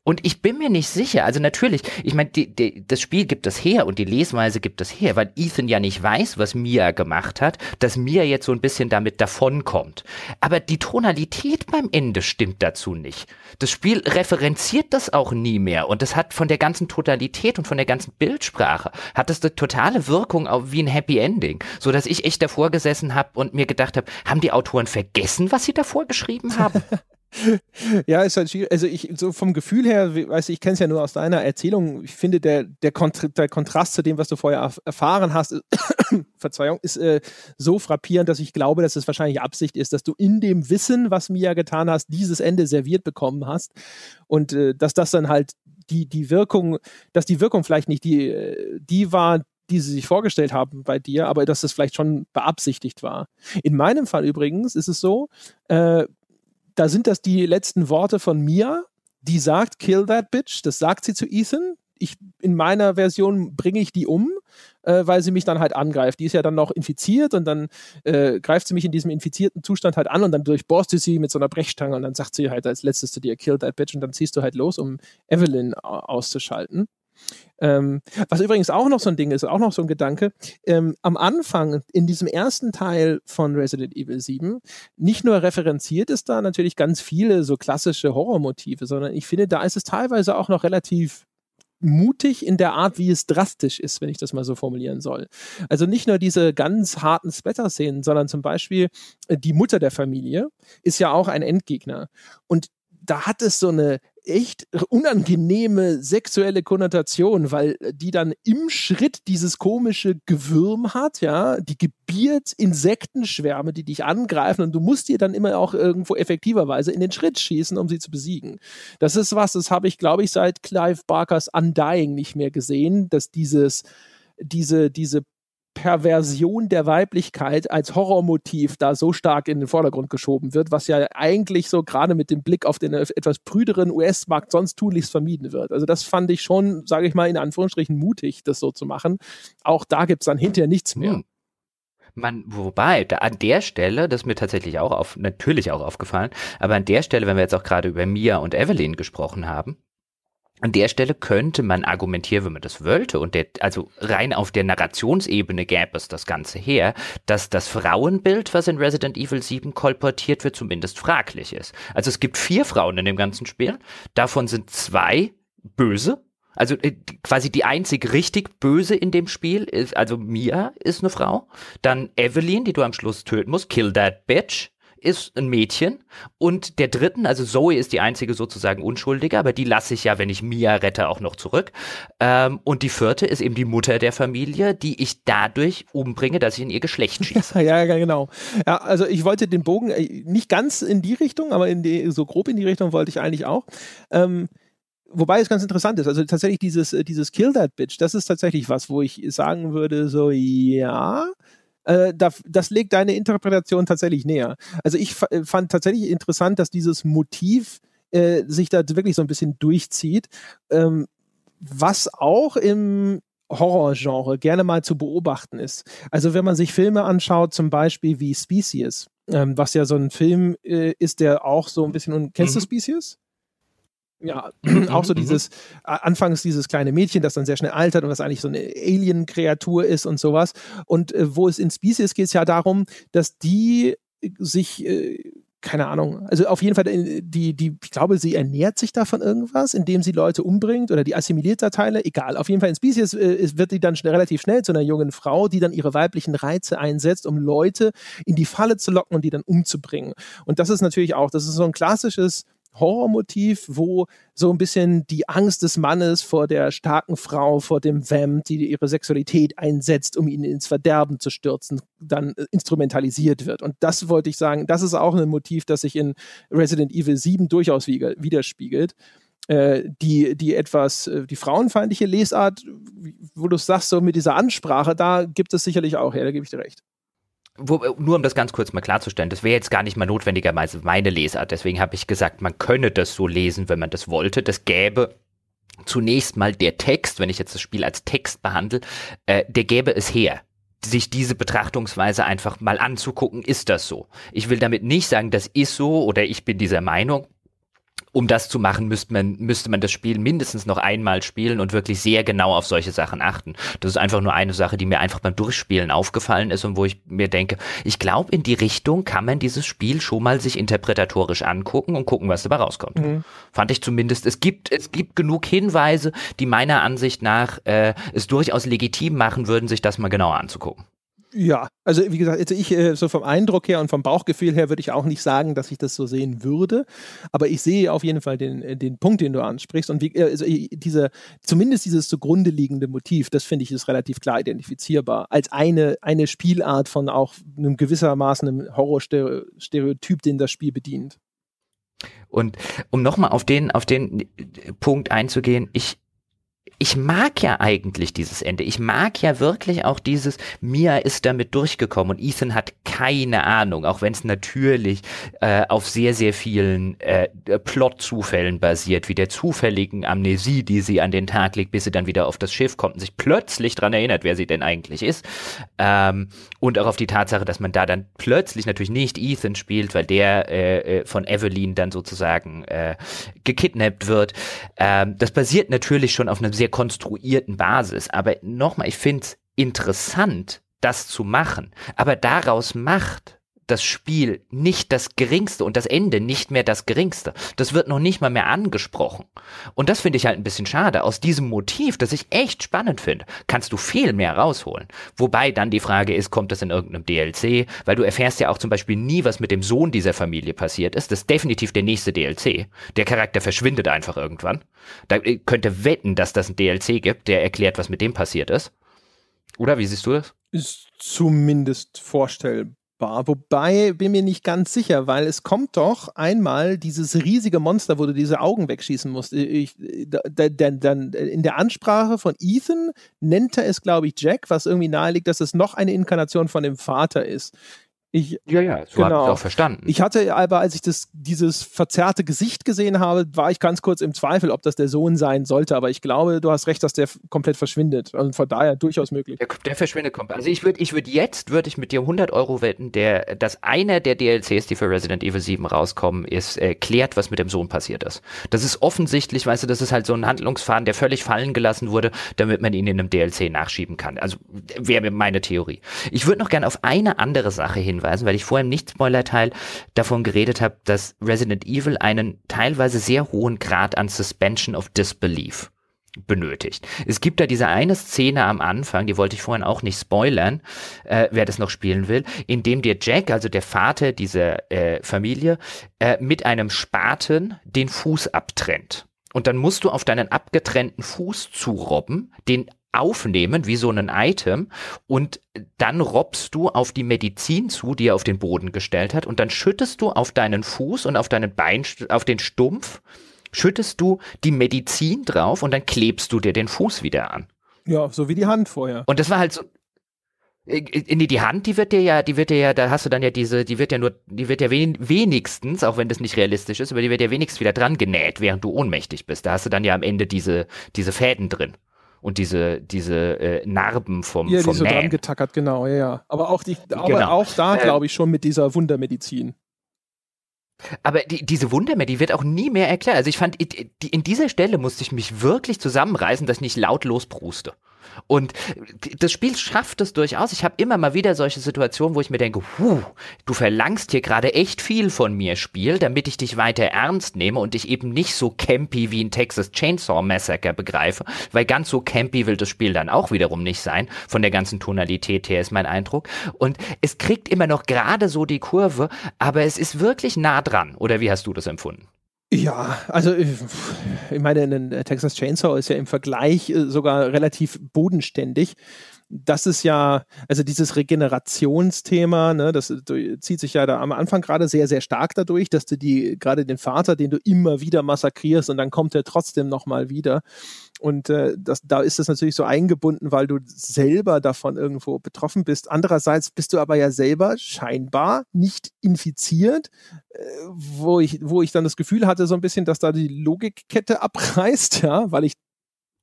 Und ich bin mir nicht sicher, also natürlich, ich meine, das Spiel gibt das her und die Lesweise gibt das her, weil Ethan ja nicht weiß, was Mia gemacht hat, dass Mia jetzt so ein bisschen damit davonkommt. Aber die Tonalität beim Ende stimmt dazu nicht. Das Spiel referenziert das auch nie mehr und das hat von der ganzen Totalität und von der ganzen Bildsprache, hat das eine totale Wirkung auf wie ein Happy Ending, so dass ich echt davor gesessen habe und mir gedacht habe, haben die Autoren vergessen, was sie davor geschrieben haben? ja, ist halt schwierig. Also ich, so vom Gefühl her, weißt du, ich kenne es ja nur aus deiner Erzählung. Ich finde, der, der, Kont der Kontrast zu dem, was du vorher erfahren hast, Verzeihung, ist äh, so frappierend, dass ich glaube, dass es wahrscheinlich Absicht ist, dass du in dem Wissen, was Mia getan hast, dieses Ende serviert bekommen hast. Und äh, dass das dann halt die, die Wirkung, dass die Wirkung vielleicht nicht die, äh, die war, die sie sich vorgestellt haben bei dir, aber dass es vielleicht schon beabsichtigt war. In meinem Fall übrigens ist es so, äh, da sind das die letzten Worte von Mia, die sagt, kill that bitch. Das sagt sie zu Ethan. Ich, in meiner Version bringe ich die um, äh, weil sie mich dann halt angreift. Die ist ja dann noch infiziert und dann äh, greift sie mich in diesem infizierten Zustand halt an und dann durchbohrst du sie mit so einer Brechstange und dann sagt sie halt als letztes zu dir, kill that bitch und dann ziehst du halt los, um Evelyn auszuschalten. Ähm, was übrigens auch noch so ein Ding ist, auch noch so ein Gedanke, ähm, am Anfang in diesem ersten Teil von Resident Evil 7, nicht nur referenziert ist da natürlich ganz viele so klassische Horrormotive, sondern ich finde, da ist es teilweise auch noch relativ mutig in der Art, wie es drastisch ist, wenn ich das mal so formulieren soll. Also nicht nur diese ganz harten Splatter-Szenen, sondern zum Beispiel äh, die Mutter der Familie ist ja auch ein Endgegner. Und da hat es so eine echt unangenehme sexuelle Konnotation, weil die dann im Schritt dieses komische Gewürm hat, ja, die gebiert Insektenschwärme, die dich angreifen und du musst dir dann immer auch irgendwo effektiverweise in den Schritt schießen, um sie zu besiegen. Das ist was, das habe ich, glaube ich, seit Clive Barkers Undying nicht mehr gesehen, dass dieses diese, diese Perversion der Weiblichkeit als Horrormotiv da so stark in den Vordergrund geschoben wird, was ja eigentlich so gerade mit dem Blick auf den etwas prüderen US-Markt sonst tunlichst vermieden wird. Also das fand ich schon, sage ich mal in Anführungsstrichen, mutig, das so zu machen. Auch da gibt es dann hinterher nichts mehr. Hm. Man, wobei, da, an der Stelle, das ist mir tatsächlich auch auf, natürlich auch aufgefallen, aber an der Stelle, wenn wir jetzt auch gerade über Mia und Evelyn gesprochen haben, an der Stelle könnte man argumentieren, wenn man das wollte, und der, also rein auf der Narrationsebene gäbe es das Ganze her, dass das Frauenbild, was in Resident Evil 7 kolportiert wird, zumindest fraglich ist. Also es gibt vier Frauen in dem ganzen Spiel, davon sind zwei böse, also äh, quasi die einzig richtig böse in dem Spiel ist, also Mia ist eine Frau, dann Evelyn, die du am Schluss töten musst, kill that bitch, ist ein Mädchen und der dritten, also Zoe ist die einzige sozusagen Unschuldige, aber die lasse ich ja, wenn ich Mia rette, auch noch zurück. Ähm, und die vierte ist eben die Mutter der Familie, die ich dadurch umbringe, dass ich in ihr Geschlecht schieße. ja, ja, genau. Ja, also ich wollte den Bogen äh, nicht ganz in die Richtung, aber in die, so grob in die Richtung wollte ich eigentlich auch. Ähm, wobei es ganz interessant ist, also tatsächlich dieses, äh, dieses Kill That Bitch, das ist tatsächlich was, wo ich sagen würde, so ja, äh, das, das legt deine Interpretation tatsächlich näher. Also ich äh, fand tatsächlich interessant, dass dieses Motiv äh, sich da wirklich so ein bisschen durchzieht, ähm, was auch im Horrorgenre gerne mal zu beobachten ist. Also wenn man sich Filme anschaut, zum Beispiel wie Species, ähm, was ja so ein Film äh, ist, der auch so ein bisschen, kennst mhm. du Species? Ja, auch so mhm. dieses, anfangs dieses kleine Mädchen, das dann sehr schnell altert und was eigentlich so eine Alien-Kreatur ist und sowas. Und äh, wo es in Species geht es ja darum, dass die sich, äh, keine Ahnung, also auf jeden Fall, äh, die, die, ich glaube, sie ernährt sich davon irgendwas, indem sie Leute umbringt oder die assimiliert da Teile, egal. Auf jeden Fall in Species äh, wird die dann schnell, relativ schnell zu einer jungen Frau, die dann ihre weiblichen Reize einsetzt, um Leute in die Falle zu locken und die dann umzubringen. Und das ist natürlich auch, das ist so ein klassisches Horrormotiv, wo so ein bisschen die Angst des Mannes vor der starken Frau, vor dem Vamp, die ihre Sexualität einsetzt, um ihn ins Verderben zu stürzen, dann äh, instrumentalisiert wird. Und das wollte ich sagen, das ist auch ein Motiv, das sich in Resident Evil 7 durchaus widerspiegelt. Äh, die, die etwas, äh, die frauenfeindliche Lesart, wo du sagst, so mit dieser Ansprache, da gibt es sicherlich auch, ja, da gebe ich dir recht wo, nur um das ganz kurz mal klarzustellen, das wäre jetzt gar nicht mal notwendigerweise meine Lesart. Deswegen habe ich gesagt, man könne das so lesen, wenn man das wollte. Das gäbe zunächst mal der Text, wenn ich jetzt das Spiel als Text behandle, äh, der gäbe es her sich diese Betrachtungsweise einfach mal anzugucken, ist das so. Ich will damit nicht sagen, das ist so oder ich bin dieser Meinung um das zu machen, müsste man, müsste man das Spiel mindestens noch einmal spielen und wirklich sehr genau auf solche Sachen achten. Das ist einfach nur eine Sache, die mir einfach beim Durchspielen aufgefallen ist und wo ich mir denke, ich glaube, in die Richtung kann man dieses Spiel schon mal sich interpretatorisch angucken und gucken, was dabei rauskommt. Mhm. Fand ich zumindest, es gibt, es gibt genug Hinweise, die meiner Ansicht nach äh, es durchaus legitim machen würden, sich das mal genauer anzugucken. Ja, also wie gesagt, also ich äh, so vom Eindruck her und vom Bauchgefühl her würde ich auch nicht sagen, dass ich das so sehen würde. Aber ich sehe auf jeden Fall den, äh, den Punkt, den du ansprichst. Und wie, äh, also diese, zumindest dieses zugrunde liegende Motiv, das finde ich ist relativ klar identifizierbar. Als eine, eine Spielart von auch einem gewissermaßen einem Horrorstereotyp, den das Spiel bedient. Und um nochmal auf den, auf den Punkt einzugehen, ich, ich mag ja eigentlich dieses Ende. Ich mag ja wirklich auch dieses, Mia ist damit durchgekommen und Ethan hat keine Ahnung, auch wenn es natürlich äh, auf sehr, sehr vielen äh, Plot-Zufällen basiert, wie der zufälligen Amnesie, die sie an den Tag legt, bis sie dann wieder auf das Schiff kommt und sich plötzlich dran erinnert, wer sie denn eigentlich ist. Ähm, und auch auf die Tatsache, dass man da dann plötzlich natürlich nicht Ethan spielt, weil der äh, äh von Evelyn dann sozusagen äh, gekidnappt wird. Ähm, das basiert natürlich schon auf einem sehr konstruierten Basis. Aber nochmal, ich finde es interessant, das zu machen. Aber daraus macht das Spiel nicht das geringste und das Ende nicht mehr das geringste. Das wird noch nicht mal mehr angesprochen. Und das finde ich halt ein bisschen schade. Aus diesem Motiv, das ich echt spannend finde, kannst du viel mehr rausholen. Wobei dann die Frage ist, kommt das in irgendeinem DLC? Weil du erfährst ja auch zum Beispiel nie, was mit dem Sohn dieser Familie passiert ist. Das ist definitiv der nächste DLC. Der Charakter verschwindet einfach irgendwann. Da äh, könnte wetten, dass das ein DLC gibt, der erklärt, was mit dem passiert ist. Oder wie siehst du das? Ist zumindest vorstellbar. Wobei bin mir nicht ganz sicher, weil es kommt doch einmal dieses riesige Monster, wo du diese Augen wegschießen musst. Ich, da, da, dann in der Ansprache von Ethan nennt er es, glaube ich, Jack, was irgendwie naheliegt, dass es noch eine Inkarnation von dem Vater ist. Ich, ja, ja, so genau. habe ich auch verstanden. Ich hatte aber, als ich das, dieses verzerrte Gesicht gesehen habe, war ich ganz kurz im Zweifel, ob das der Sohn sein sollte. Aber ich glaube, du hast recht, dass der komplett verschwindet. Und von daher durchaus möglich. Der, der verschwindet komplett. Also ich würde ich würd jetzt, würde ich mit dir 100 Euro wetten, der, dass einer der DLCs, die für Resident Evil 7 rauskommen, ist, äh, klärt, was mit dem Sohn passiert ist. Das ist offensichtlich, weißt du, das ist halt so ein Handlungsfaden, der völlig fallen gelassen wurde, damit man ihn in einem DLC nachschieben kann. Also wäre meine Theorie. Ich würde noch gerne auf eine andere Sache hin hinweisen, weil ich vorher im Nicht-Spoiler-Teil davon geredet habe, dass Resident Evil einen teilweise sehr hohen Grad an Suspension of Disbelief benötigt. Es gibt da diese eine Szene am Anfang, die wollte ich vorhin auch nicht spoilern, äh, wer das noch spielen will, in dem dir Jack, also der Vater dieser äh, Familie, äh, mit einem Spaten den Fuß abtrennt. Und dann musst du auf deinen abgetrennten Fuß zurobben, den aufnehmen wie so ein Item und dann robbst du auf die Medizin zu, die er auf den Boden gestellt hat und dann schüttest du auf deinen Fuß und auf deinen Bein, auf den Stumpf schüttest du die Medizin drauf und dann klebst du dir den Fuß wieder an. Ja, so wie die Hand vorher. Und das war halt so. In äh, äh, die Hand, die wird dir ja, die wird dir ja, da hast du dann ja diese, die wird ja nur, die wird ja wen, wenigstens, auch wenn das nicht realistisch ist, aber die wird ja wenigstens wieder dran genäht, während du ohnmächtig bist. Da hast du dann ja am Ende diese, diese Fäden drin und diese, diese äh, Narben vom, ja, vom die so Nähen. dran getackert, genau, ja, ja. Aber auch, die, aber Genau. auch da, Äh, glaube ich, schon mit dieser Wundermedizin. Aber die, diese Wundermeer, die wird auch nie mehr erklärt. Also ich fand, in dieser Stelle musste ich mich wirklich zusammenreißen, dass ich nicht lautlos pruste. Und das Spiel schafft es durchaus. Ich habe immer mal wieder solche Situationen, wo ich mir denke, huh, du verlangst hier gerade echt viel von mir, Spiel, damit ich dich weiter ernst nehme und dich eben nicht so campy wie in Texas Chainsaw Massacre begreife, weil ganz so campy will das Spiel dann auch wiederum nicht sein. Von der ganzen Tonalität her ist mein Eindruck. Und es kriegt immer noch gerade so die Kurve, aber es ist wirklich nah dran. Oder wie hast du das empfunden? Ja, also ich ich meine, ein Texas Chainsaw ist ja im Vergleich äh, sogar relativ bodenständig. Das ist ja, also dieses Regenerationsthema, ne, das äh, zieht sich ja da am Anfang gerade sehr, sehr stark dadurch, dass du die, gerade den Vater, den du immer wieder massakrierst und dann kommt er trotzdem nochmal wieder. Und äh, das, da ist das natürlich so eingebunden, weil du selber davon irgendwo betroffen bist. Andererseits bist du aber ja selber scheinbar nicht infiziert, äh, wo, ich, wo ich dann das Gefühl hatte, so ein bisschen, dass da die Logikkette abreißt, ja, weil ich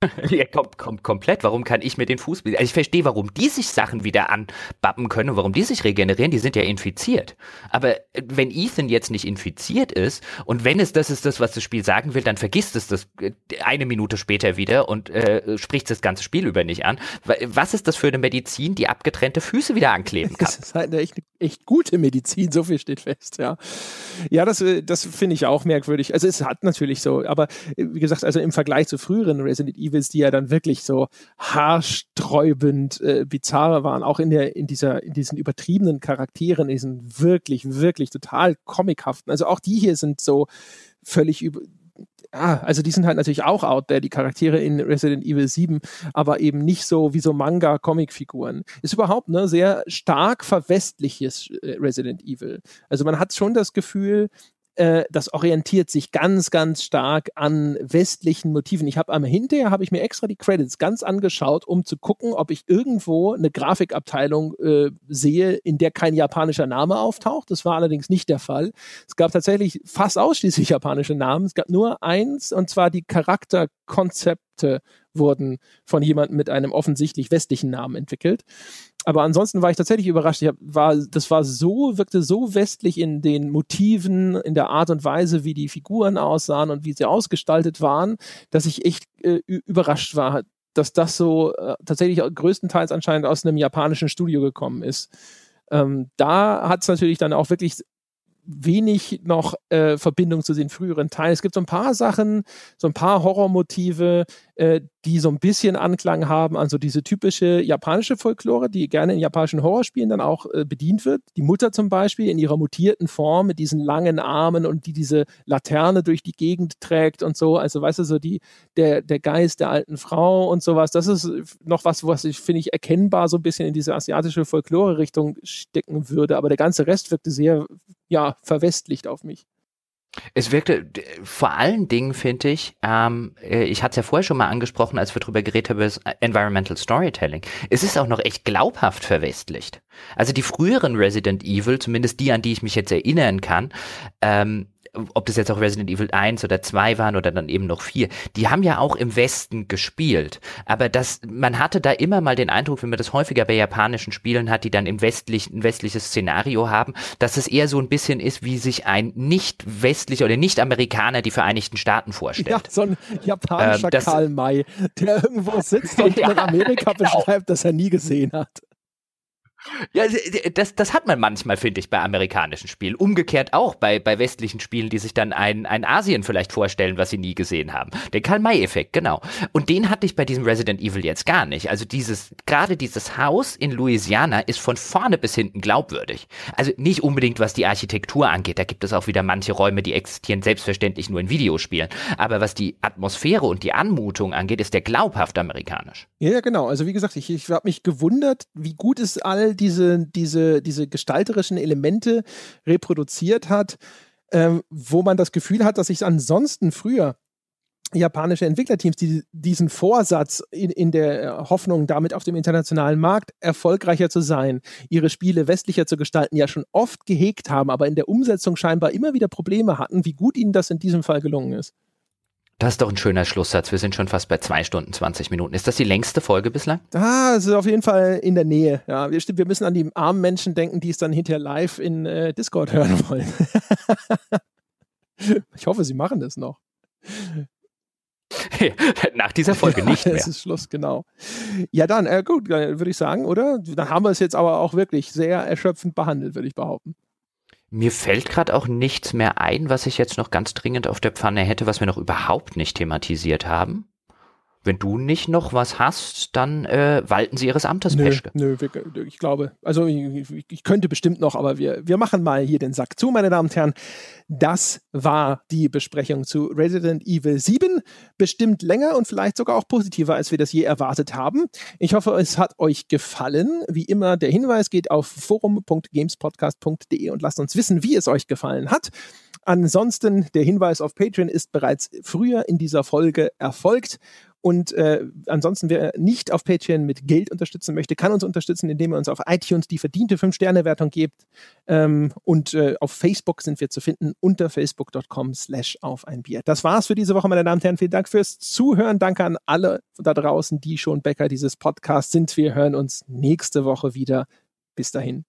Ja, kom kom komplett. Warum kann ich mir den Fuß... Also ich verstehe, warum die sich Sachen wieder anbappen können und warum die sich regenerieren. Die sind ja infiziert. Aber äh, wenn Ethan jetzt nicht infiziert ist und wenn es das ist, das, was das Spiel sagen will, dann vergisst es das äh, eine Minute später wieder und äh, spricht das ganze Spiel über nicht an. Wa- Was ist das für eine Medizin, die abgetrennte Füße wieder ankleben kann? Das ist halt eine echt, gute Medizin, so viel steht fest, ja. Ja, das, äh, das finde ich auch merkwürdig. Also es hat natürlich so, aber äh, wie gesagt, also im Vergleich zu früheren Resident Evils, die ja dann wirklich so haarsträubend äh, bizarre waren, auch in der, in dieser, in diesen übertriebenen Charakteren, diesen wirklich, wirklich total comichaften. Also auch die hier sind so völlig über, ja, also die sind halt natürlich auch out there, die Charaktere in Resident Evil 7, aber eben nicht so wie so Manga-Comic-Figuren. Ist überhaupt ne sehr stark verwestliches äh, Resident Evil. Also man hat schon das Gefühl, äh, das orientiert sich ganz, ganz stark an westlichen Motiven. Ich habe am hinterher habe ich mir extra die Credits ganz angeschaut, um zu gucken, ob ich irgendwo eine Grafikabteilung äh, sehe, in der kein japanischer Name auftaucht. Das war allerdings nicht der Fall. Es gab tatsächlich fast ausschließlich japanische Namen. Es gab nur eins, und zwar die Charakterkonzepte wurden von jemandem mit einem offensichtlich westlichen Namen entwickelt. Aber ansonsten war ich tatsächlich überrascht. Ich hab, war, das war so, wirkte so westlich in den Motiven, in der Art und Weise, wie die Figuren aussahen und wie sie ausgestaltet waren, dass ich echt äh, überrascht war, dass das so äh, tatsächlich größtenteils anscheinend aus einem japanischen Studio gekommen ist. Ähm, da hat es natürlich dann auch wirklich wenig noch äh, Verbindung zu den früheren Teilen. Es gibt so ein paar Sachen, so ein paar Horrormotive, äh, die so ein bisschen Anklang haben an so diese typische japanische Folklore, die gerne in japanischen Horrorspielen dann auch äh, bedient wird. Die Mutter zum Beispiel in ihrer mutierten Form mit diesen langen Armen und die diese Laterne durch die Gegend trägt und so. Also weißt du, so die, der, der Geist der alten Frau und sowas. Das ist noch was, was ich, finde ich, erkennbar so ein bisschen in diese asiatische Folklore-Richtung stecken würde. Aber der ganze Rest wirkte sehr, ja, verwestlicht auf mich. Es wirkte vor allen Dingen, finde ich, ähm, äh, ich hatte es ja vorher schon mal angesprochen, als wir drüber geredet haben, das Environmental Storytelling. Es ist auch noch echt glaubhaft verwestlicht. Also die früheren Resident Evil, zumindest die, an die ich mich jetzt erinnern kann, ähm, ob das jetzt auch Resident Evil 1 oder 2 waren oder dann eben noch 4, die haben ja auch im Westen gespielt. Aber das, man hatte da immer mal den Eindruck, wenn man das häufiger bei japanischen Spielen hat, die dann im westlichen, ein westliches Szenario haben, dass es eher so ein bisschen ist, wie sich ein nicht westlicher oder nicht Amerikaner die Vereinigten Staaten vorstellt. Ja, so ein japanischer Ähm, das- Karl May, der irgendwo sitzt und Ja, in Amerika genau. beschreibt, dass er nie gesehen hat. Ja, das, das hat man manchmal, finde ich, bei amerikanischen Spielen. Umgekehrt auch bei, bei westlichen Spielen, die sich dann ein, ein Asien vielleicht vorstellen, was sie nie gesehen haben. Der Karl-May-Effekt, genau. Und den hatte ich bei diesem Resident Evil jetzt gar nicht. Also dieses, gerade dieses Haus in Louisiana ist von vorne bis hinten glaubwürdig. Also nicht unbedingt, was die Architektur angeht. Da gibt es auch wieder manche Räume, die existieren selbstverständlich nur in Videospielen. Aber was die Atmosphäre und die Anmutung angeht, ist der glaubhaft amerikanisch. Ja, genau. Also wie gesagt, ich, ich habe mich gewundert, wie gut es all diese, diese, diese gestalterischen Elemente reproduziert hat, ähm, wo man das Gefühl hat, dass sich ansonsten früher japanische Entwicklerteams, die diesen Vorsatz in, in der Hoffnung, damit auf dem internationalen Markt erfolgreicher zu sein, ihre Spiele westlicher zu gestalten, ja schon oft gehegt haben, aber in der Umsetzung scheinbar immer wieder Probleme hatten, wie gut ihnen das in diesem Fall gelungen ist. Das ist doch ein schöner Schlusssatz. Wir sind schon fast bei zwei Stunden 20 Minuten. Ist das die längste Folge bislang? Ah, es ist auf jeden Fall in der Nähe. Ja, wir, wir müssen an die armen Menschen denken, die es dann hinterher live in äh, Discord hören wollen. ich hoffe, sie machen das noch. Nach dieser Folge nicht mehr. Es ist Schluss, genau. Ja, dann, äh, gut, würde ich sagen, oder? Dann haben wir es jetzt aber auch wirklich sehr erschöpfend behandelt, würde ich behaupten. Mir fällt gerade auch nichts mehr ein, was ich jetzt noch ganz dringend auf der Pfanne hätte, was wir noch überhaupt nicht thematisiert haben. Wenn du nicht noch was hast, dann äh, walten sie ihres Amtes, nö, Peschke. Nö, ich glaube, also ich, ich, könnte bestimmt noch, aber wir, wir machen mal hier den Sack zu, meine Damen und Herren. Das war die Besprechung zu Resident Evil 7. Bestimmt länger und vielleicht sogar auch positiver, als wir das je erwartet haben. Ich hoffe, es hat euch gefallen. Wie immer, der Hinweis geht auf forum.gamespodcast.de und lasst uns wissen, wie es euch gefallen hat. Ansonsten, der Hinweis auf Patreon ist bereits früher in dieser Folge erfolgt. Und äh, ansonsten, wer nicht auf Patreon mit Geld unterstützen möchte, kann uns unterstützen, indem er uns auf iTunes die verdiente 5-Sterne-Wertung gibt. Ähm, und äh, auf Facebook sind wir zu finden unter facebook.com slash auf ein Bier. Das war's für diese Woche, meine Damen und Herren. Vielen Dank fürs Zuhören. Danke an alle da draußen, die schon Bäcker dieses Podcasts sind. Wir hören uns nächste Woche wieder. Bis dahin.